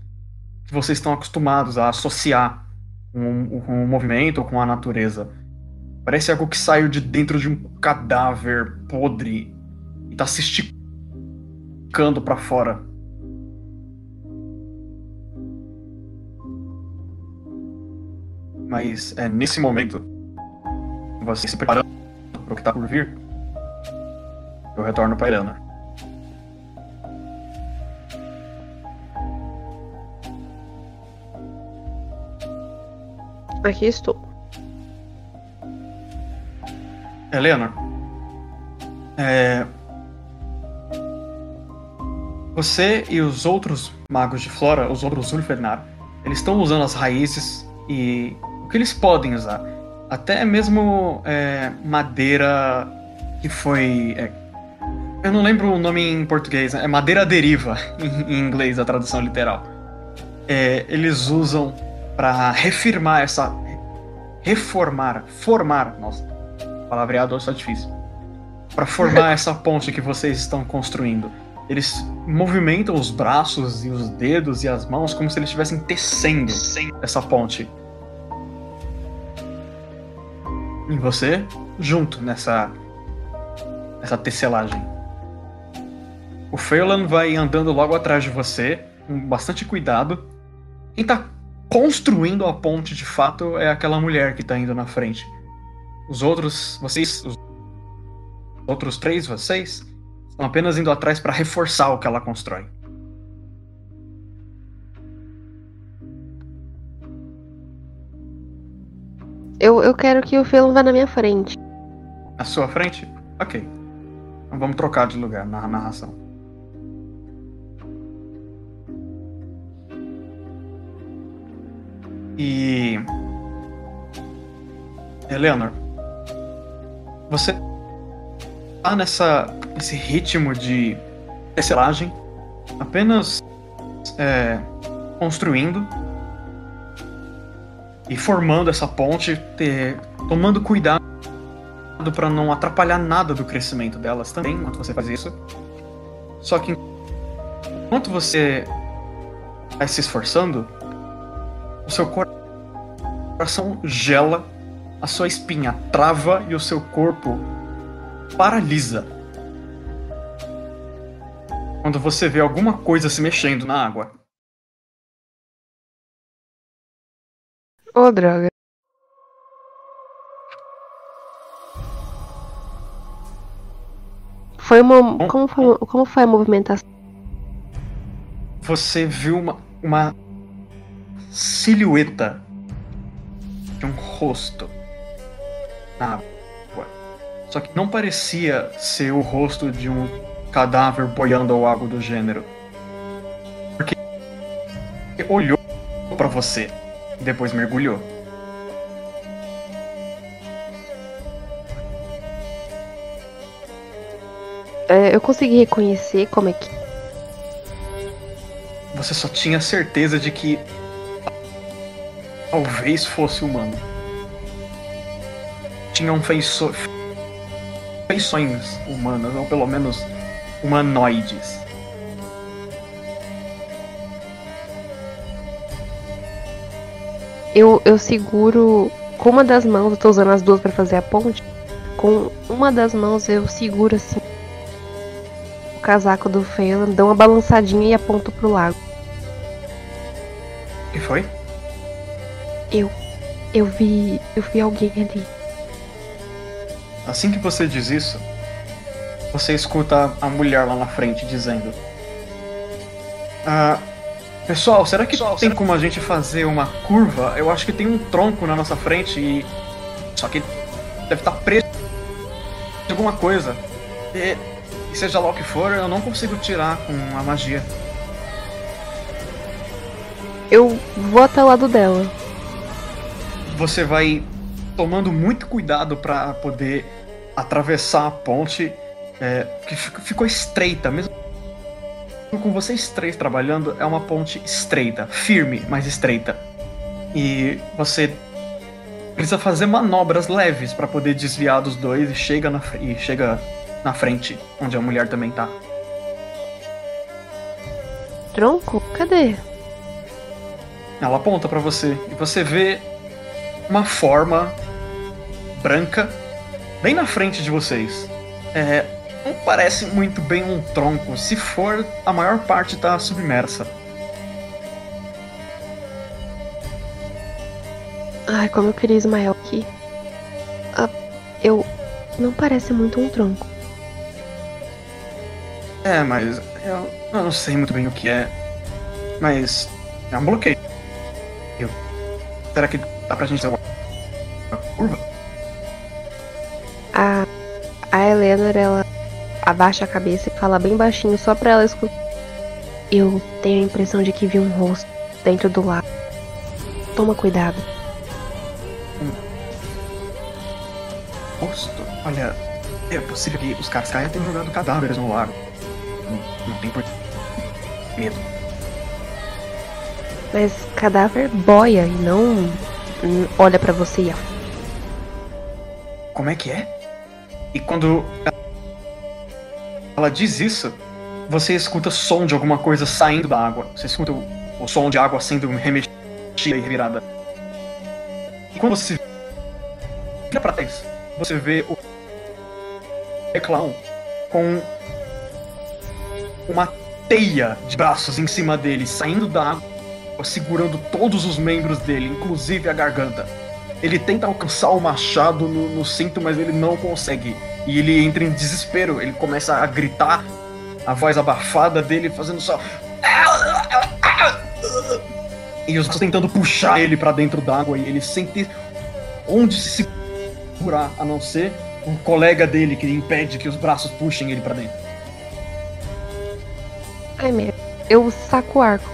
que vocês estão acostumados a associar com, com o movimento ou com a natureza. Parece algo que saiu de dentro de um cadáver podre e está se esticando para fora. Mas é nesse momento, você se preparando para o que está por vir, eu retorno para Irana. Aqui estou. Eleanor, é... você e os outros magos de Flora, os outros Ulfenar, eles estão usando as raízes e o que eles podem usar. Até mesmo é, madeira que foi. É, eu não lembro o nome em português, é madeira deriva em, em inglês, a tradução literal. É, eles usam para refirmar essa. reformar, formar. Nossa, palavreado está difícil. Para formar essa ponte que vocês estão construindo. Eles movimentam os braços e os dedos e as mãos como se eles estivessem tecendo essa ponte. E você junto nessa nessa tecelagem. O Phelan vai andando logo atrás de você, com bastante cuidado. Quem tá construindo a ponte de fato é aquela mulher que tá indo na frente. Os outros, vocês, os outros três, vocês, estão apenas indo atrás para reforçar o que ela constrói. Eu, eu quero que o Felon vá na minha frente. Na sua frente? Ok. Então vamos trocar de lugar na narração. E. Eleanor, você tá nessa esse ritmo de tecelagem, apenas é, construindo e formando essa ponte, ter, tomando cuidado para não atrapalhar nada do crescimento delas também, enquanto você faz isso. Só que enquanto você vai se esforçando, o seu coração gela, a sua espinha trava e o seu corpo paralisa. Quando você vê alguma coisa se mexendo na água. Oh, droga. Foi uma. Como foi, como foi a movimentação? Você viu uma, uma silhueta de um rosto na água. Só que não parecia ser o rosto de um cadáver boiando ou algo do gênero. Porque olhou para você depois mergulhou. É, eu consegui reconhecer como é que. Você só tinha certeza de que talvez fosse humano. Tinham feiço... feições humanas, ou pelo menos humanoides. Eu, eu seguro com uma das mãos, eu tô usando as duas para fazer a ponte. Com uma das mãos eu seguro assim o casaco do Phelan, dou uma balançadinha e aponto pro lago. O que foi? Eu. Eu vi. Eu vi alguém ali. Assim que você diz isso, você escuta a mulher lá na frente dizendo: ah, Pessoal, será que tem como a gente fazer uma curva? Eu acho que tem um tronco na nossa frente e. Só que deve estar preso de alguma coisa. E, e seja lá o que for, eu não consigo tirar com a magia. Eu vou até o lado dela. Você vai tomando muito cuidado para poder atravessar a ponte é, que fi- ficou estreita, mesmo com vocês três trabalhando, é uma ponte estreita, firme, mas estreita. E você precisa fazer manobras leves para poder desviar dos dois e chega na, e chega na frente, onde a mulher também tá. Tronco? Cadê? Ela aponta pra você e você vê uma forma branca bem na frente de vocês. É, não parece muito bem um tronco. Se for, a maior parte tá submersa. Ai, como eu queria Ismael aqui. Ah, eu. Não parece muito um tronco. É, mas eu, eu não sei muito bem o que é. Mas é um bloqueio. Será que dá pra gente uma uma curva? A. A Eleanor, ela abaixa a cabeça e fala bem baixinho, só pra ela escutar. Eu tenho a impressão de que vi um rosto dentro do lago. Toma cuidado. Rosto? Olha, é possível que os caras tenham jogado cadáveres no lago. Não, não tem por medo. Mas cadáver boia e não olha pra você e Como é que é? E quando ela diz isso, você escuta som de alguma coisa saindo da água. Você escuta o, o som de água sendo remexida e revirada. E quando você vira pra trás, você vê o clown com uma teia de braços em cima dele, saindo da água, segurando todos os membros dele, inclusive a garganta. Ele tenta alcançar o machado no, no cinto, mas ele não consegue. E ele entra em desespero. Ele começa a gritar, a voz abafada dele fazendo só. E os tentando puxar ele pra dentro d'água. E ele sente onde se segurar, a não ser um colega dele que impede que os braços puxem ele pra dentro. Ai, merda. Eu saco o arco.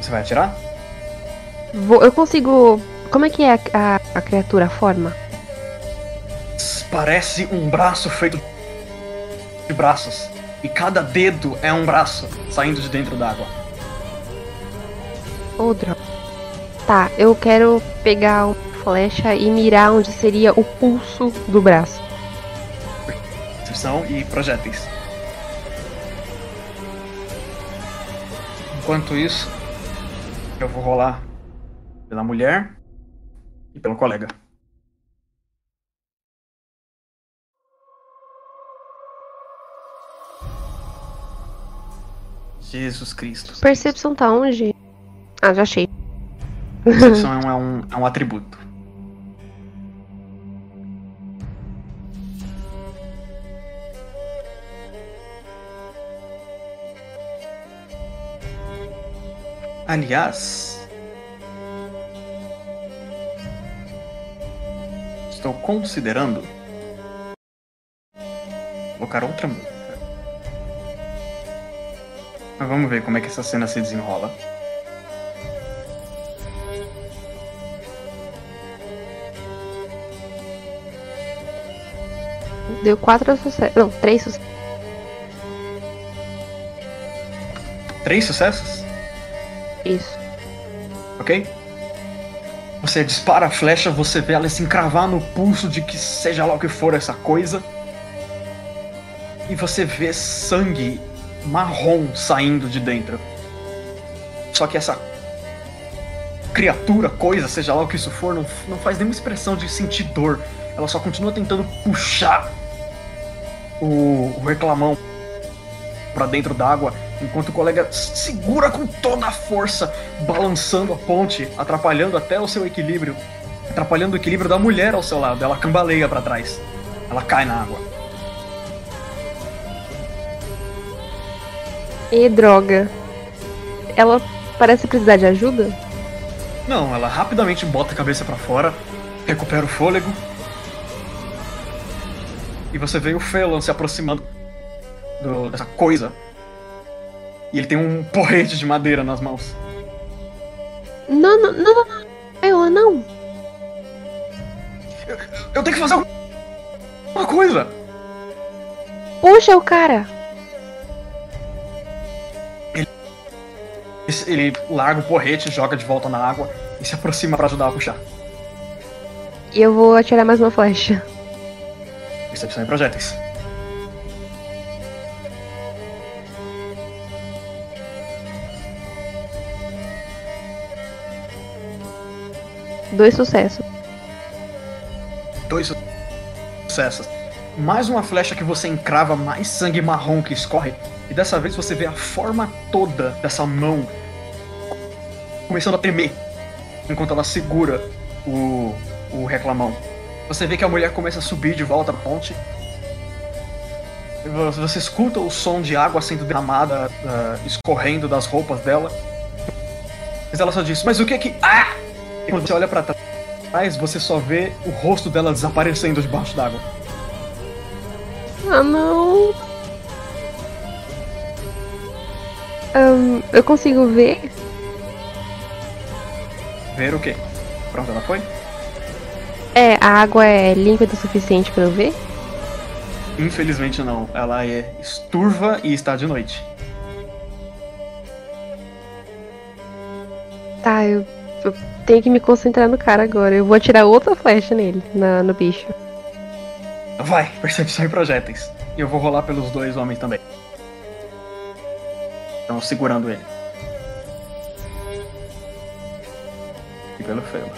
Você vai atirar? Vou, eu consigo. Como é que é a, a, a criatura, a forma? Parece um braço feito de braços. E cada dedo é um braço saindo de dentro d'água. Ô, droga. Tá, eu quero pegar uma flecha e mirar onde seria o pulso do braço. Percepção e projéteis. Enquanto isso, eu vou rolar pela mulher e pelo colega. Jesus Cristo. Percepção tá onde? Ah, já achei. Percepção é um, é um, é um atributo. Aliás, estou considerando colocar outra música. Mas vamos ver como é que essa cena se desenrola. Deu quatro sucessos. Não, três sucessos. Três sucessos? Isso. ok? Você dispara a flecha, você vê ela se encravar no pulso de que seja lá o que for essa coisa. E você vê sangue marrom saindo de dentro. Só que essa criatura, coisa, seja lá o que isso for, não, não faz nenhuma expressão de sentir dor. Ela só continua tentando puxar o, o reclamão para dentro d'água, enquanto o colega segura com toda a força, balançando a ponte, atrapalhando até o seu equilíbrio, atrapalhando o equilíbrio da mulher ao seu lado. Ela cambaleia para trás. Ela cai na água. E droga. Ela parece precisar de ajuda? Não, ela rapidamente bota a cabeça para fora, recupera o fôlego. E você vê o Phelan se aproximando do- dessa coisa. E ele tem um porrete de madeira nas mãos. Não, não, não, não, não. Ela não. Eu tenho que fazer alguma coisa! Puxa o cara. Ele larga o porrete, joga de volta na água e se aproxima para ajudar a puxar. E eu vou atirar mais uma flecha. Percepção e projéteis. Dois sucessos. Dois sucessos. Mais uma flecha que você encrava, mais sangue marrom que escorre. E dessa vez você vê a forma toda dessa mão começando a tremer enquanto ela segura o, o reclamão. Você vê que a mulher começa a subir de volta pra ponte. Vo- Você escuta o som de água sendo derramada, ah, escorrendo das roupas dela. Mas ela só diz: Mas o que é que. Ah! E quando você olha pra trás, você só vê o rosto dela desaparecendo debaixo d'água. Ah, não. Ahn, eu consigo ver? Ver o quê? Pra onde ela foi? É, a água é límpida o suficiente pra eu ver? Infelizmente não. Ela é esturva e está de noite. Tá, eu, eu tenho que me concentrar no cara agora. Eu vou atirar outra flecha nele, na, no bicho. Vai, percepção e projéteis. E eu vou rolar pelos dois homens também. Estão segurando ele. E pelo Fela.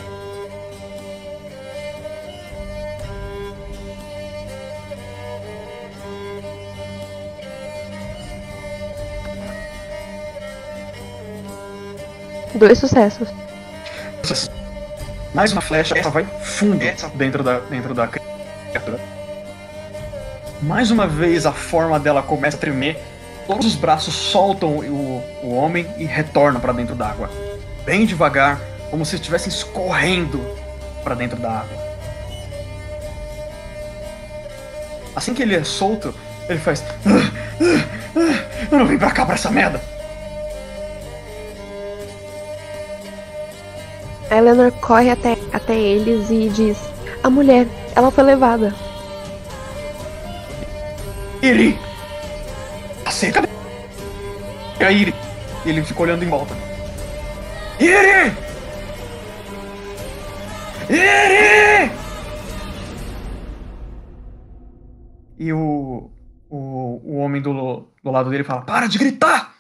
Dois sucessos. Mais uma flecha, essa vai fundo dentro da, dentro da criatura. Mais uma vez a forma dela começa a tremer. Todos os braços soltam o, o homem e retornam para dentro d'água. Bem devagar, como se estivessem escorrendo para dentro da água. Assim que ele é solto, ele faz. "Ah, ah, ah, Eu não vim pra cá pra essa merda! A Eleanor corre até, até eles e diz: A mulher, ela foi levada. Iri! É a Iri! E ele fica olhando em volta. Iri! Iri! E o, o, o homem do, do lado dele fala: Para de gritar!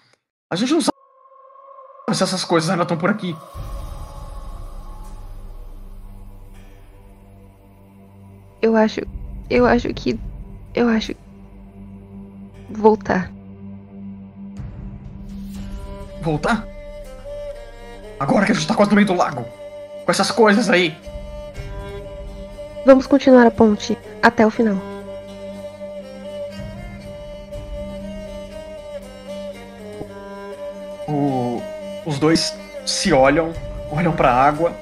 A gente não sabe se essas coisas ainda estão por aqui. Eu acho. Eu acho que. Eu acho. Voltar. Voltar? Agora que a gente tá quase no meio do lago. Com essas coisas aí. Vamos continuar a ponte até o final. O- os dois se olham, olham pra água.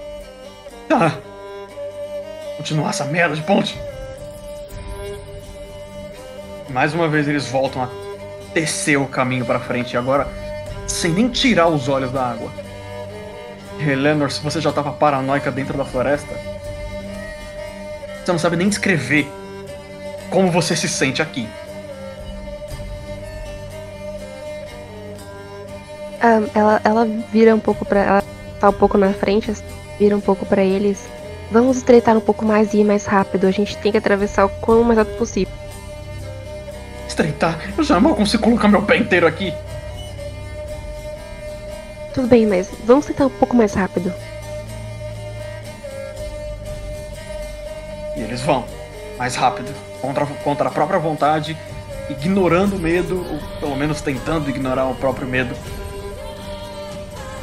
Ah, continuar essa merda de ponte. Mais uma vez eles voltam a descer o caminho pra frente agora sem nem tirar os olhos da água. Eleanor, se você já tava paranoica dentro da floresta, você não sabe nem descrever como você se sente aqui. Ah, ela, ela vira um pouco pra. Ela tá um pouco na frente, vira um pouco pra eles. Vamos estreitar um pouco mais e ir mais rápido. A gente tem que atravessar o quão mais rápido possível. Estreitar, eu já mal consigo colocar meu pé inteiro aqui. Tudo bem, mas vamos tentar um pouco mais rápido. E eles vão, mais rápido, contra, contra a própria vontade, ignorando o medo, ou pelo menos tentando ignorar o próprio medo.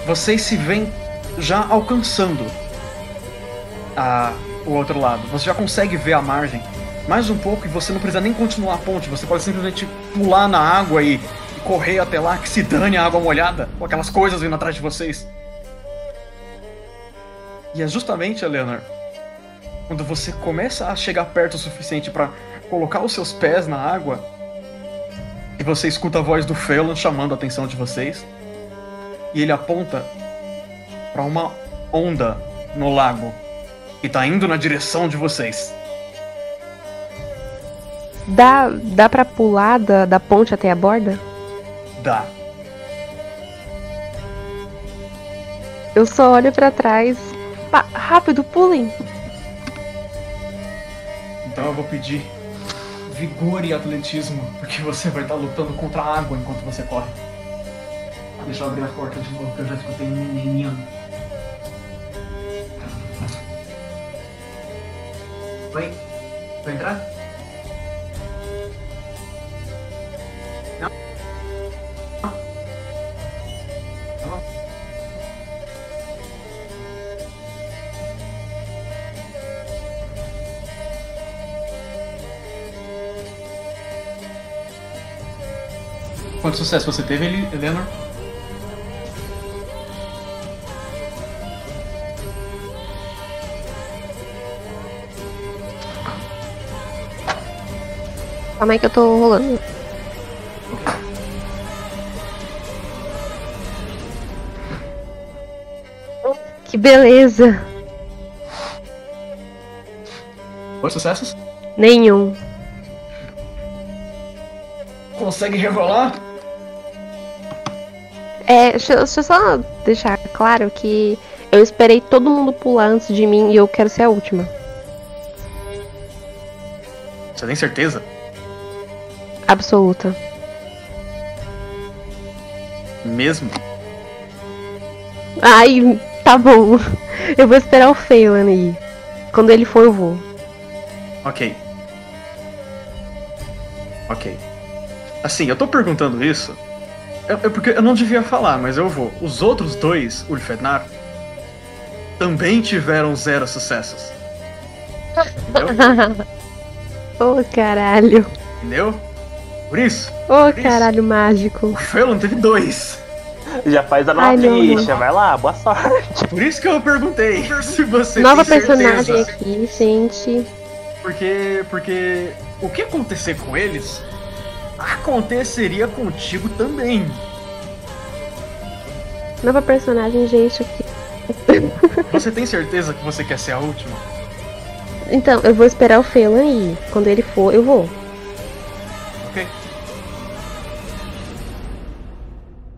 Vocês se veem já alcançando a, o outro lado. Você já consegue ver a margem mais um pouco e você não precisa nem continuar a ponte, você pode simplesmente pular na água e correr até lá, que se dane a água molhada, com aquelas coisas vindo atrás de vocês. E é justamente, Eleanor, quando você começa a chegar perto o suficiente para colocar os seus pés na água, e você escuta a voz do Phelan chamando a atenção de vocês, e ele aponta para uma onda no lago que tá indo na direção de vocês. Dá, dá pra pular da, da ponte até a borda? Eu só olho pra trás. Pá, rápido, pulem! Então eu vou pedir vigor e atletismo, porque você vai estar lutando contra a água enquanto você corre. Deixa eu abrir a porta de novo, que eu já escutei um menino. Oi? Vai entrar? Quanto sucesso você teve, Ele- Eleanor? Calma aí que eu tô rolando. Que beleza! Dois sucessos? Nenhum. Consegue rerolar? É, deixa, eu- deixa eu só deixar claro que eu esperei todo mundo pular antes de mim e eu quero ser a última. Você tem certeza? Absoluta. Mesmo? Ai, tá bom. Eu vou esperar o Phelan aí. Quando ele for, eu vou. Ok. Ok. Assim, eu tô perguntando isso. É, é porque eu não devia falar, mas eu vou. Os outros dois, Ulfednar, também tiveram zero sucessos. Entendeu? Ô caralho. Entendeu? Por isso, Ô isso. caralho mágico. o Phelan teve dois. Já faz a Ai, nova não, ficha, vai lá, boa sorte. Por isso que eu perguntei se você Nova tem personagem certeza. aqui, gente. Porque, porque o que acontecer com eles aconteceria contigo também. Nova personagem, gente. Você tem certeza que você quer ser a última? Então, eu vou esperar o Phelan aí. Quando ele for, eu vou. Ok.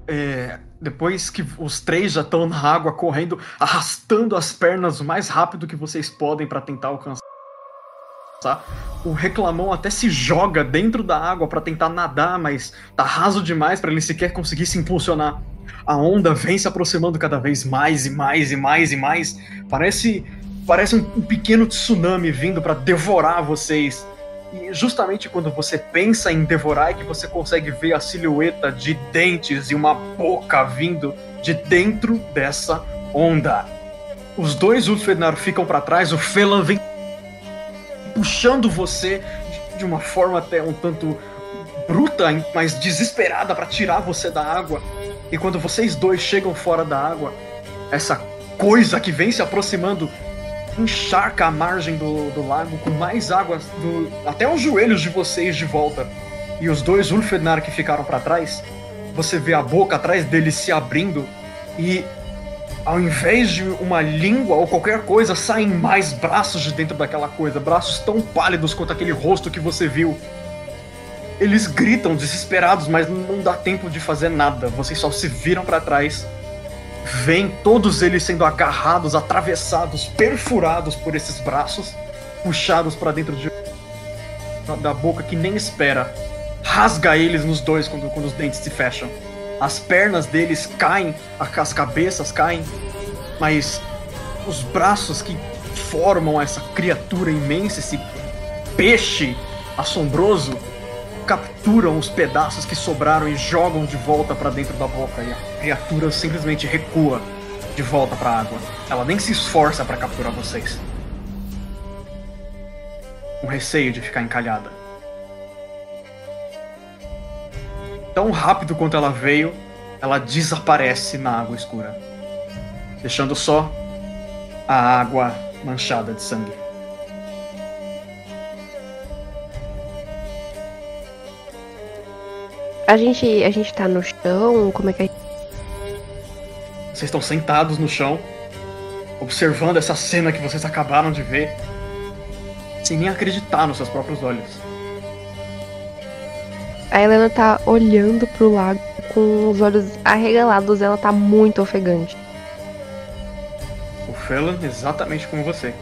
É, depois que os três já estão na água correndo, arrastando as pernas o mais rápido que vocês podem para tentar alcançar. O reclamão até se joga dentro da água para tentar nadar, mas tá raso demais para ele sequer conseguir se impulsionar. A onda vem se aproximando cada vez mais e mais e mais e mais. Parece parece um, um pequeno tsunami vindo para devorar vocês. E justamente quando você pensa em devorar é que você consegue ver a silhueta de dentes e uma boca vindo de dentro dessa onda. Os dois Ulfednar ficam para trás, o Felan vem puxando você de- uma forma até um tanto bruta, mas desesperada para tirar você da água. E quando vocês dois chegam fora da água, essa coisa que vem se aproximando encharca a margem do, do lago com mais água do- até os joelhos de vocês de volta. E os dois Ulfednar que ficaram para trás, você vê a boca atrás deles se abrindo e ao invés de uma língua ou qualquer coisa, saem mais braços de dentro daquela coisa, braços tão pálidos quanto aquele rosto que você viu. Eles gritam desesperados, mas não dá tempo de fazer nada. Vocês só se viram para trás Vêm todos eles sendo agarrados, atravessados, perfurados por esses braços, puxados para dentro de, da boca que nem espera. Rasga eles nos dois quando, quando os dentes se fecham. As pernas deles caem, as cabeças caem, mas os braços que formam essa criatura imensa, esse peixe assombroso, capturam os pedaços que sobraram e jogam de volta para dentro da boca e a criatura simplesmente recua de volta para a água. Ela nem se esforça para capturar vocês. Com receio de ficar encalhada. Tão rápido quanto ela veio, ela desaparece na água escura, deixando só a água manchada de sangue. A gente, a gente tá no chão? Como é que a Vocês estão sentados no chão, observando essa cena que vocês acabaram de ver, sem nem acreditar nos seus próprios olhos. A Helena tá olhando pro lago com os olhos arregalados, ela tá muito ofegante. O Phelan, exatamente como você.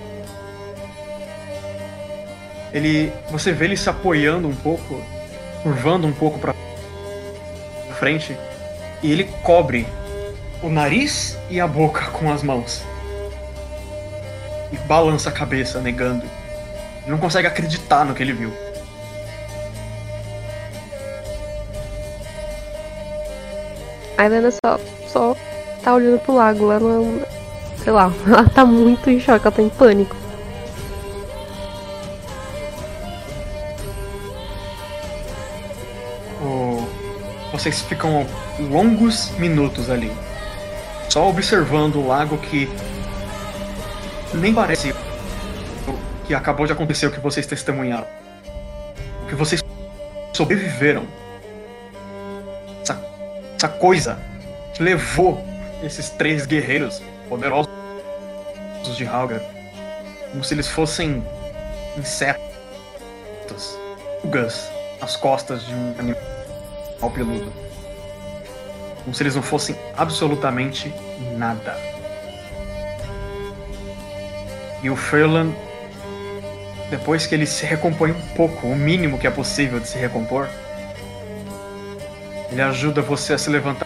Ele. Você vê ele se apoiando um pouco, curvando um pouco pra frente, e ele cobre o nariz e a boca com as mãos. E balança a cabeça, negando. Não consegue acreditar no que ele viu. A Helena só, só tá olhando pro lago, ela não. Sei lá, ela tá muito em choque, ela tá em pânico. Vocês ficam longos minutos ali, só observando o lago que nem parece que acabou de acontecer o que vocês testemunharam. O que vocês sobreviveram. Essa, coisa levou esses três guerreiros poderosos de Halgar como se eles fossem insetos, pulgas nas costas de um animal peludo. Como se eles não fossem absolutamente nada. E o Ferland, depois que ele se recompõe um pouco, o mínimo que é possível de se recompor, ele ajuda você a se levantar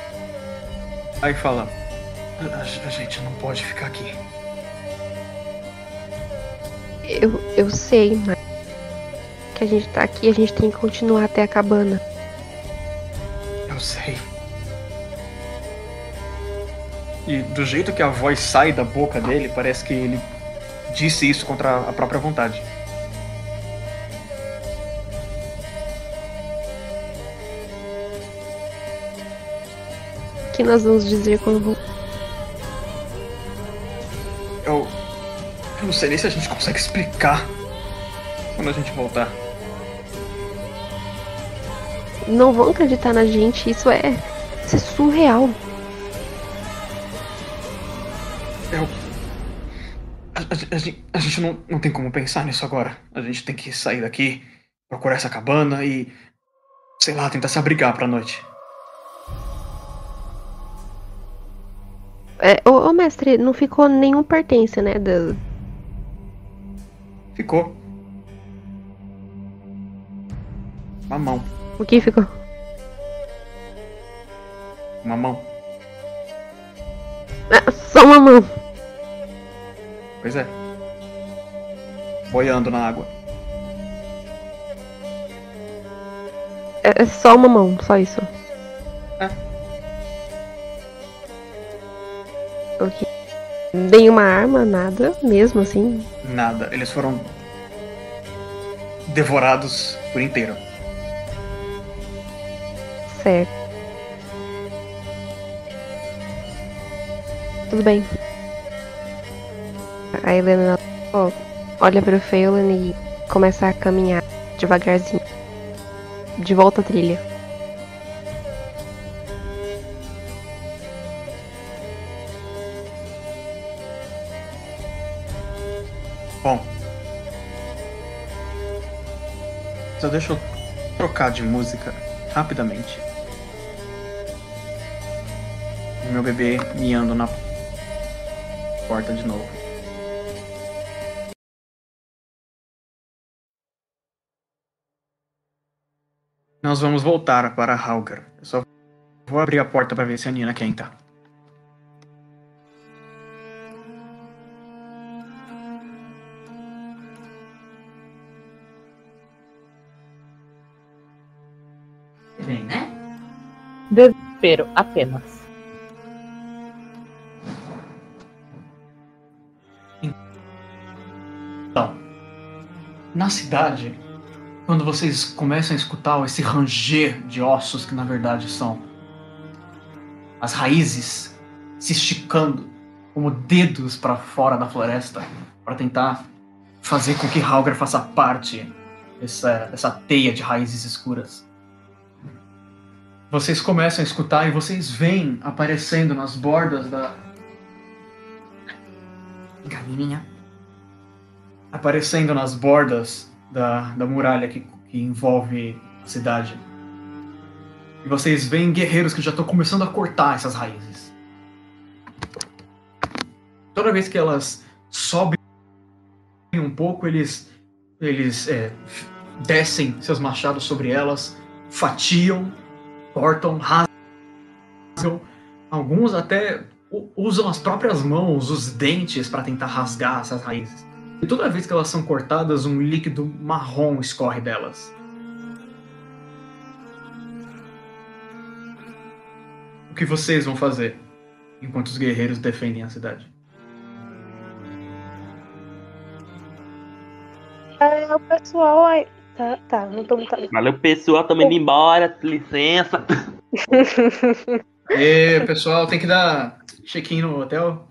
aí fala: a, gente não pode ficar aqui. Eu, eu sei, mas. Que a gente tá aqui, a gente tem que continuar até a cabana. Eu sei. E do jeito que a voz sai da boca dele, parece que ele disse isso contra a própria vontade. Que nós vamos dizer quando. Eu. Eu não sei nem se a gente consegue explicar quando a gente voltar. Não vão acreditar na gente, isso é. Isso é surreal. Eu. A, a- a gente, a gente não, não tem como pensar nisso agora. A gente tem que sair daqui, procurar essa cabana e. Sei lá, tentar se abrigar pra noite. É, ô, ô, mestre, não ficou nenhum pertence, né? Da... Ficou. Uma mão. O que ficou? Uma mão. Ah, só uma mão. Pois é. Boiando na água. É, é só uma mão, só isso. É. Ok. Nenhuma arma, nada, mesmo assim. Nada. Eles foram devorados por inteiro. Certo. Tudo bem. A Helena ó, olha para o Phelan e começa a caminhar devagarzinho. De volta à trilha. Bom. Só deixa eu trocar de música rapidamente. Meu bebê miando na porta de novo. Nós vamos voltar para Halgar. Eu só vou abrir a porta para ver se a Nina quer entrar. Desespero apenas. Então, na cidade, quando vocês começam a escutar esse ranger de ossos que na verdade são as raízes se esticando como dedos para fora da floresta para tentar fazer com que Halgar faça parte dessa, dessa teia de raízes escuras. Vocês começam a escutar e vocês veem aparecendo nas bordas da. Galinha. Aparecendo nas bordas da, da muralha que, que envolve a cidade. E vocês veem guerreiros que já estão começando a cortar essas raízes. Toda vez que elas sobem um pouco, eles, eles é, descem seus machados sobre elas, fatiam, cortam, rasgam. Alguns até usam as próprias mãos, os dentes, para tentar rasgar essas raízes. E toda vez que elas são cortadas, um líquido marrom escorre delas. O que vocês vão fazer enquanto os guerreiros defendem a cidade? É, o pessoal. Tá, tá, não tô muito. Valeu, pessoal, tamo indo embora, licença. E pessoal, tem que dar check-in no hotel.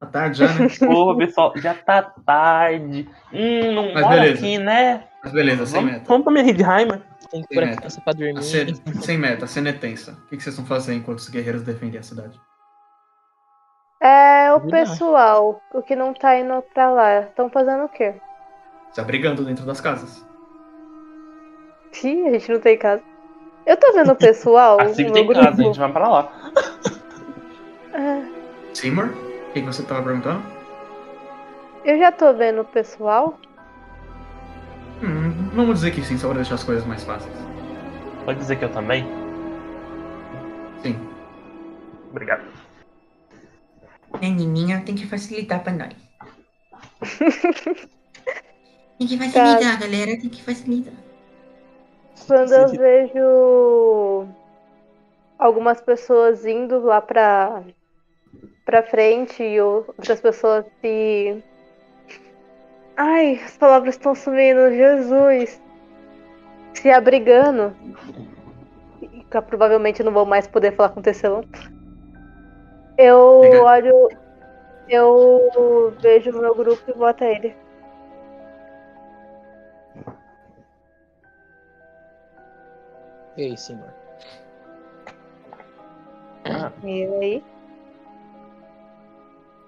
À tarde já, né? Porra, pessoal, já tá tarde. Hum, não Mas mora beleza. aqui, né? Mas beleza, sem Vamos, meta. vamos pra minha Hidheimer. Tem que Sem pôr a pra dormir. Cena, sem meta, a cena é tensa. O que vocês vão fazer enquanto os guerreiros defendem a cidade? É, o pessoal, o que não tá indo pra lá, estão fazendo o quê? Se abrigando dentro das casas. Ih, a gente não tem casa. Eu tô vendo o pessoal. Assim que tem meu casa, a grupo. gente vai pra lá. Ah, Seymour? O que você tava perguntando? eu já tô vendo o pessoal. Hum, vamos dizer que sim, só pra deixar as coisas mais fáceis. Pode dizer que eu também? Sim. Obrigado. Menininha tem que facilitar pra nós. tem que Tá. facilitar, galera. Tem que facilitar. Quando eu vejo algumas pessoas indo lá pra, pra frente e outras pessoas se. Ai, as palavras estão sumindo, Jesus! Se abrigando. Que eu provavelmente não vou mais poder falar com o tecelão. Eu olho. Eu vejo o meu grupo e vou até ele. E aí, senhor? E aí?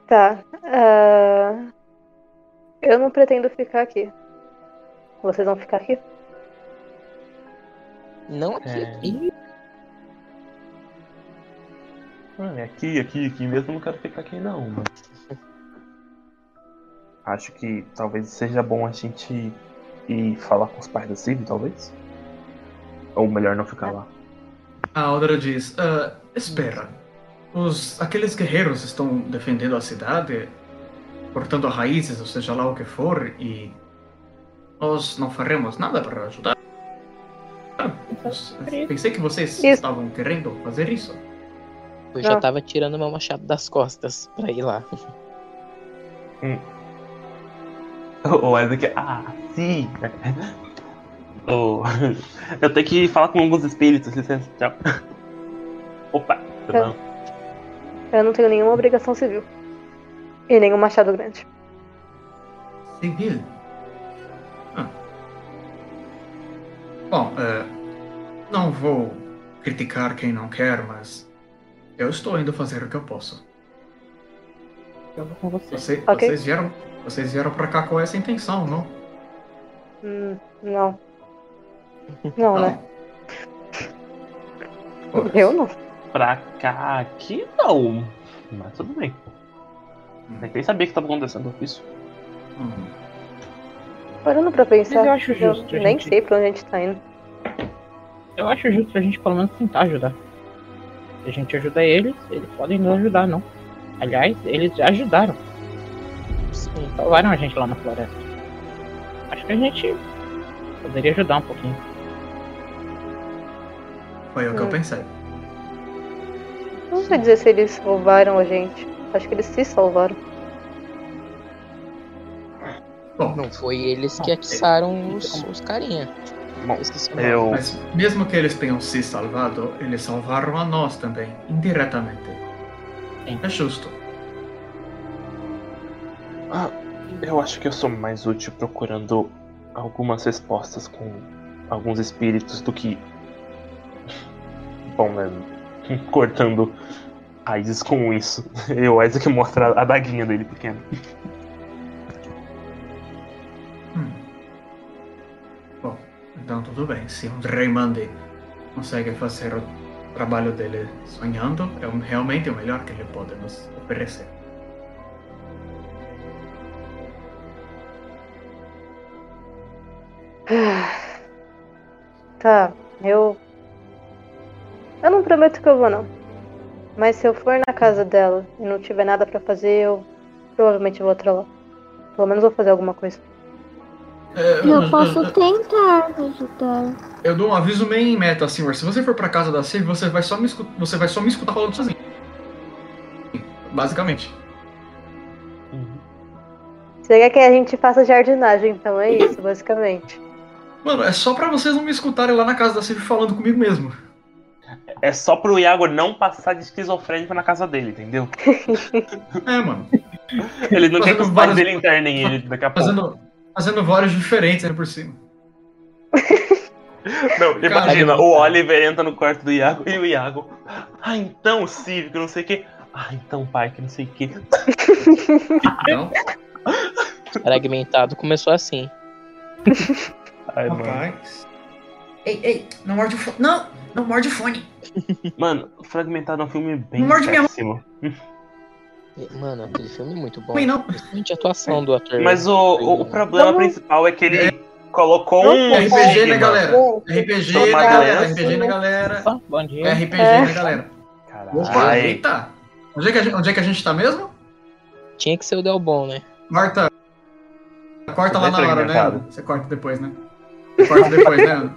Tá. ah, Eu não pretendo ficar aqui. Vocês vão ficar aqui? Não aqui. É. Ah, é aqui, aqui, aqui mesmo eu não quero ficar aqui não, mas. Acho que talvez seja bom a gente ir falar com os pais da Civ, talvez. Ou melhor não ficar lá. A Aldra diz: "Ah, Espera. Os, aqueles guerreiros estão defendendo a cidade, cortando raízes, ou seja lá o que for, e nós não faremos nada para ajudar. Pensei que vocês Isso. estavam querendo fazer isso. eu já Não. tava tirando meu machado das costas pra ir lá. O Isaac, ah, sim! Oh, eu tenho que falar com alguns espíritos, licença, tchau. Opa, bom? Eu não tenho nenhuma obrigação civil. E nenhum machado grande. Civil. Ah. Bom, é, não vou criticar quem não quer, mas eu estou indo fazer o que eu posso. Eu vou com você. Você- Ok. Vocês vieram, vocês vieram para cá com essa intenção, não? Hum, não. Não, né? Pô, Eu não. Pra cá, aqui não. Mas tudo bem. Eu nem sabia que estava acontecendo isso. hum. Parando pra pensar, Mas eu acho justo a nem gente- sei pra onde a gente tá indo. Eu acho justo a gente pelo menos tentar ajudar. Se a gente ajuda eles, eles podem nos ajudar, não. Aliás, eles já ajudaram. Sim. Salvaram a gente lá na floresta. Acho que a gente poderia ajudar um pouquinho. Foi o que eu Hum. pensei. Não sei dizer se eles salvaram a gente. Acho que eles se salvaram. Bom, Não foi eles que atiçaram os, os carinha. Bom, eu. mas mesmo que eles tenham se salvado, eles salvaram a nós também, indiretamente. Sim. É justo. Ah, eu acho que eu sou mais útil procurando algumas respostas com alguns espíritos do que. Bom, né? Cortando raízes com isso. E o Isaac mostra a daguinha dele pequena. Hum. Bom, então tudo bem. Se um Raymond consegue fazer o trabalho dele sonhando, é realmente o melhor que ele pode nos oferecer. Tá, eu. Eu não prometo que eu vou, não. Mas se eu for na casa dela e não tiver nada pra fazer, eu provavelmente vou até lá. Pelo menos vou fazer alguma coisa. É, Eu posso tentar ajudar. eu dou um aviso meio em meta, senhor. Se você for pra casa da Sylvie, você vai só me escutar, você vai só me escutar falando sozinho. Basicamente. Você quer que a gente faça jardinagem, então é isso, basicamente. Mano, é só pra vocês não me escutarem lá na casa da Sylvie falando comigo mesmo. É só pro Iago não passar de esquizofrênico na casa dele, entendeu? É, mano. Ele não quer Fazendo que os pais vários- dele internem ele daqui a pouco. Fazendo, fazendo vários diferentes aí por cima. Não, imagina, ele- o Oliver entra no quarto do Iago e o Iago. Ah, então, cívico, não sei o quê. Ah, então, pai, que não sei o quê. Então, Fragmentado começou assim. Ai, mano. Ei, ei, não morde o fone. Não, não morde o fone. Mano, Fragmentado é um filme bem Não morde péssimo. Mano, aquele filme é muito bom. Não. Principalmente a atuação do ator. Mas o, o, o problema Não. principal é que ele colocou Não um. RPG, né, estigma. galera? RPG na uma galera, doença, RPG na galera. Bom dia. RPG É. na galera. Opa, Caralho. eita. Onde é, que a gente, onde é que a gente tá mesmo? Tinha que ser o Del Bom, né? Corta. Corta lá Bem na hora, né? Ana? Você corta depois, né? Você corta depois, né?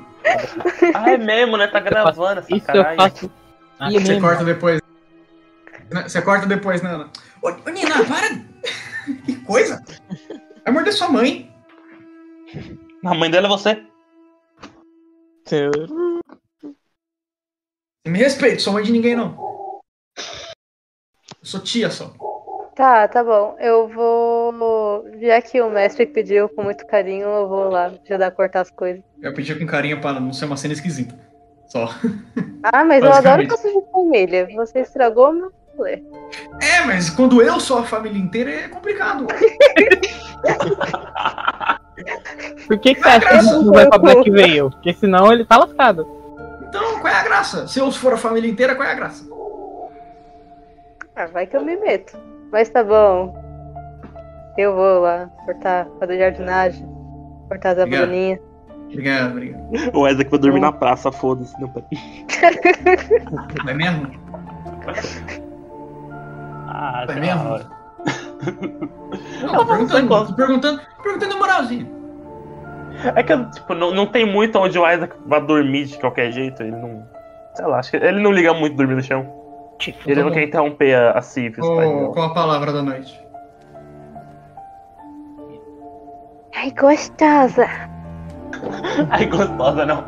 Ah, é mesmo, né? Tá gravando essa caralho. faço. Ah, Ih, Você mesmo. corta depois. Você corta depois, né, Ana? Ô, ô Nina, para! Que coisa! Vai morder sua mãe. A mãe dela é você. Me respeite, sou mãe de ninguém, não. Eu sou tia só. Tá, tá bom. Eu vou. Já que o mestre pediu com muito carinho, eu vou lá ajudar a cortar as coisas. Eu pedi com carinho para não ser uma cena esquisita. Só. Ah, mas eu adoro coisas de família. Você estragou meu rolê. É, mas quando eu sou a família inteira é complicado. Por que, que você acha que gente não vai pra Black Veil? Porque senão ele tá lascado. Então, qual é a graça? Se eu for a família inteira, qual é a graça? Ah, vai que eu me meto. Mas tá bom. Eu vou lá cortar, fazer jardinagem, cortar as abelhinhas. Obrigado, obrigado. O Isaac vai dormir na praça, foda-se. Não, É mesmo? Ah, É da mesmo? Não, tô perguntando, tô perguntando, perguntando na moralzinha. É que, tipo, não, não tem muito onde o Isaac vai dormir de qualquer jeito. Ele não. Sei lá, acho que ele não liga muito dormir no chão. Ele Tá não bom. quer interromper a, a pai. Qual, qual a palavra da noite? Ai, gostosa. Ai, gostosa não.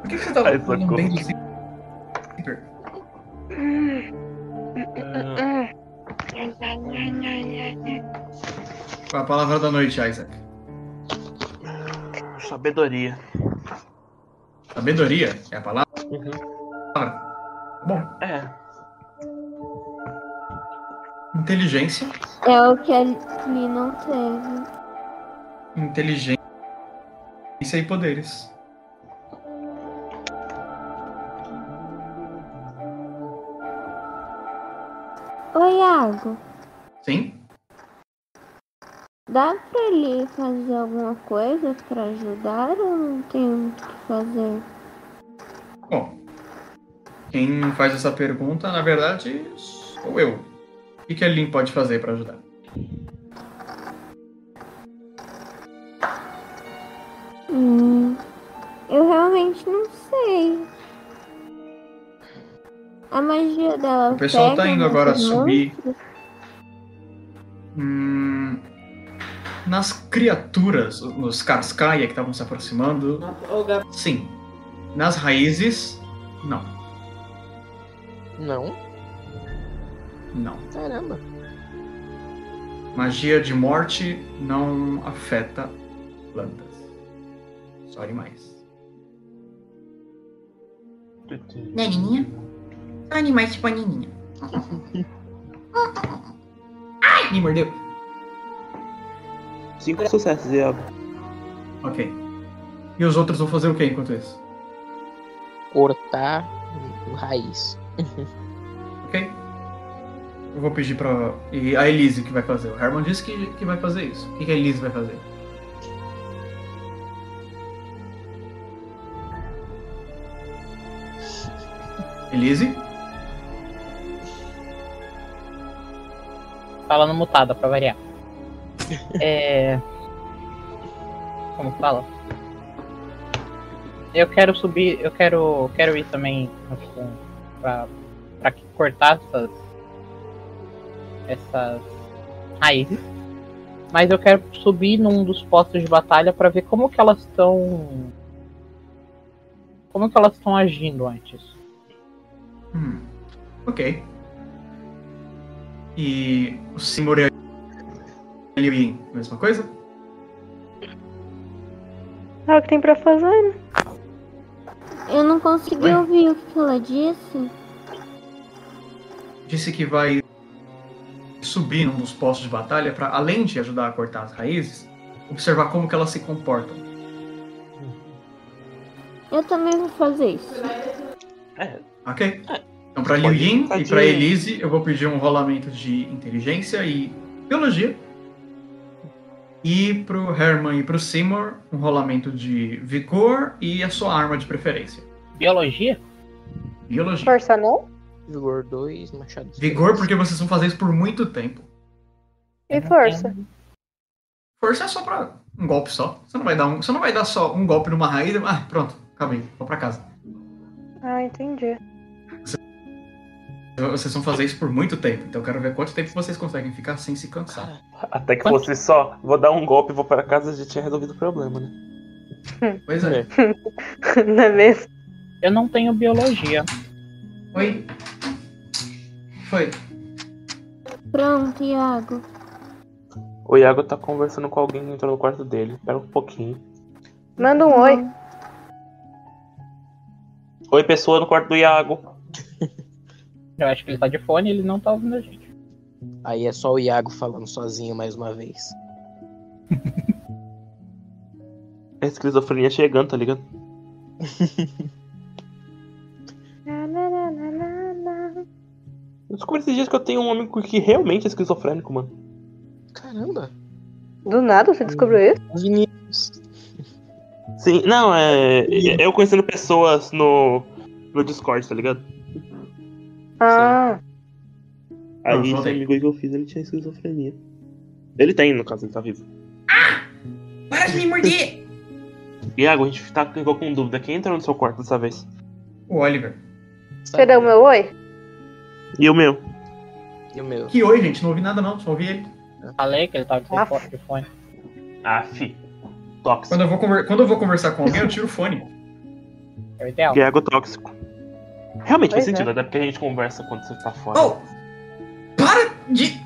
Por que, você tá Ai, falando bem do zíper? Qual a palavra da noite, Isaac? Sabedoria. Sabedoria é a palavra? Uhum. Bom, É. inteligência. É o que ele não teve. Inteligência e poderes. Oi, Iago. Sim? Dá pra ele fazer alguma coisa pra ajudar ou não tem muito o que fazer? Bom, quem faz essa pergunta, na verdade, sou eu. O que, que a Lin pode fazer pra ajudar? Hum, eu realmente não sei. A magia dela. O pessoal tá indo agora subir. Hum, nas criaturas, nos Karskaya que estavam se aproximando, Gabi, sim. Nas raízes, não. Não? Não. Caramba. Magia de morte não afeta plantas. Só animais. Né, Nininha? Animais tipo a Nininha. Ai, me mordeu. Cinco sucessos, Iago. Ok. E os outros vão fazer o que enquanto isso? Cortar raiz. Ok? Eu vou pedir pra. E a Elise que vai fazer. O Herman disse que, que vai fazer isso. O que, que a Elise vai fazer? Elise? Falando mutada pra variar. É. Como fala? Eu quero subir, eu quero, quero ir também tipo, pra, pra cortar essas essas raízes. Mas eu quero subir num dos postos de batalha pra ver como que elas estão como que elas estão agindo antes. Hum. Ok. E o e a Liu Yin, mesma coisa? É o que tem pra fazer, né? Eu não consegui Oi? ouvir o que ela disse. Disse que vai subir num dos postos de batalha para, além de ajudar a cortar as raízes, observar como que elas se comportam. Eu também vou fazer isso. É, Ok? Então, para Liu Yin e para Elise, eu vou pedir um rolamento de inteligência e biologia. E pro Herman e pro Seymour, um rolamento de vigor e a sua arma de preferência. Biologia? Biologia. Força não? Vigor 2, machado. Vigor porque vocês vão fazer isso por muito tempo. E força? Força é só pra um golpe só. Você não vai dar um, você não vai dar só um golpe numa raiz. e- Ah, pronto, acabei, vou pra casa. Ah, entendi. Vocês vão fazer isso por muito tempo, então eu quero ver quanto tempo vocês conseguem ficar sem se cansar. Cara, até que Quanto? fosse só, vou dar um golpe e vou para casa, já tinha resolvido o problema, né? Pois é. não é mesmo? Eu não tenho biologia. Oi. Foi. Pronto, Iago. O Iago tá conversando com alguém que entrou no quarto dele. Espera um pouquinho. Manda um oi. Oi, pessoa no quarto do Iago. Eu acho que ele tá de fone e ele não tá ouvindo a gente. Aí é só o Iago falando sozinho mais uma vez. É a esquizofrenia chegando, tá ligado? Eu descobri esses dias que eu tenho um amigo que realmente é esquizofrênico, mano. Caramba. Do nada você descobriu isso? Vinícius. Sim, não, é. é Eu conhecendo pessoas no, no Discord, tá ligado? Ah, Aí Não, esse amigo que eu fiz, ele tinha esquizofrenia. Ele tem, no caso, ele tá vivo. Para de me morder! Iago, a gente tá ficou com dúvida. Quem entrou no seu quarto dessa vez? O Oliver. você deu meu oi? E o meu? E o meu? Que oi, gente, não ouvi nada não, só ouvi ele. Falei que ele tava de Ah. fone- de fone. Ah, fi. Tóxico. Quando eu vou, conver- Quando eu vou conversar com alguém, eu tiro o fone. É o ideal. Iago tóxico. Realmente faz Pois é. sentido, até porque a gente conversa quando você tá fora. Oh! Para de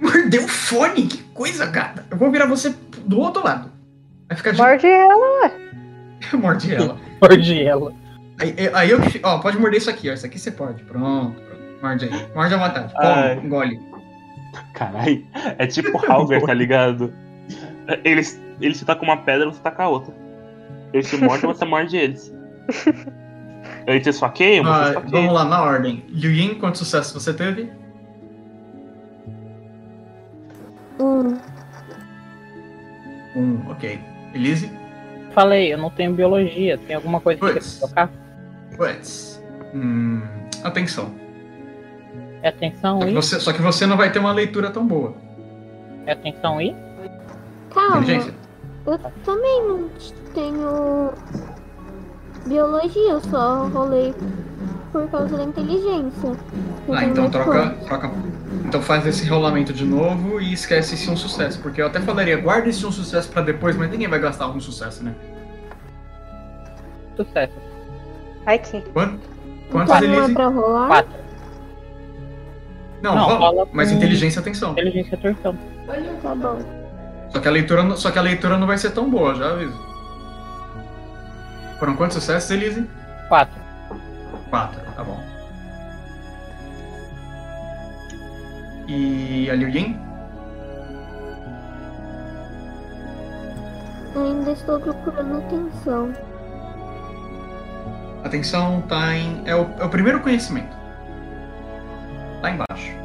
morder o fone! Que coisa, gata! Eu vou virar você do outro lado. Vai ficar de. Morde ela. Morde ela. Mordi ela. Aí, aí- aí eu Ó, pode morder isso aqui, ó. Isso aqui você pode. Pronto, pronto. Morde aí. Morde à vontade. Ai. Come, engole. Caralho. É tipo Halger, tá ligado? Eles, eles te tacam uma pedra, você taca a outra. Eles te mordem, você morde eles. Eles te esfaqueiam, você Ah, vamos lá, na ordem. Liu Yin, quantos sucessos você teve? Um. Um, ok. Elise? Falei, eu não tenho biologia. Tem alguma coisa que Pois. você quer tocar? Puts. Hum, atenção. É atenção Só que, e. você, só que você não vai ter uma leitura tão boa. É atenção e. Calma. Inteligência? Eu também não tenho biologia, eu só rolei por causa da inteligência. Ah, então mais troca, troca. Então faz esse rolamento de novo e esquece esse um sucesso. Porque eu até falaria, guarda esse um sucesso pra depois, mas ninguém vai gastar um sucesso, né? Sucesso. Ai que. Quanto? Quantos, Então é Elise? pra rolar? Quatro. Não, Não, rola. Mas com- inteligência, atenção. Inteligência torção. Tá bom. Só que, a leitura, só que a leitura não vai ser tão boa, já aviso. Foram quantos sucessos, Elise? Quatro. Quatro, tá bom. E a Liu Yin? Ainda estou procurando atenção. Atenção, tá em. É o, é o primeiro conhecimento. Lá embaixo.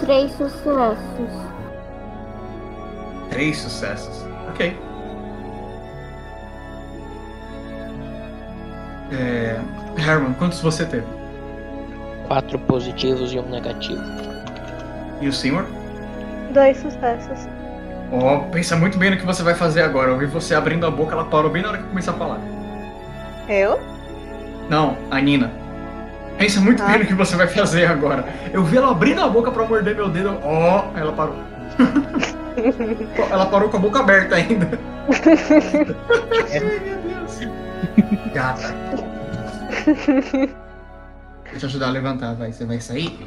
Três sucessos. Três sucessos. Ok. É... Herman, quantos você teve? Quatro positivos e um negativo. E o senhor? Dois sucessos. Ó, pensa muito bem no que você vai fazer agora. Eu vi você abrindo a boca, ela parou bem na hora que eu comecei a falar. Eu? Não, a Nina. Pensa muito Ah. bem no que você vai fazer agora. Eu vi ela abrindo a boca pra morder meu dedo. Ó, aí ela parou. ela parou com a boca aberta ainda. Ai, meu Deus. Gata. Vou te ajudar a levantar, vai. Você vai sair?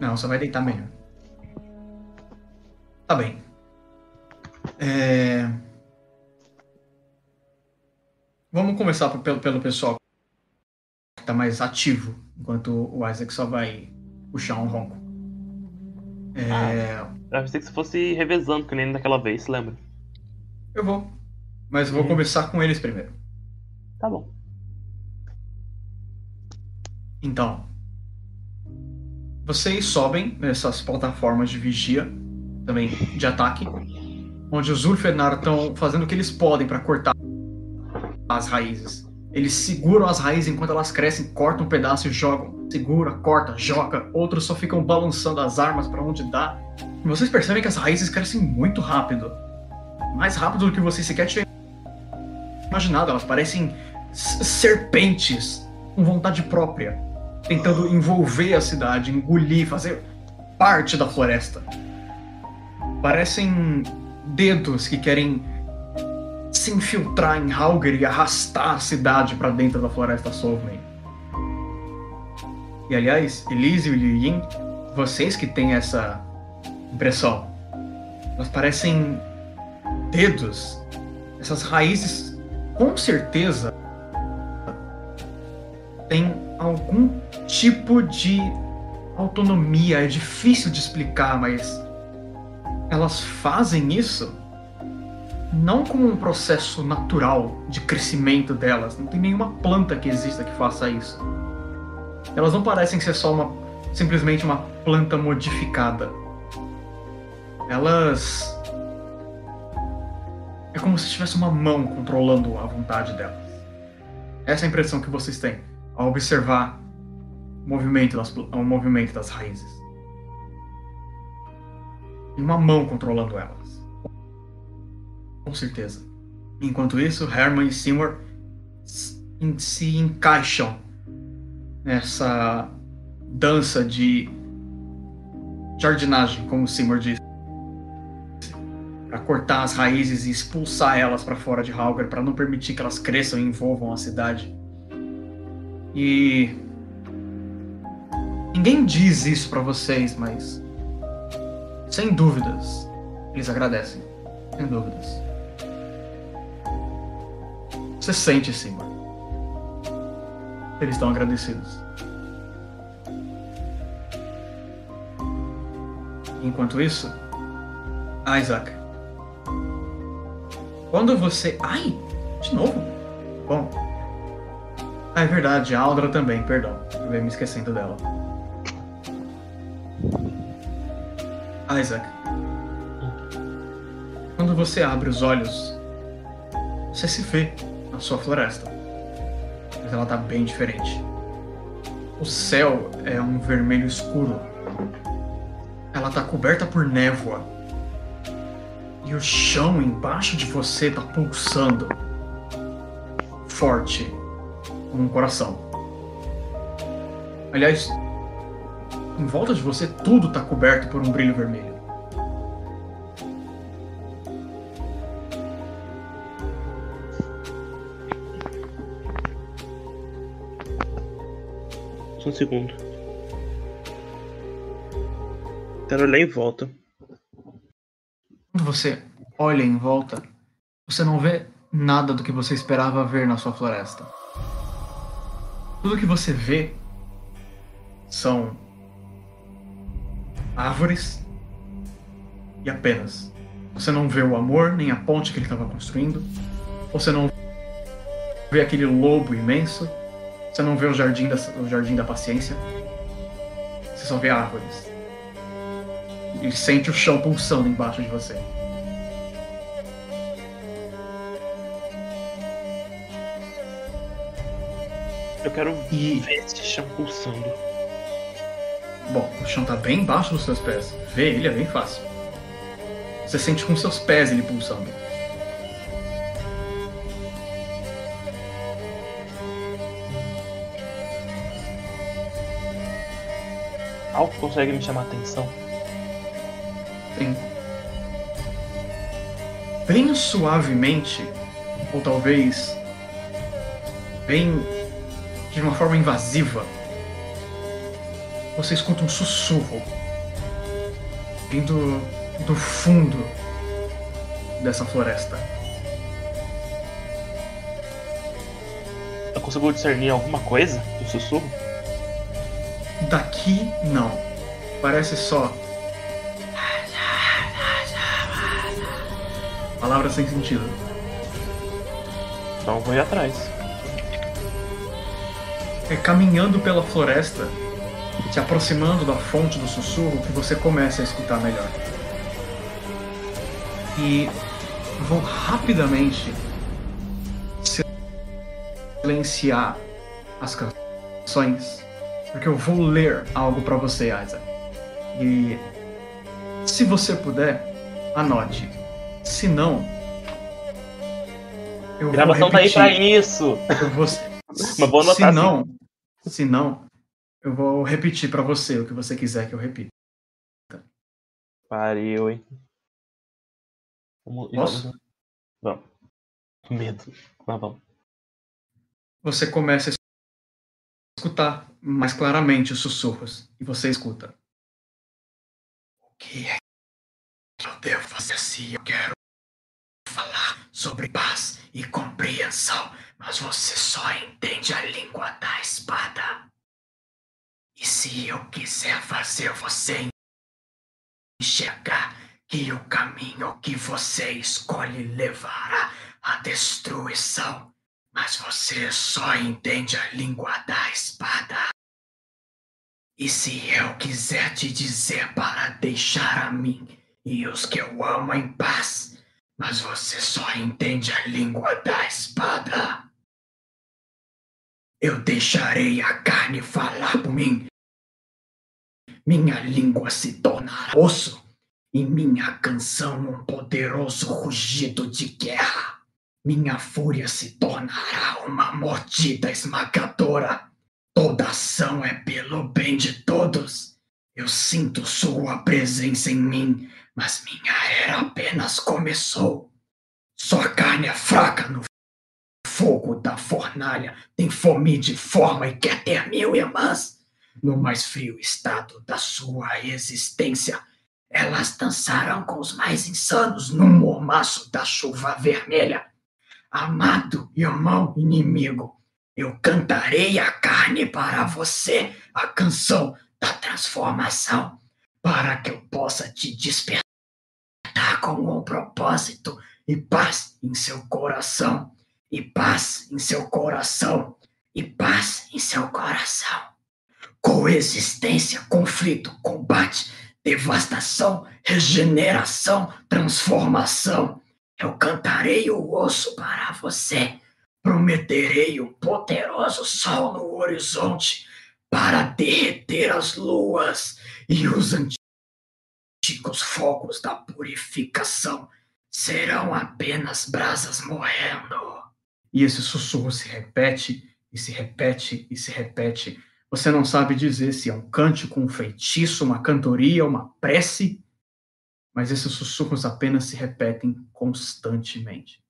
Não, só vai deitar melhor. Tá bem. É... Vamos começar pelo, pelo pessoal que tá mais ativo, enquanto o Isaac só vai puxar um ronco. É... Eu pensei que se fosse revezando, que nem daquela vez, lembra? Eu vou. Mas vou começar com eles primeiro. Tá bom. Então, vocês sobem nessas plataformas de vigia, também de ataque, onde os Ulfenar estão fazendo o que eles podem para cortar as raízes. Eles seguram as raízes enquanto elas crescem, cortam um pedaço e jogam. Segura, corta, joga. Outros só ficam balançando as armas para onde dá. E vocês percebem que as raízes crescem muito rápido. Mais rápido do que vocês sequer tinham imaginado. Elas parecem serpentes com vontade própria tentando envolver a cidade, engolir, fazer parte da floresta. Parecem dedos que querem se infiltrar em Halger e arrastar a cidade para dentro da floresta Solvay. E aliás, Elise e Liu Yin, vocês que têm essa impressão, elas parecem dedos. Essas raízes, com certeza, têm algum tipo de autonomia. É difícil de explicar, mas elas fazem isso não como um processo natural de crescimento delas. Não tem nenhuma planta que exista que faça isso. Elas não parecem ser só uma simplesmente uma planta modificada. Elas é como se tivesse uma mão controlando a vontade delas. Essa é a impressão que vocês têm ao observar o movimento das, o movimento das raízes. E uma mão controlando elas. Com certeza. Enquanto isso, Herman e Seymour se encaixam nessa dança de jardinagem, como Seymour disse. Para cortar as raízes e expulsar elas para fora de Halgar, para não permitir que elas cresçam e envolvam a cidade. E ninguém diz isso pra vocês, mas sem dúvidas eles agradecem, sem dúvidas. Você sente, Simba. Eles estão agradecidos. Enquanto isso, Isaac. Quando você. Ai! De novo? Bom, ah, é verdade, a Aldra também, perdão. Ia me esquecendo dela. Isaac. Quando você abre os olhos, você se vê na sua floresta. Mas ela tá bem diferente. O céu é um vermelho escuro. Ela ela tá coberta por névoa. E o chão embaixo de você tá pulsando. Forte. Como um coração. Aliás, em volta de você tudo tá coberto por um brilho vermelho. Um segundo. Quero olhar em volta. Quando você olha em volta, você não vê nada do que você esperava ver na sua floresta. Tudo que você vê são árvores e apenas. Você não vê o amor nem a ponte que ele estava construindo. Você não vê aquele lobo imenso. Você não vê o jardim da, o jardim da paciência. Você só vê árvores. E sente o chão pulsando embaixo de você. Eu quero E ver esse chão pulsando. Bom, o chão tá bem embaixo dos seus pés. Ver ele é bem fácil. Você sente com seus pés ele pulsando. Algo consegue me chamar a atenção? Tem. Bem suavemente, ou talvez bem de uma forma invasiva, você escuta um sussurro vindo do fundo dessa floresta. Eu consigo discernir alguma coisa do sussurro? Daqui, não. Parece só. Palavras sem sentido. Então vou ir atrás. É caminhando pela floresta, se aproximando da fonte do sussurro, que você começa a escutar melhor. E vou rapidamente silenciar as canções, porque eu vou ler algo para você, Isaac. E se você puder, anote. Se não, eu gravação vou tá aí repetir. pra isso. Eu vou... Mas vou anotar se assim. não, se não, eu vou repetir pra você o que você quiser que eu repita. Pariu, hein? Vamos, Posso? vamos. Medo. Mas vamos. Você começa escutar mais claramente os sussurros e você escuta. O que é que eu devo fazer se eu quero falar sobre paz e compreensão, mas você só entende a língua da espada? E se eu quiser fazer você enxergar que o caminho que você escolhe levará à destruição, mas você só entende a língua da espada? E se eu quiser te dizer para deixar a mim e os que eu amo em paz, mas você só entende a língua da espada? Eu deixarei a carne falar por mim. Minha língua se tornará osso e minha canção um poderoso rugido de guerra. Minha fúria se tornará uma mordida esmagadora. Toda ação é pelo bem de todos. Eu sinto sua presença em mim, mas minha era apenas começou. Sua carne é fraca no fogo da fornalha, tem fome de forma e quer ter mil irmãs. No mais frio estado da sua existência, elas dançarão com os mais insanos no mormaço da chuva vermelha. Amado irmão inimigo, eu cantarei a carne para você, a canção da transformação, para que eu possa te despertar com um propósito e paz em seu coração, e paz em seu coração, e paz em seu coração. Coexistência, conflito, combate, devastação, regeneração, transformação. Eu cantarei o osso para você. Prometerei um poderoso sol no horizonte para derreter as luas e os antigos fogos da purificação serão apenas brasas morrendo. E esse sussurro se repete, e se repete, e se repete. Você não sabe dizer se é um cântico, um feitiço, uma cantoria, uma prece, mas esses sussurros apenas se repetem constantemente.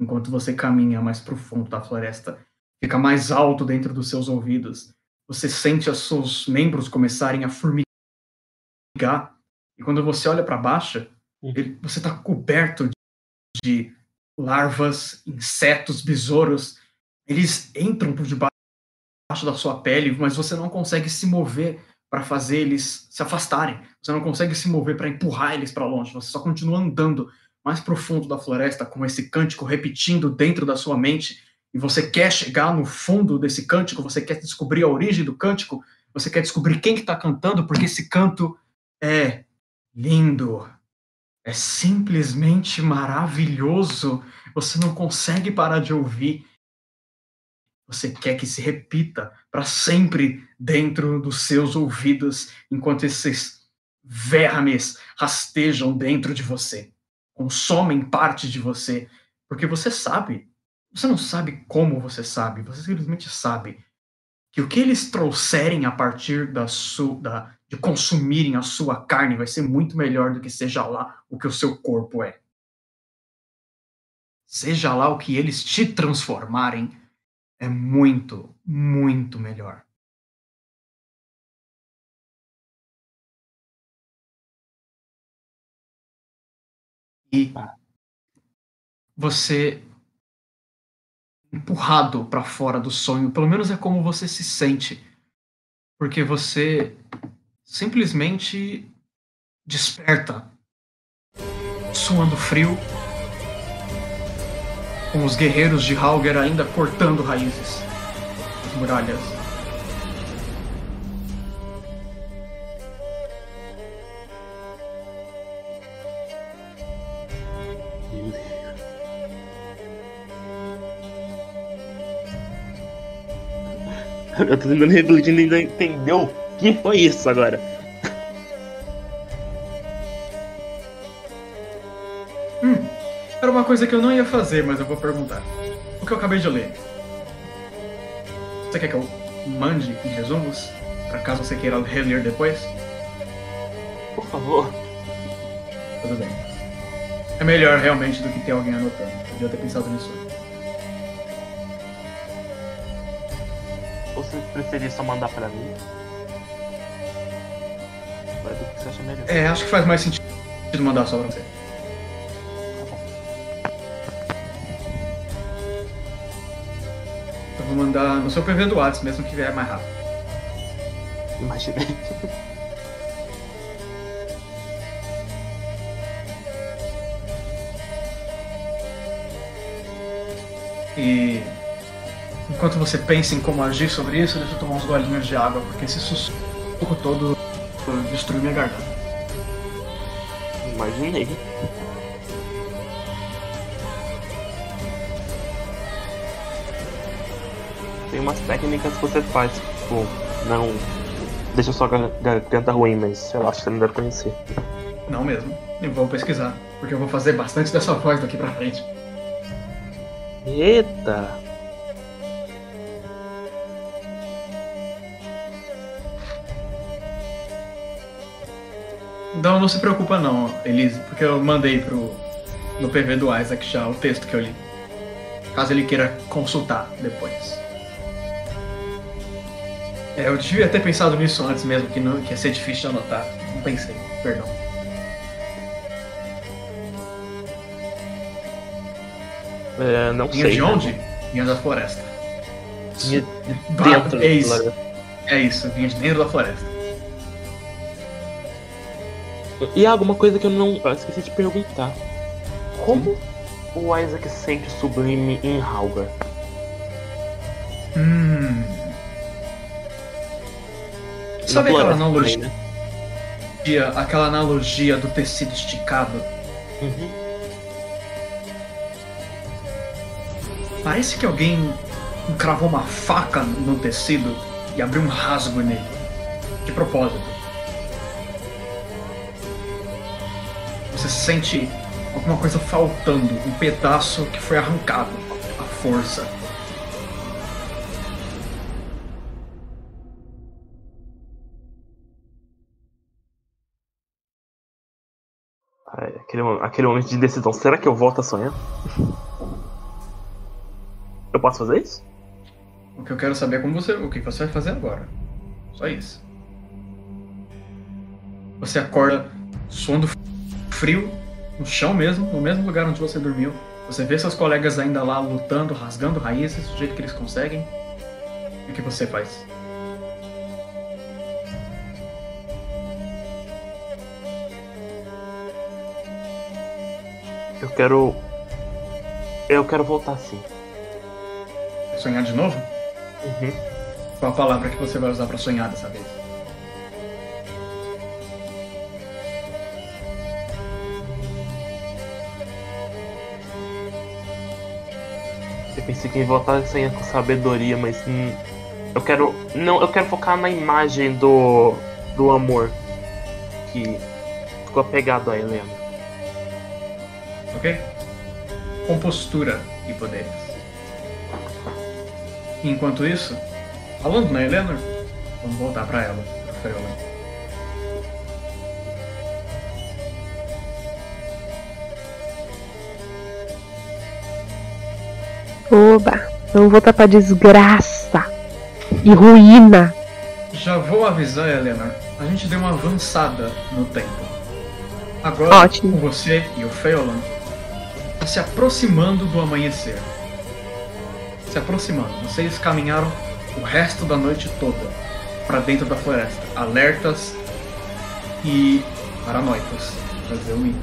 Enquanto você caminha mais para o fundo da floresta, fica mais alto dentro dos seus ouvidos, você sente os seus membros começarem a formigar. E quando você olha para baixo, ele, você está coberto de larvas, insetos, besouros. Eles entram por debaixo da sua pele, mas você não consegue se mover para fazer eles se afastarem. Você não consegue se mover para empurrar eles para longe. Você só continua andando mais profundo da floresta com esse cântico repetindo dentro da sua mente. E você quer chegar no fundo desse cântico, você quer descobrir a origem do cântico, você quer descobrir quem que está cantando, porque esse canto é lindo, é simplesmente maravilhoso. Você não consegue parar de ouvir. Você quer que se repita para sempre dentro dos seus ouvidos, enquanto esses vermes rastejam dentro de você, consomem parte de você, porque você sabe. Você não sabe como você sabe, você simplesmente sabe que o que eles trouxerem a partir da sua, da, de consumirem a sua carne vai ser muito melhor do que seja lá o que o seu corpo é. Seja lá o que eles te transformarem, é muito, muito melhor. E você empurrado para fora do sonho, pelo menos é como você se sente, porque você simplesmente desperta, suando frio, com os guerreiros de Halger ainda cortando raízes, as muralhas. Eu tô tentando refletir ainda entendeu o que foi isso agora. Uma coisa que eu não ia fazer, mas eu vou perguntar. O que eu acabei de ler. Você quer que eu mande em resumos? Para caso você queira reler depois? Por favor. Tudo bem. É melhor realmente do que ter alguém anotando. Podia ter pensado nisso. Ou você preferir só mandar pra mim? Vai do que você acha melhor. É, acho que faz mais sentido mandar só pra você. Mandar no seu PV do WhatsApp, mesmo que vier mais rápido. Imaginei. E enquanto você pensa em como agir sobre isso, deixa eu tomar uns golinhos de água, porque esse sussurro todo destruiu minha garganta. Imaginei. Umas técnicas que você faz, tipo, não deixa gar- garganta ruim, mas eu acho que você não deve conhecer. Não mesmo. Eu vou pesquisar, porque eu vou fazer bastante dessa voz daqui pra frente. Eita! Não, não se preocupa não, Elise, porque eu mandei pro no PV do Isaac já o texto que eu li. Caso ele queira consultar depois. É, eu devia ter pensado nisso antes mesmo, que, não, que ia ser difícil de anotar. Não pensei, perdão. É, não Vinha sei. de onde? Vinha da floresta. Vinha de dentro é da isso. floresta. É isso, vinha de dentro da floresta. E há alguma coisa que eu não. Eu esqueci de perguntar. Como o Isaac sente sublime em Halgar? Hum. Sabe aquela analogia, também, né? aquela analogia do tecido esticado? Uhum. Parece que alguém cravou uma faca no tecido e abriu um rasgo nele. De propósito. sente alguma coisa faltando, um pedaço que foi arrancado à força. Aquele, mo- aquele momento de decisão. Será que eu volto a sonhar? Eu posso fazer isso? O que eu quero saber é como você, o que você vai fazer agora. Só isso. Você acorda suando frio no chão mesmo, no mesmo lugar onde você dormiu. Você vê seus colegas ainda lá lutando, rasgando raízes do jeito que eles conseguem. O que você faz? Eu quero. Eu quero voltar sim. Sonhar de novo? Uhum. Qual a palavra que você vai usar pra sonhar dessa vez? Eu pensei que ia voltar a sonhar com sabedoria, mas. hum, eu quero. Não, eu quero focar na imagem do. do amor. Que ficou apegado a Helena. Ok? Compostura e poderes. Enquanto isso, falando na Eleanor, vamos voltar pra ela, pra Freola. Oba, vamos voltar pra desgraça e ruína. Já vou avisar, Eleanor, a gente deu uma avançada no tempo. Agora, Ótimo. com você e o Feolan, se aproximando do amanhecer. Se aproximando. Vocês caminharam o resto da noite toda para dentro da floresta, alertas e paranoicos, pra dizer o.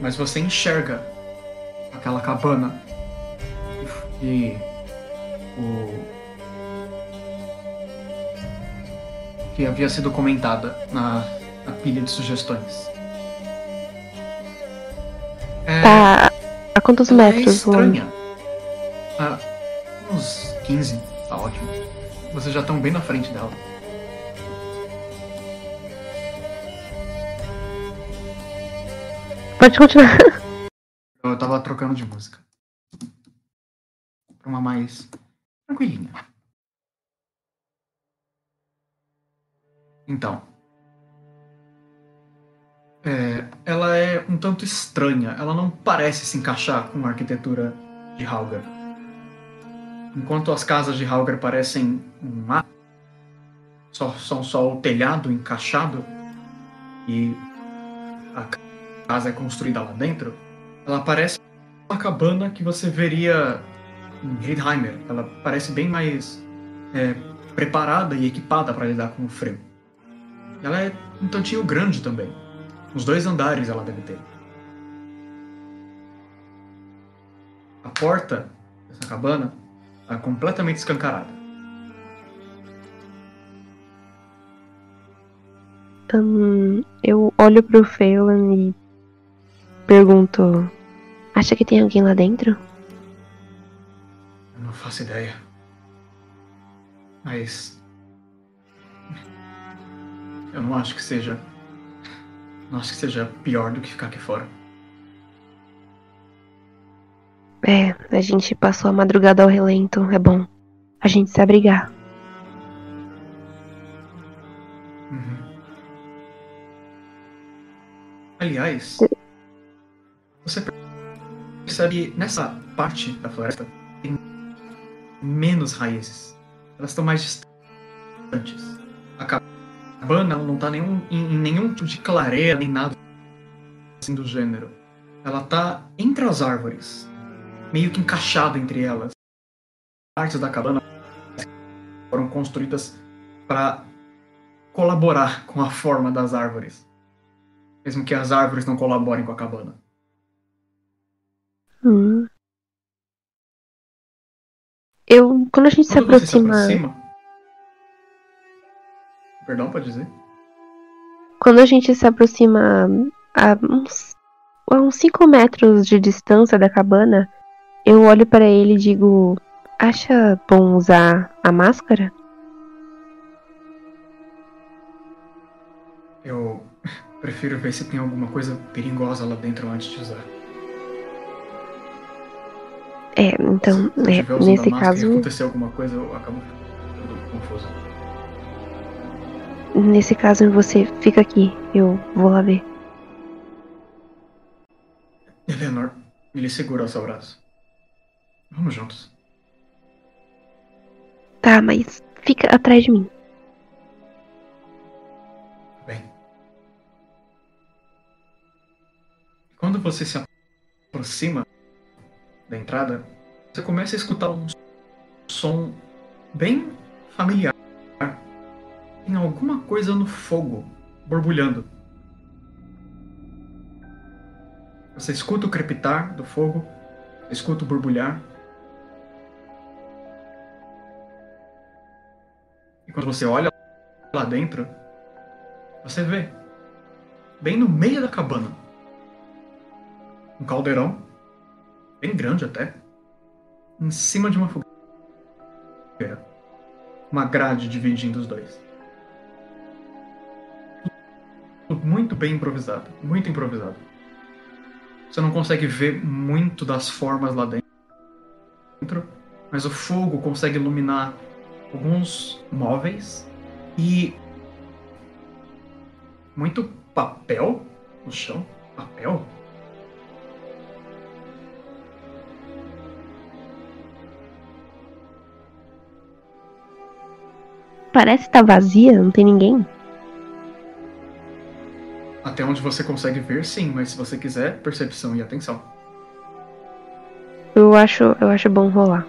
Mas você enxerga aquela cabana e o que havia sido comentada na, na pilha de sugestões. É, Tá a quantos é metros, Luane? estranha. Ah, uns 15, tá ótimo. Vocês já estão bem na frente dela. Pode continuar. Eu tava trocando de música. Pra uma mais tranquilinha. Então. É, ela é um tanto estranha. Ela não parece se encaixar com a arquitetura de Halgar. Enquanto as casas de Halgar parecem um mar, só, são só o telhado encaixado e a casa é construída lá dentro, ela parece uma cabana que você veria em Heidheimer. Ela parece bem mais é, preparada e equipada para lidar com o frio. Ela é um tantinho grande também. Uns dois andares ela deve ter. A porta dessa cabana está completamente escancarada. Hum, eu olho pro Phelan e pergunto: Acha que tem alguém lá dentro? Eu não faço ideia. Mas. Eu não acho que seja. Não acho que seja pior do que ficar aqui fora. É, a gente passou a madrugada ao relento, é bom. A gente se abrigar. Uhum. Aliás, você percebe que nessa parte da floresta tem menos raízes. Elas estão mais distantes. A cabana ela não está nenhum, em, em nenhum tipo de clareira nem nada assim do gênero. Ela está entre as árvores, meio que encaixada entre elas. Partes da cabana foram construídas para colaborar com a forma das árvores. Mesmo que as árvores não colaborem com a cabana. Hum. Eu. Quando a gente se Quando se aproxima. aproxima. Perdão, pode dizer? Quando a gente se aproxima a uns, a uns 5 metros de distância da cabana, eu olho para ele e digo: Acha bom usar a máscara? Eu, Prefiro ver se tem alguma coisa perigosa lá dentro antes de usar. É, então, Se eu é, nesse máscara caso, acontecer alguma coisa, eu acabo ficando confuso. Nesse caso você fica aqui. Eu vou lá ver. Eleanor, ele segura o seu braço. Vamos juntos. Tá, mas fica atrás de mim. Bem. Quando você se aproxima da entrada, você começa a escutar um som bem familiar. Tem alguma coisa no fogo borbulhando. Você escuta o crepitar do fogo, escuta o borbulhar. E quando você olha lá dentro, você vê, bem no meio da cabana, um caldeirão, bem grande até, em cima de uma fogueira. Uma grade dividindo os dois. Muito bem improvisado, muito improvisado. Você não consegue ver muito das formas lá dentro, mas o fogo consegue iluminar alguns móveis e muito papel no chão. Papel? Parece estar vazia, não tem ninguém. Até onde você consegue ver, sim, mas se você quiser, percepção e atenção. Eu acho, eu acho bom rolar.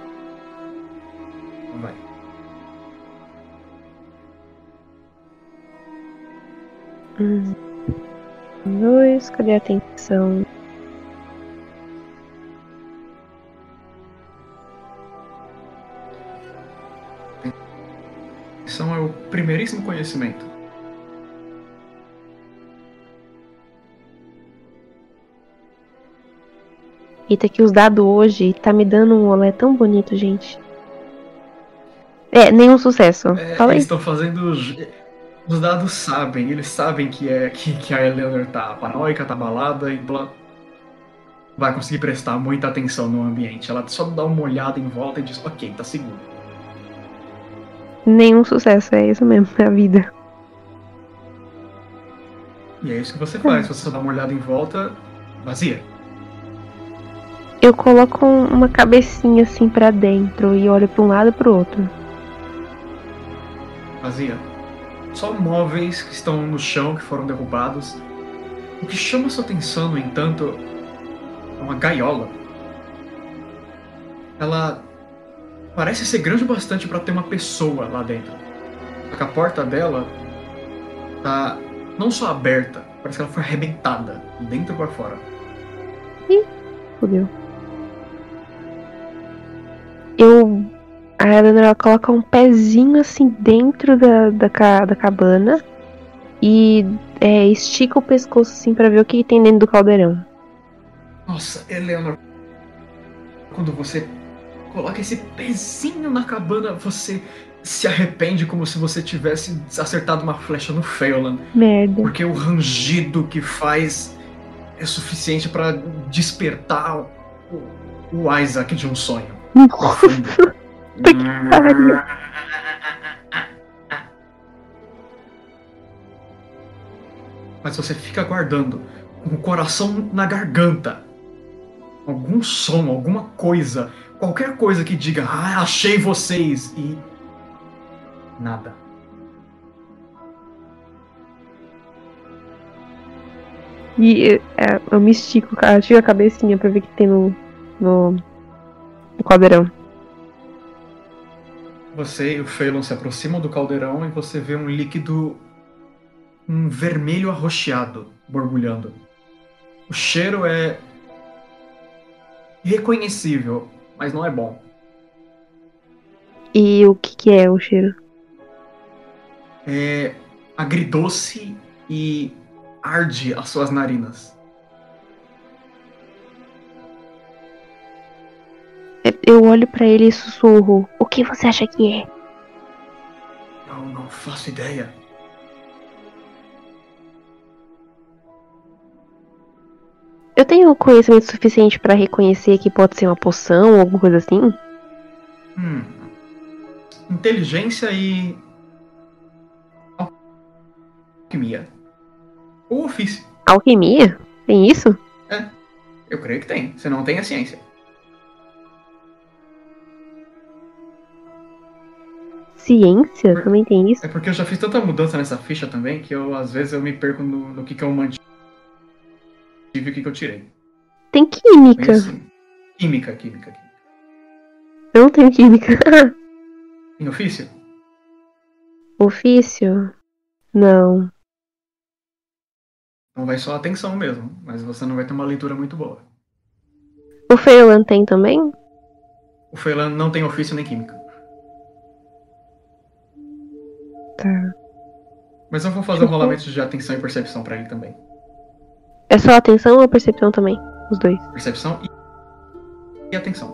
Vai. Um, dois, cadê a atenção? Atenção é o primeiríssimo conhecimento. Eita, que os dados hoje tá me dando um olé tão bonito, gente. É, nenhum sucesso. É, Fala eles estão fazendo. os- Os dados sabem, eles sabem que é que, que a Eleanor tá paranoica, tá balada e blá. Vai conseguir prestar muita atenção no ambiente. Ela só dá uma olhada em volta e diz, ok, tá seguro. Nenhum sucesso, é isso mesmo, é a vida. E é isso que você faz. Você só dá uma olhada em volta, vazia. Eu coloco um- uma cabecinha assim pra dentro e olho pra um lado e pro outro. Vazia. Só móveis que estão no chão, que foram derrubados. O que chama sua atenção, no entanto, é uma gaiola. Ela parece ser grande o bastante para ter uma pessoa lá dentro. Só que a porta dela tá não só aberta, parece que ela foi arrebentada, de dentro para fora. Fudeu. Eu. A Eleanor coloca um pezinho assim dentro da, da, ca- da cabana e é, estica o pescoço assim pra ver o que tem dentro do caldeirão. Nossa, Eleanor, quando você coloca esse pezinho na cabana, você se arrepende como se você tivesse acertado uma flecha no Phelan. Merda. Porque o rangido que faz é suficiente pra despertar o, o Isaac de um sonho. Profundo. pariu. Mas você fica aguardando, com o coração na garganta. Algum som, alguma coisa, qualquer coisa que diga, ah, achei vocês, e. Nada. E é, eu me estico, tiro a cabecinha pra ver o que tem no, no, no caldeirão. Você e o Phelan se aproximam do caldeirão e você vê um líquido. um vermelho arroxeado borbulhando. O cheiro é. reconhecível, mas não é bom. E o que, que é o cheiro? É agridoce e arde as suas narinas. Eu olho pra ele e sussurro. O que você acha que é? Eu não faço ideia. Eu tenho conhecimento suficiente pra reconhecer que pode ser uma poção ou alguma coisa assim? Hum. Inteligência e. Alquimia. Ou ofício. Alquimia? Tem isso? Eu creio que tem. Se não tem, é ciência. Ciência? Por- Também tem isso? É porque eu já fiz tanta mudança nessa ficha também que eu, às vezes, eu me perco no, no que, que eu mantive e o que, que eu tirei. Tem química. Química, química, química. Eu não tenho química. Em ofício? Ofício? Não. Então vai só atenção mesmo, mas você não vai ter uma leitura muito boa. O Feylan tem também? O Phelan não tem ofício nem química. Tá. Mas eu vou fazer um rolamento de atenção e percepção pra ele também. É só atenção ou percepção também? Os dois. Percepção e, e atenção.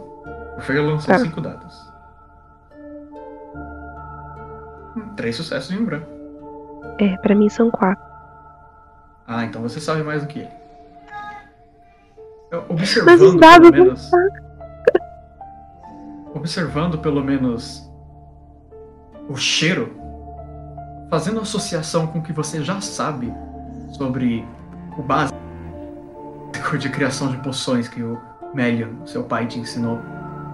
O Phelan são Tá. cinco dados. Hum, Três sucessos e um branco. É, pra mim são quatro. Ah, então você sabe mais do que ele. Eu- Mas os Observando dados pelo menos. Observando pelo menos o cheiro, fazendo associação com o que você já sabe sobre o básico de criação de poções que o Melion, seu pai, te ensinou.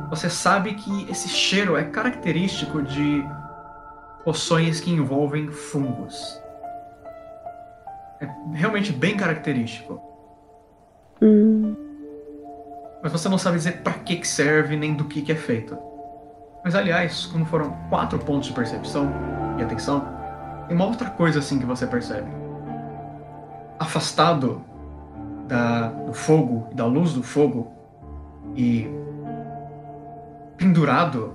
Você sabe que esse cheiro é característico de poções que envolvem fungos. É realmente bem característico. Hum, Mas você não sabe dizer pra que que serve nem do que que é feito. Mas aliás, como foram quatro pontos de percepção e atenção, tem uma outra coisa assim que você percebe. Afastado da, do fogo e da luz do fogo e pendurado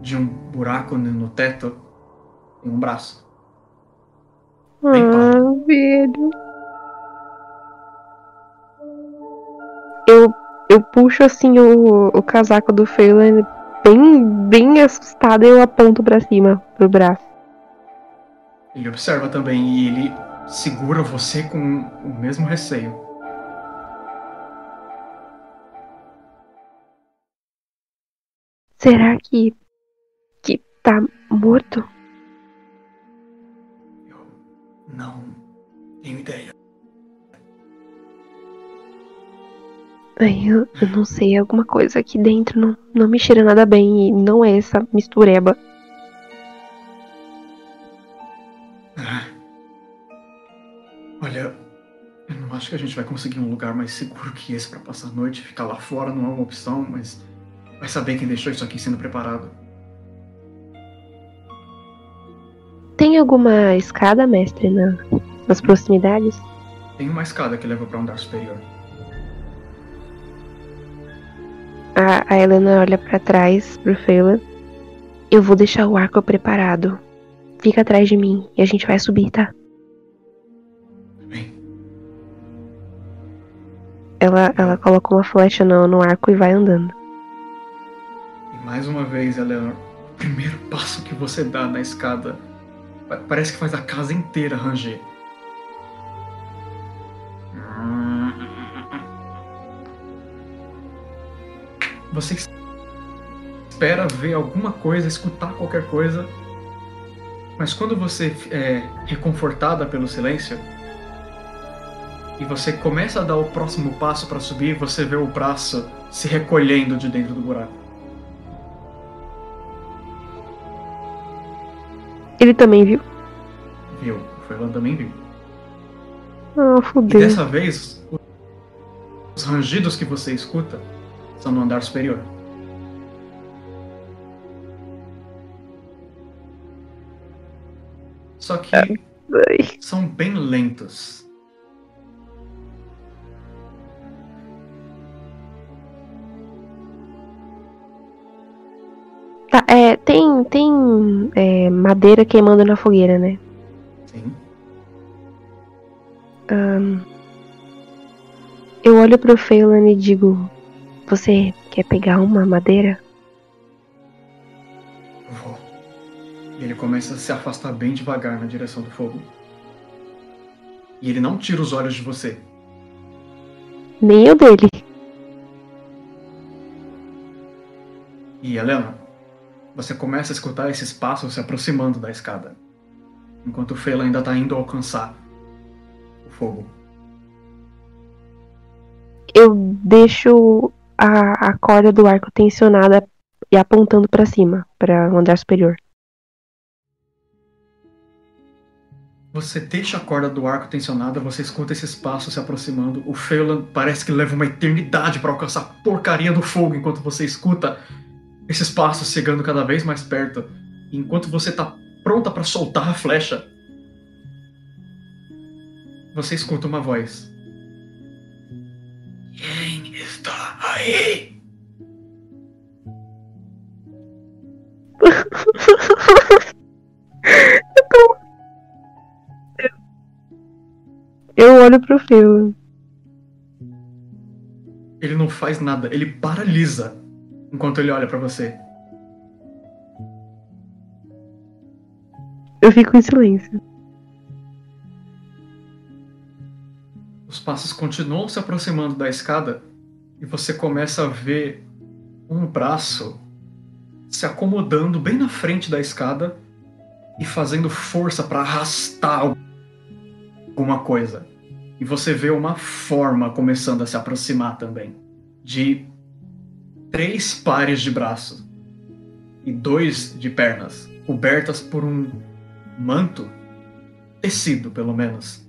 de um buraco no teto tem um braço. Bem ah, velho. Eu, eu puxo assim o, o casaco do Feylan bem, bem assustada e eu aponto pra cima, pro braço. Ele observa também e ele segura você com o mesmo receio. Será que. que tá morto? Eu não tenho ideia. Ai, eu, eu não sei, alguma coisa aqui dentro não, não me cheira nada bem e não é essa mistureba. Olha, eu não acho que a gente vai conseguir um lugar mais seguro que esse pra passar a noite. Ficar lá fora não é uma opção, mas vai saber quem deixou isso aqui sendo preparado. Tem alguma escada, mestre, na, nas proximidades? Tem uma escada que leva pra um andar superior. A, a Helena olha pra trás pro Feylan. Eu vou deixar o arco preparado. Fica atrás de mim e a gente vai subir, tá? Ela, ela coloca uma flecha no, no arco e vai andando. e mais uma vez, Eleanor, o primeiro passo que você dá na escada pa- parece que faz a casa inteira ranger. Você espera ver alguma coisa, escutar qualquer coisa, mas quando você é reconfortada pelo silêncio e você começa a dar o próximo passo para subir, você vê o braço se recolhendo de dentro do buraco. Ele também viu? Viu? O Ferlan também viu. Ah, E fudeu. dessa vez, os rangidos que você escuta são no andar superior. Só que são bem lentos. Tá, é, tem, tem é, madeira queimando na fogueira, né? Sim. Ahn, eu olho pro Phelan e digo: Você quer pegar uma madeira? Vou. E ele começa a se afastar bem devagar na direção do fogo. E ele não tira os olhos de você. Nem eu dele. E Helena, você começa a escutar esses passos se aproximando da escada, enquanto o Fela ainda tá indo alcançar o fogo. Eu deixo a, a corda do arco tensionada e apontando pra cima, para o andar superior. Você deixa a corda do arco tensionada, você escuta esses passos se aproximando. O Phelan parece que leva uma eternidade para alcançar a porcaria do fogo enquanto você escuta esses passos chegando cada vez mais perto. Enquanto você tá pronta para soltar a flecha, você escuta uma voz. Quem está aí? Eu olho pro Phil. Ele não faz nada, ele paralisa enquanto ele olha pra você. Eu fico em silêncio. Os passos continuam se aproximando da escada e você começa a ver um braço se acomodando bem na frente da escada e fazendo força para arrastar alguma coisa. E você vê uma forma começando a se aproximar também. De três pares de braços e dois de pernas, cobertas por um manto, tecido pelo menos.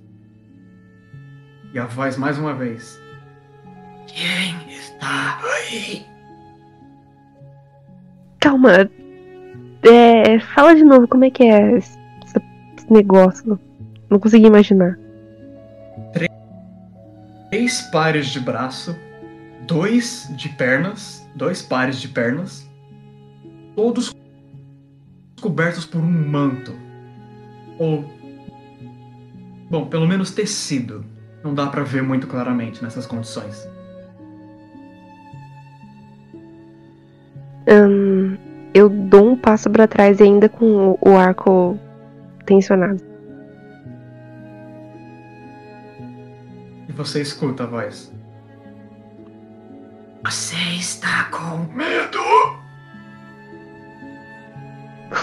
E a voz mais uma vez. Quem está aí? Calma. É, fala de novo como é que é esse, esse negócio. Não consegui imaginar. Três pares de braço, dois de pernas, dois pares de pernas, todos cobertos por um manto. Ou. Bom, pelo menos tecido. Não dá pra ver muito claramente nessas condições. Hum, eu dou um passo pra trás ainda com o, o arco tensionado. E você escuta a voz. Com medo?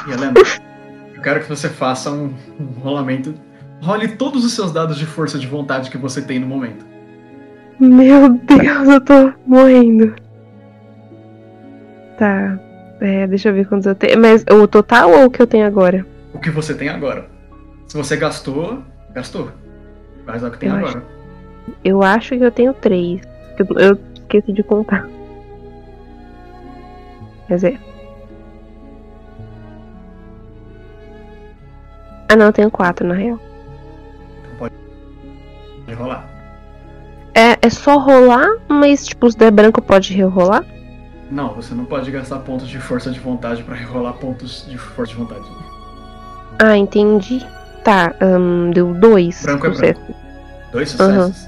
E Helena, eu quero que você faça um, um rolamento. Role todos os seus dados de força de vontade que você tem no momento. Meu Deus, eu tô morrendo. Tá. É, deixa eu ver quantos eu tenho. Mas o total ou o que eu tenho agora? O que você tem agora. Se você gastou, gastou. Mas é o que tem Eu agora. Eu acho que eu tenho três. Eu, eu esqueci de contar. Quer dizer. Ah não, eu tenho quatro na real. Pode rolar. É, é só rolar, mas tipo, se der branco pode rerolar? Não, você não pode gastar pontos de força de vontade pra rerolar pontos de força de vontade. Ah, entendi. Tá, hum, deu dois. Branco é sucesso. Dois sucessos.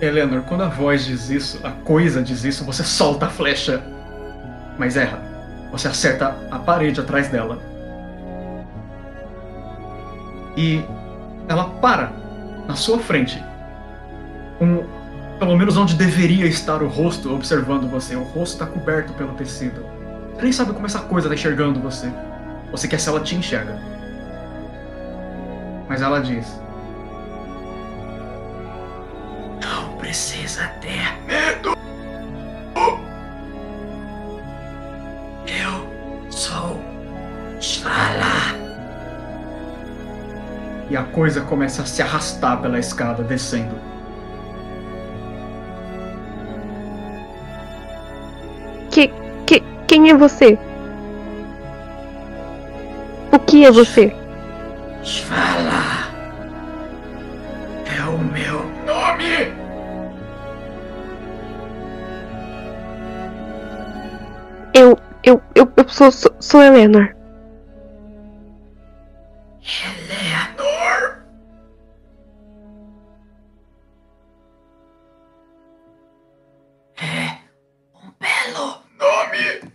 Eleanor, quando a voz diz isso, a coisa diz isso, você solta a flecha, mas erra. Você acerta a parede atrás dela. E ela para na sua frente. Um, pelo menos onde deveria estar o rosto observando você. O rosto está coberto pelo tecido. Você nem sabe como essa coisa está enxergando você. Você quer se ela te enxerga. Mas ela diz: Não precisa ter medo. Sou Shala. E a coisa começa a se arrastar pela escada, descendo. Que, que, quem é você? O que é você? Svala. É o meu nome. Eu, eu, eu, eu sou, sou, sou Eleanor. Eleanor. É um belo nome.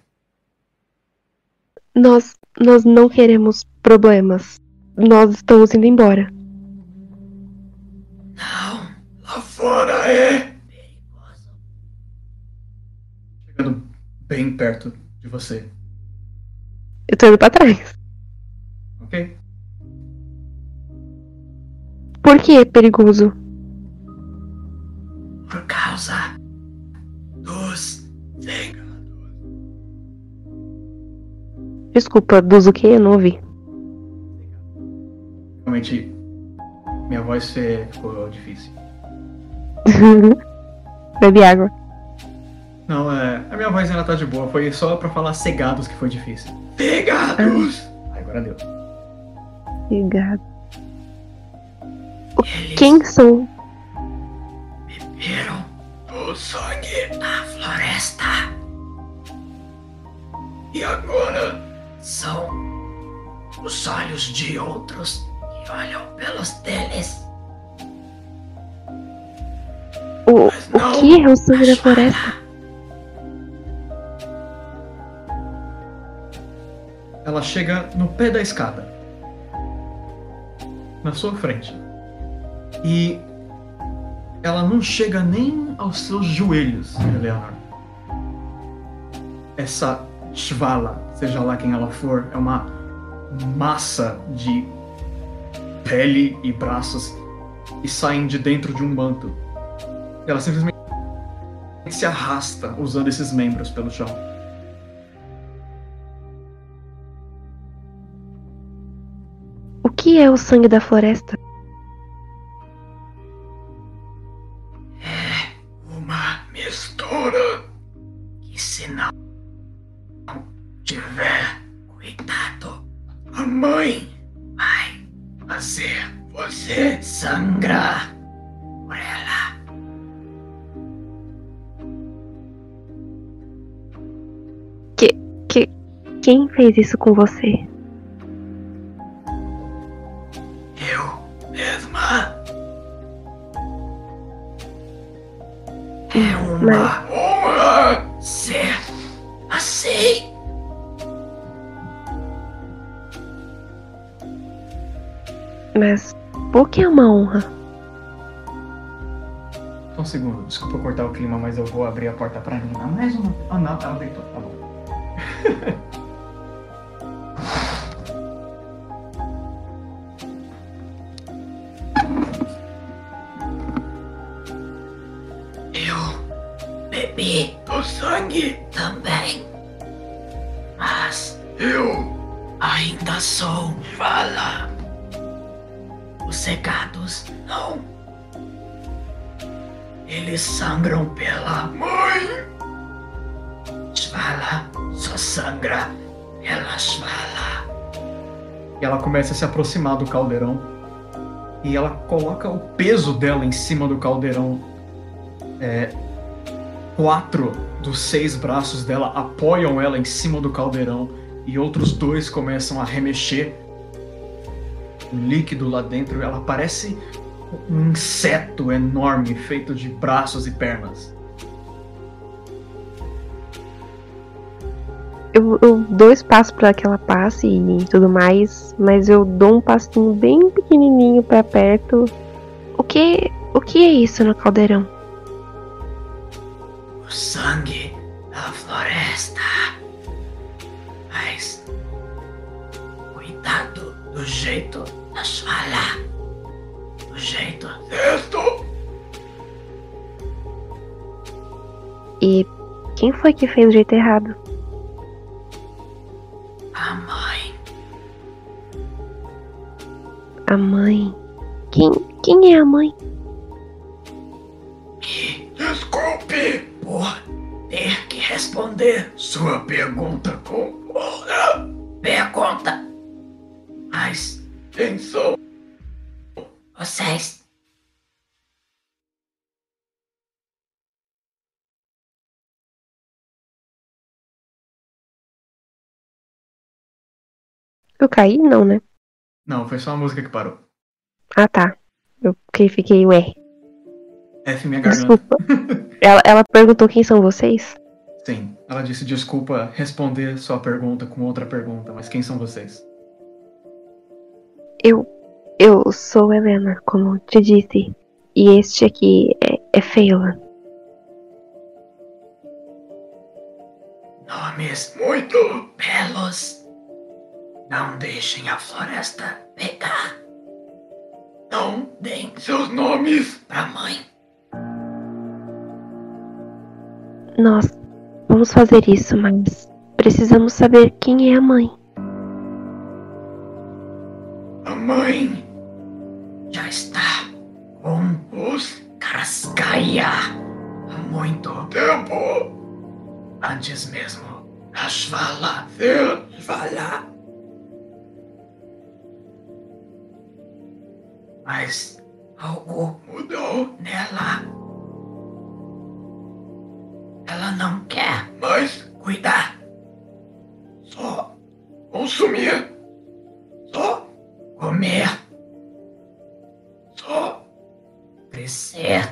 Nós, nós não queremos problemas. Nós estamos indo embora. Não, lá fora é. Chegando bem perto você. Eu tô indo pra trás. Ok? Por que é perigoso? Por causa dos Vengadores. Desculpa, dos o quê? Eu não ouvi. Realmente, minha voz ficou difícil. Bebe água. Não, é. A minha voz ainda tá de boa. Foi só pra falar cegados que foi difícil. Vegados. Ah, Agora deu. Obrigado. Eles Quem são? beberam do sangue da floresta. E agora são os olhos de outros que olham pelos deles. O, o que é o sangue da floresta? Ela chega no pé da escada. Na sua frente. E ela não chega nem aos seus joelhos, Eleanor. Essa Shvala, seja lá quem ela for, é uma massa de pele e braços que saem de dentro de um manto. Ela simplesmente se arrasta usando esses membros pelo chão. Que é o sangue da floresta? uma mistura que se não tiver cuidado, a mãe vai fazer você sangrar por ela. Quem fez isso com você? É uma honra ser assim. Mas por que é uma honra? Só um segundo, desculpa cortar o clima, mas eu vou abrir a porta pra Nina. Mais uma. Ah, não, ela deitou, tá bom. bebi do sangue também. Mas eu ainda sou vala. Os cegados não. Eles sangram pela mãe. Svala só sangra pela Svala. E ela começa a se aproximar do caldeirão. E ela coloca o peso dela em cima do caldeirão. É, quatro dos seis braços dela apoiam ela em cima do caldeirão. E outros dois começam a remexer. O líquido lá dentro, ela parece um inseto enorme feito de braços e pernas. Eu, eu dou espaço pra que ela passe e tudo mais, mas eu dou um passinho bem pequenininho pra perto. O que, o que é isso no caldeirão? O sangue da floresta. Mas cuidado do jeito da Svala. Do jeito certo. E quem foi que fez do jeito errado? A mãe. A mãe. Quem, quem é a mãe? Responder sua pergunta com outra pergunta. Mas quem são vocês? Eu caí? Não, né? Não, foi só a música que parou. Ah, tá. Eu que fiquei, ué. F minha garganta. Desculpa. ela, ela perguntou quem são vocês? Sim, ela disse desculpa responder sua pergunta com outra pergunta, mas quem são vocês? Eu. Eu sou Helena, como te disse. E este aqui é, é Phelan. nomes muito belos. Não deixem a floresta pegar. Não deem seus nomes pra mãe. Nós vamos fazer isso, mas precisamos saber quem é a mãe. A mãe já está com os Carascaia há muito tempo. Antes mesmo da Shvala ser Shvala. Mas algo mudou nela. Ela não quer mais cuidar. Só consumir. Só comer. Só crescer.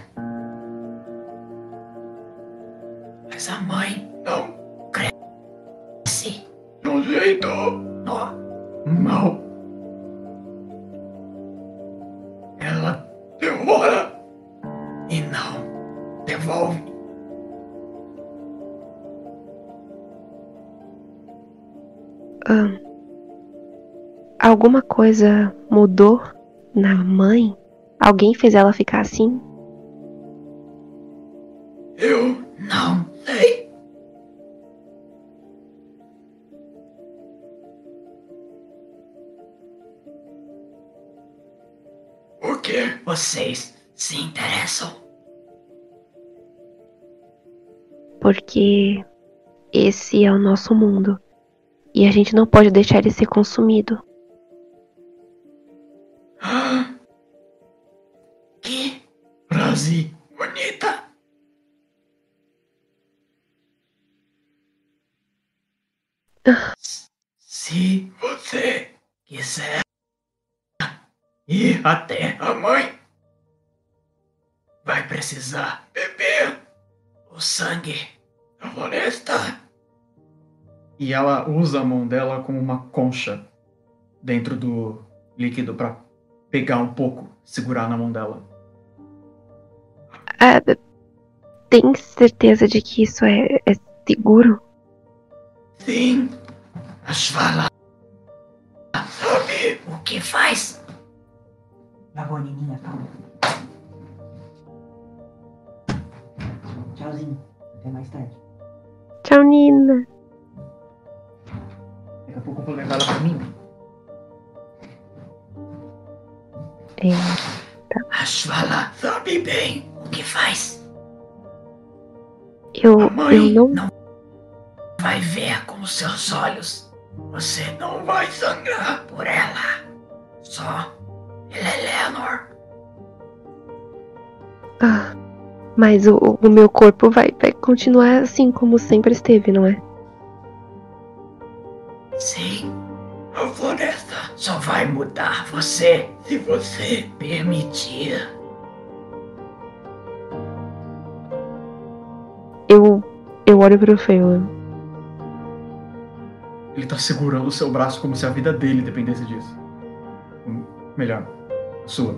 Coisa mudou na mãe? Alguém fez ela ficar assim? Eu não sei. Por que vocês se interessam? Porque esse é o nosso mundo. E a gente não pode deixar ele ser consumido. Se você quiser ir até a mãe, vai precisar beber o sangue da floresta. E ela usa a mão dela como uma concha dentro do líquido pra pegar um pouco, segurar na mão dela. Ah, tem certeza de que isso é, é seguro? Sim, a Shvala sabe o que faz. Tá bom, Nininha, calma. Tchauzinho. Até mais tarde. Tchau, Nina. Daqui a pouco eu vou levar ela pra mim. É, A Shvala sabe bem o que faz. eu, A eu não. não vai ver com os seus olhos. Você não vai sangrar por ela. Só Eleanor. Ah, mas o, o meu corpo vai, vai continuar assim como sempre esteve, não é? Sim, a floresta só vai mudar você se você permitir. Eu, eu olho pro Phelan. Ele tá segurando o seu braço como se a vida dele dependesse disso. Hum, Melhor, sua.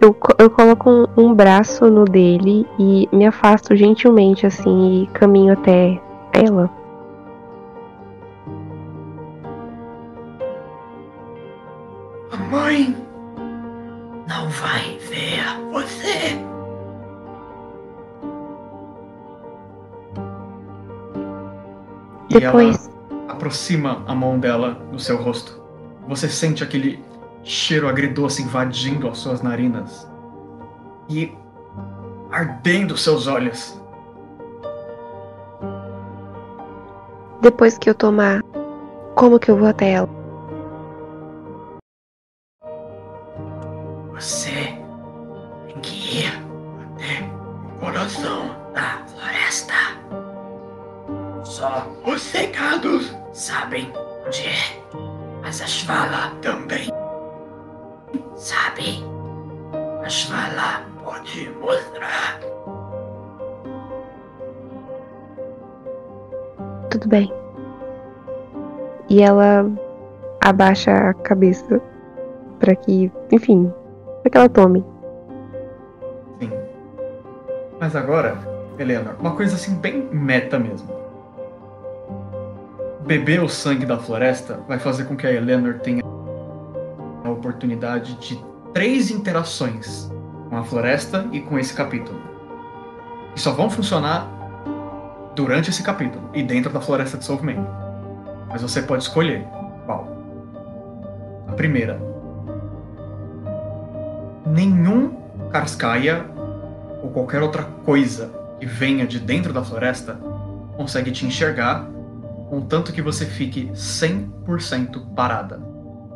Eu, eu coloco um, um braço no dele e me afasto gentilmente assim e caminho até ela. Mãe Depois, ela aproxima a mão dela do seu rosto. Você sente aquele cheiro agridoce invadindo as suas narinas e ardendo seus olhos. depois que eu tomar, como que eu vou até ela? Você tem que ir até o coração Só os cegados sabem onde é. Mas a Shvala também sabe. A Shvala pode mostrar. Tudo bem. E ela abaixa a cabeça pra que, enfim, pra que ela tome. Sim. Mas agora, Eleanor, uma coisa assim bem meta mesmo. Beber o sangue da floresta vai fazer com que a Eleanor tenha a oportunidade de três interações com a floresta e com esse capítulo. Que só vão funcionar durante esse capítulo e dentro da floresta de Soulmane. Mas você pode escolher qual. A primeira. Nenhum Karskaya ou qualquer outra coisa que venha de dentro da floresta consegue te enxergar, contanto que você fique 100% parada.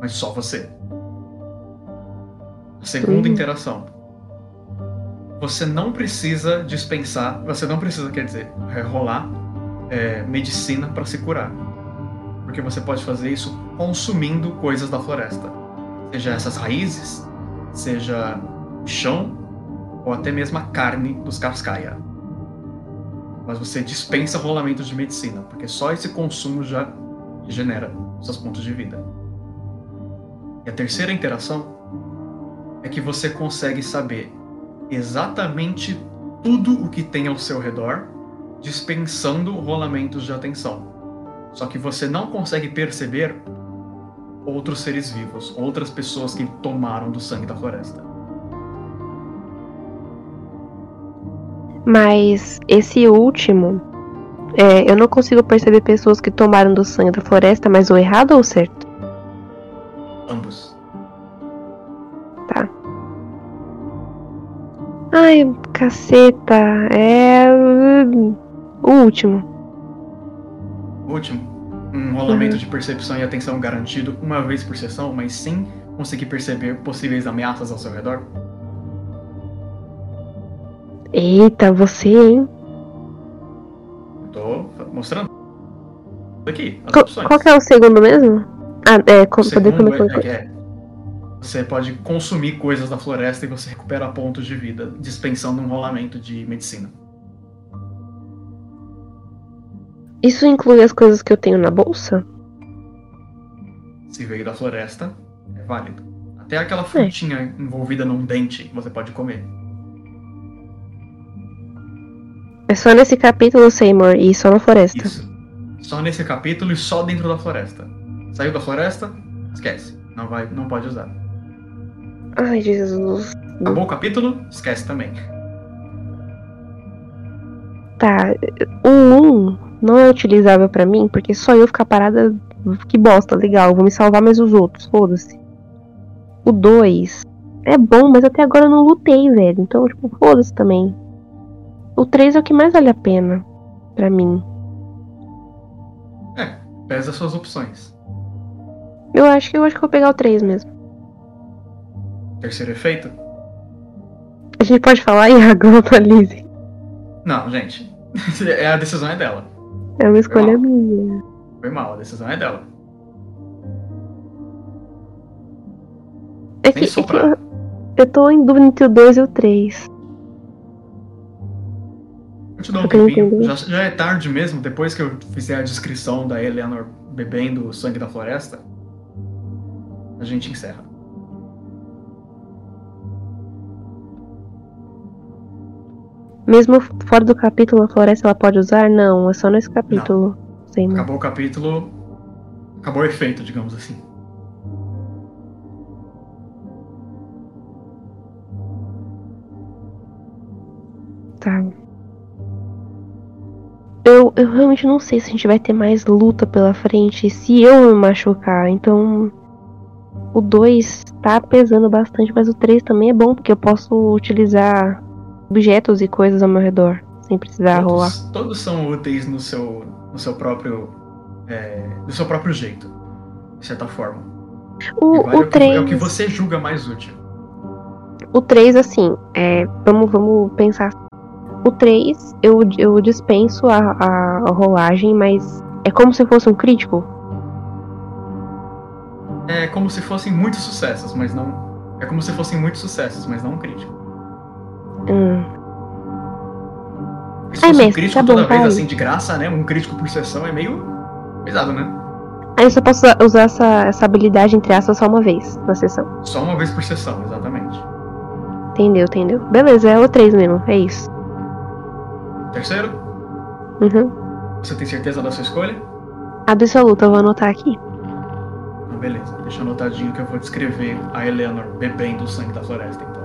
Mas só você. A segunda interação. Você não precisa dispensar, você não precisa, quer dizer, é, rolar é, medicina para se curar. Porque você pode fazer isso consumindo coisas da floresta. Seja essas raízes, seja o chão, ou até mesmo a carne dos Karskaya. Mas você dispensa rolamentos de medicina, porque só esse consumo já regenera seus pontos de vida. E a terceira interação é que você consegue saber exatamente tudo o que tem ao seu redor, dispensando rolamentos de atenção. Só que você não consegue perceber outros seres vivos, outras pessoas que tomaram do sangue da floresta. Mas esse último, é, eu não consigo perceber pessoas que tomaram do sangue da floresta, mas o errado ou o certo? Ambos. Tá. Ai, caceta. É. O último. O último, um rolamento de percepção e atenção garantido uma vez por sessão, mas sem conseguir perceber possíveis ameaças ao seu redor. Eita, você, hein? Tô mostrando. Aqui, as Qual, opções. qual que é o segundo mesmo? Ah, é, com, poder comer é, é é, você pode consumir coisas da floresta e você recupera pontos de vida, dispensando um rolamento de medicina. Isso inclui as coisas que eu tenho na bolsa? Se veio da floresta, é válido. Até aquela frutinha envolvida num dente você pode comer. É só nesse capítulo, Seymour, e só na floresta. Isso. Só nesse capítulo e só dentro da floresta. Saiu da floresta? Esquece. Não vai, não pode usar. Ai, Jesus. Acabou o capítulo? Esquece também. Tá. O 1 não é utilizável pra mim, porque só eu ficar parada. Que bosta, legal. Vou me salvar, mas os outros, foda-se. O 2 é bom, mas até agora eu não lutei, velho. Então, tipo, foda-se também. O 3 é o que mais vale a pena. Pra mim. É, pesa suas opções. Eu acho que eu acho que vou pegar o 3 mesmo. Terceiro efeito? A gente pode falar, Iago, atualize. Não, gente. É, a decisão é dela. É uma escolha minha. Foi mal, a decisão é dela. É que, é que eu, eu tô em dúvida entre o 2 e o 3. Te dou um tempinho. Já, já é tarde mesmo, depois que eu fizer a descrição da Eleanor bebendo o sangue da floresta, a gente encerra. Mesmo fora do capítulo, a floresta ela pode usar? Não, é só nesse capítulo. Não. Acabou o capítulo. Acabou o efeito, digamos assim. Tá. Eu, eu realmente não sei se a gente vai ter mais luta pela frente se eu me machucar. Então. O 2 tá pesando bastante, mas o 3 também é bom, porque eu posso utilizar objetos e coisas ao meu redor. Sem precisar rolar. Todos, todos são úteis no seu, no seu próprio. É, do seu próprio jeito. De certa forma. O, o o que- é o que 3. você julga mais útil. O 3, assim, é, vamos, vamos pensar. O 3, eu, eu dispenso a, a, a rolagem, mas é como se fosse um crítico. É como se fossem muitos sucessos, mas não. É como se fossem muitos sucessos, mas não um crítico. Hum. Se Ai, fosse um mestre, crítico tá bom, toda vez vai. assim de graça, né? Um crítico por sessão é meio pesado, né? Aí eu só posso usar essa, essa habilidade, entre aspas, só uma vez na sessão. Só uma vez por sessão, exatamente. Entendeu, entendeu? Beleza, é o 3 mesmo, é isso. Terceiro, Uhum. você tem certeza da sua escolha? Absoluta, eu vou anotar aqui. Ah, beleza, deixa anotadinho que eu vou descrever a Eleanor bebendo o sangue da floresta, então.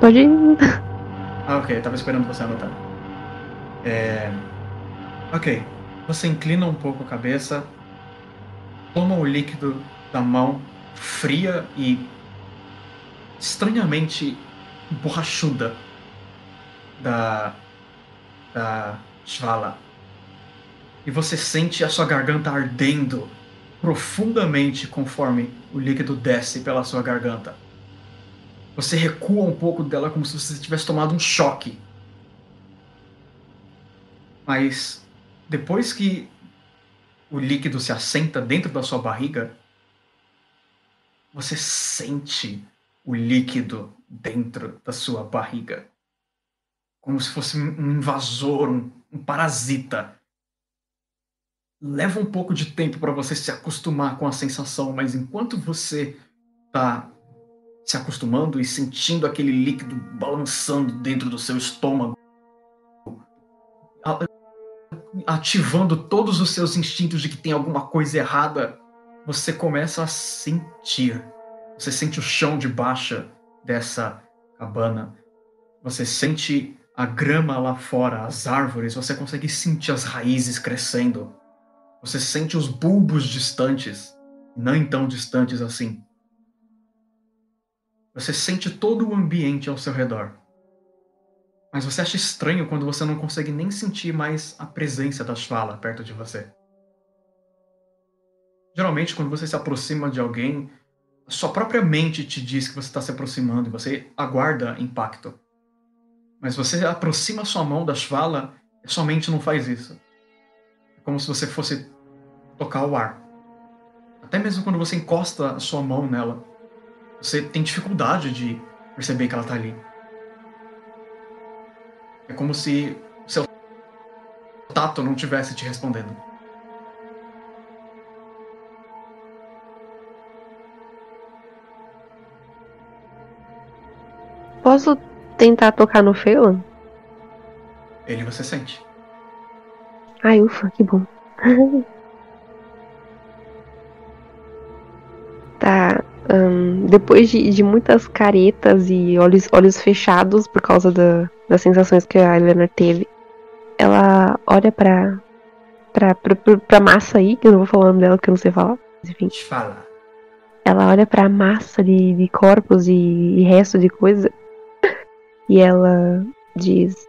Pode ir. Ah, ok, tava esperando você anotar. É... Ok, você inclina um pouco a cabeça, toma o líquido da mão fria e estranhamente borrachuda da da Shvala. E você sente a sua garganta ardendo profundamente conforme o líquido desce pela sua garganta. Você recua um pouco dela como se você tivesse tomado um choque. Mas depois que o líquido se assenta dentro da sua barriga, você sente o líquido dentro da sua barriga. Como se fosse um invasor, um, um parasita. Leva um pouco de tempo para você se acostumar com a sensação, mas enquanto você está se acostumando e sentindo aquele líquido balançando dentro do seu estômago, ativando todos os seus instintos de que tem alguma coisa errada, você começa a sentir. Você sente o chão de baixa dessa cabana. Você sente a grama lá fora, as árvores, você consegue sentir as raízes crescendo. Você sente os bulbos distantes, não tão distantes assim. Você sente todo o ambiente ao seu redor. Mas você acha estranho quando você não consegue nem sentir mais a presença da Shvala perto de você. Geralmente, quando você se aproxima de alguém, a sua própria mente te diz que você está se aproximando e você aguarda impacto. Mas você aproxima sua mão da Shvala e sua mente não faz isso. É como se você fosse tocar o ar. Até mesmo quando você encosta a sua mão nela, você tem dificuldade de perceber que ela está ali. É como se seu tato não tivesse te respondendo. Posso tentar tocar no Phelan? Ele você sente. Ai, ufa, que bom. ahn, depois de, de muitas caretas e olhos, olhos fechados por causa da- das sensações que a Eleanor teve, ela olha pra, pra, pra, pra, massa aí, que eu não vou falar o nome dela, que eu não sei falar. Mas enfim. Shvala. Ela olha pra massa de, de corpos e, e resto de coisa. E ela diz: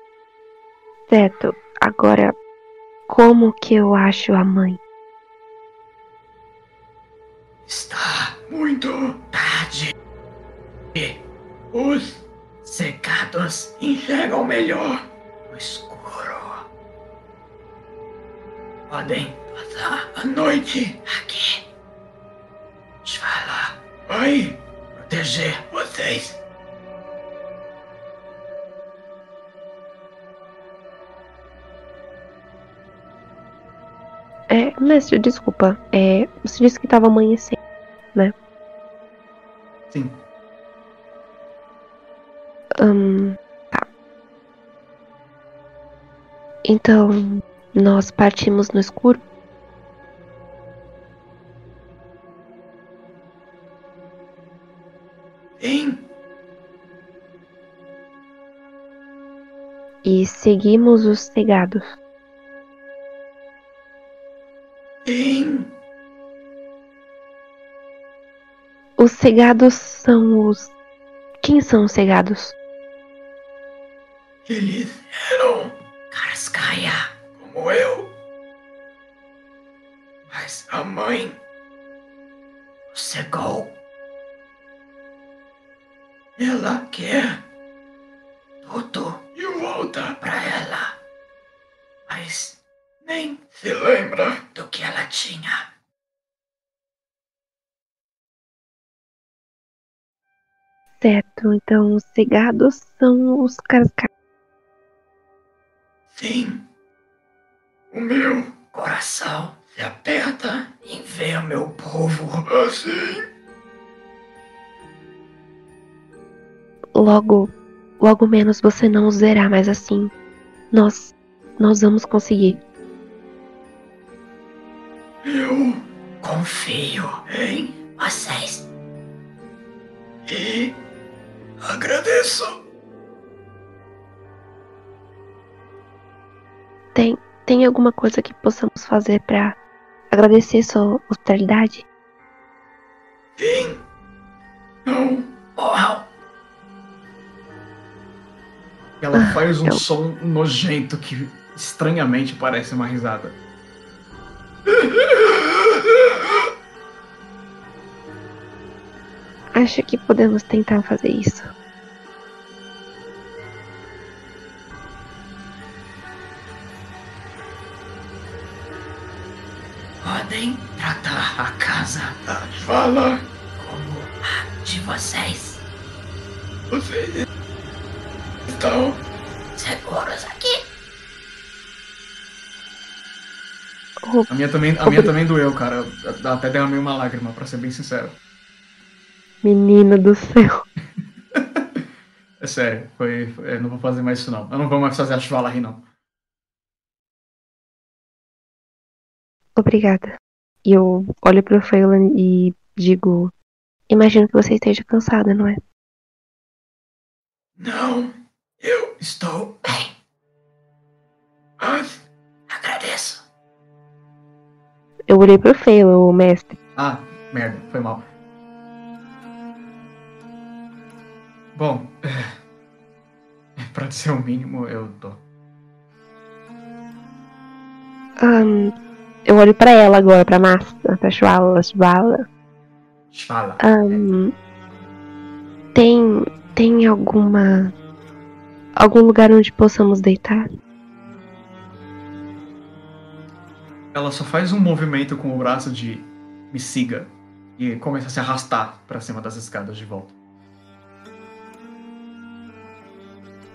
Certo, agora como que eu acho a mãe? Está muito tarde. E os secados enxergam melhor no escuro. Podem passar a noite aqui. Shvala vai proteger vocês. É, mestre, desculpa. É, você disse que tava amanhecendo. Sim. Hum, tá. Então, nós partimos no escuro? Sim, E seguimos os cegados. Os cegados são os. Quem são os cegados? Eles eram Karskaya, como eu. Mas a mãe cegou. Ela quer tudo e volta pra ela. Mas nem se lembra do que ela tinha. Certo, então os cegados são os casca. Sim. O meu coração se aperta em ver meu povo assim. Logo, logo menos você não os verá mais assim. Nós, nós vamos conseguir. Eu confio em vocês. E agradeço. Tem, tem alguma coisa que possamos fazer pra agradecer sua hospitalidade? Sim. Não morram. Ela Ah, faz um eu- som nojento que estranhamente parece uma risada. Acho que podemos tentar fazer isso. Podem tratar a casa da Vala como a de vocês. Vocês estão seguros aqui. A minha também, a minha também doeu, cara. Até derramei uma lágrima, pra ser bem sincero. Menina do céu. É sério, foi, foi- eu não vou fazer mais isso não. Eu não vou mais fazer a rir, não. Obrigada. E eu olho pro Phelan e digo: Imagino que você esteja cansada, não é? Não, eu estou bem. Mas agradeço. Eu olhei pro Phelan, o mestre. Ah, merda, foi mal. Bom, é, pra ser o mínimo, eu tô. Ahn, eu olho pra ela agora, pra massa, pra Shvala, Shvala. Shvala. Ahn, tem, tem alguma. Algum lugar onde possamos deitar? Ela só faz um movimento com o braço de me siga e começa a se arrastar pra cima das escadas de volta.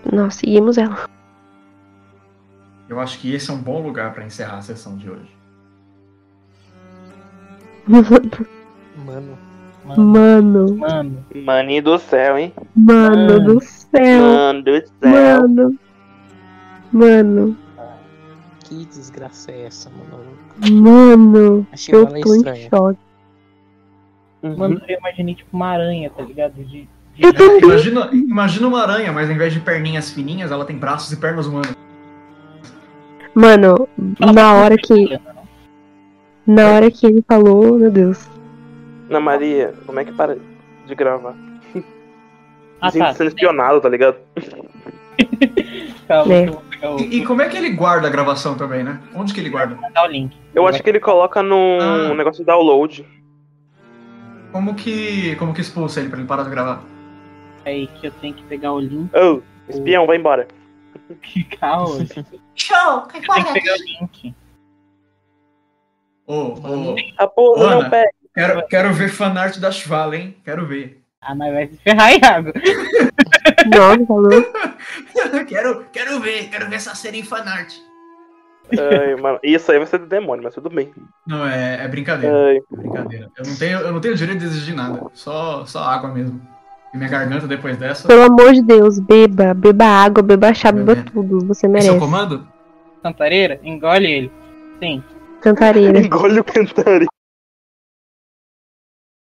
Nós seguimos ela. Eu acho que esse é um bom lugar pra encerrar a sessão de hoje. Mano, Mano, Mano, Mani do céu, hein? mano Mano. do céu. Mano do céu. Mano. Mano. que desgraça é essa, mano? Mano. Achei Eu ela tô em estranha. choque. Uhum. mano, eu imaginei tipo uma aranha, tá ligado? De, de- Eu também. Imagina, imagina uma aranha, mas ao invés de perninhas fininhas, ela tem braços e pernas humanas. Mano, na hora que. Na hora que ele falou, meu Deus. Ana Maria, como é que para de gravar? Ah, Gente tá. sendo espionado, tá ligado? Calma, É. eu E, e como é que ele guarda a gravação também, né? Onde que ele guarda? o link. Eu acho que ele coloca num Ah. negócio de download. Como que. Como que expulsa ele pra ele parar de gravar? Aí que eu tenho que pegar o link. Ô, espião, vai embora. Eu tenho Show, que embora. pegar o link. Ô, ô, Raposa, Ana. não pega. quero, quero ver fanart da Shvala, hein? Quero ver. Ah, mas vai se ferrar, Iago. Nossa, falou. quero, quero ver, quero ver essa série em fanart. Ai, mano, Isso aí vai ser do demônio, mas tudo bem. Não, é, é brincadeira. Ai, É brincadeira. Eu não tenho, eu não tenho direito de exigir nada. Só, só água mesmo. E minha garganta depois dessa. Pelo amor de Deus, beba. Beba água, beba chá, beba Bebendo. tudo. Você Esse é o merece. comando? Cantareira, engole ele. Sim. Cantareira. engole o cantarinho.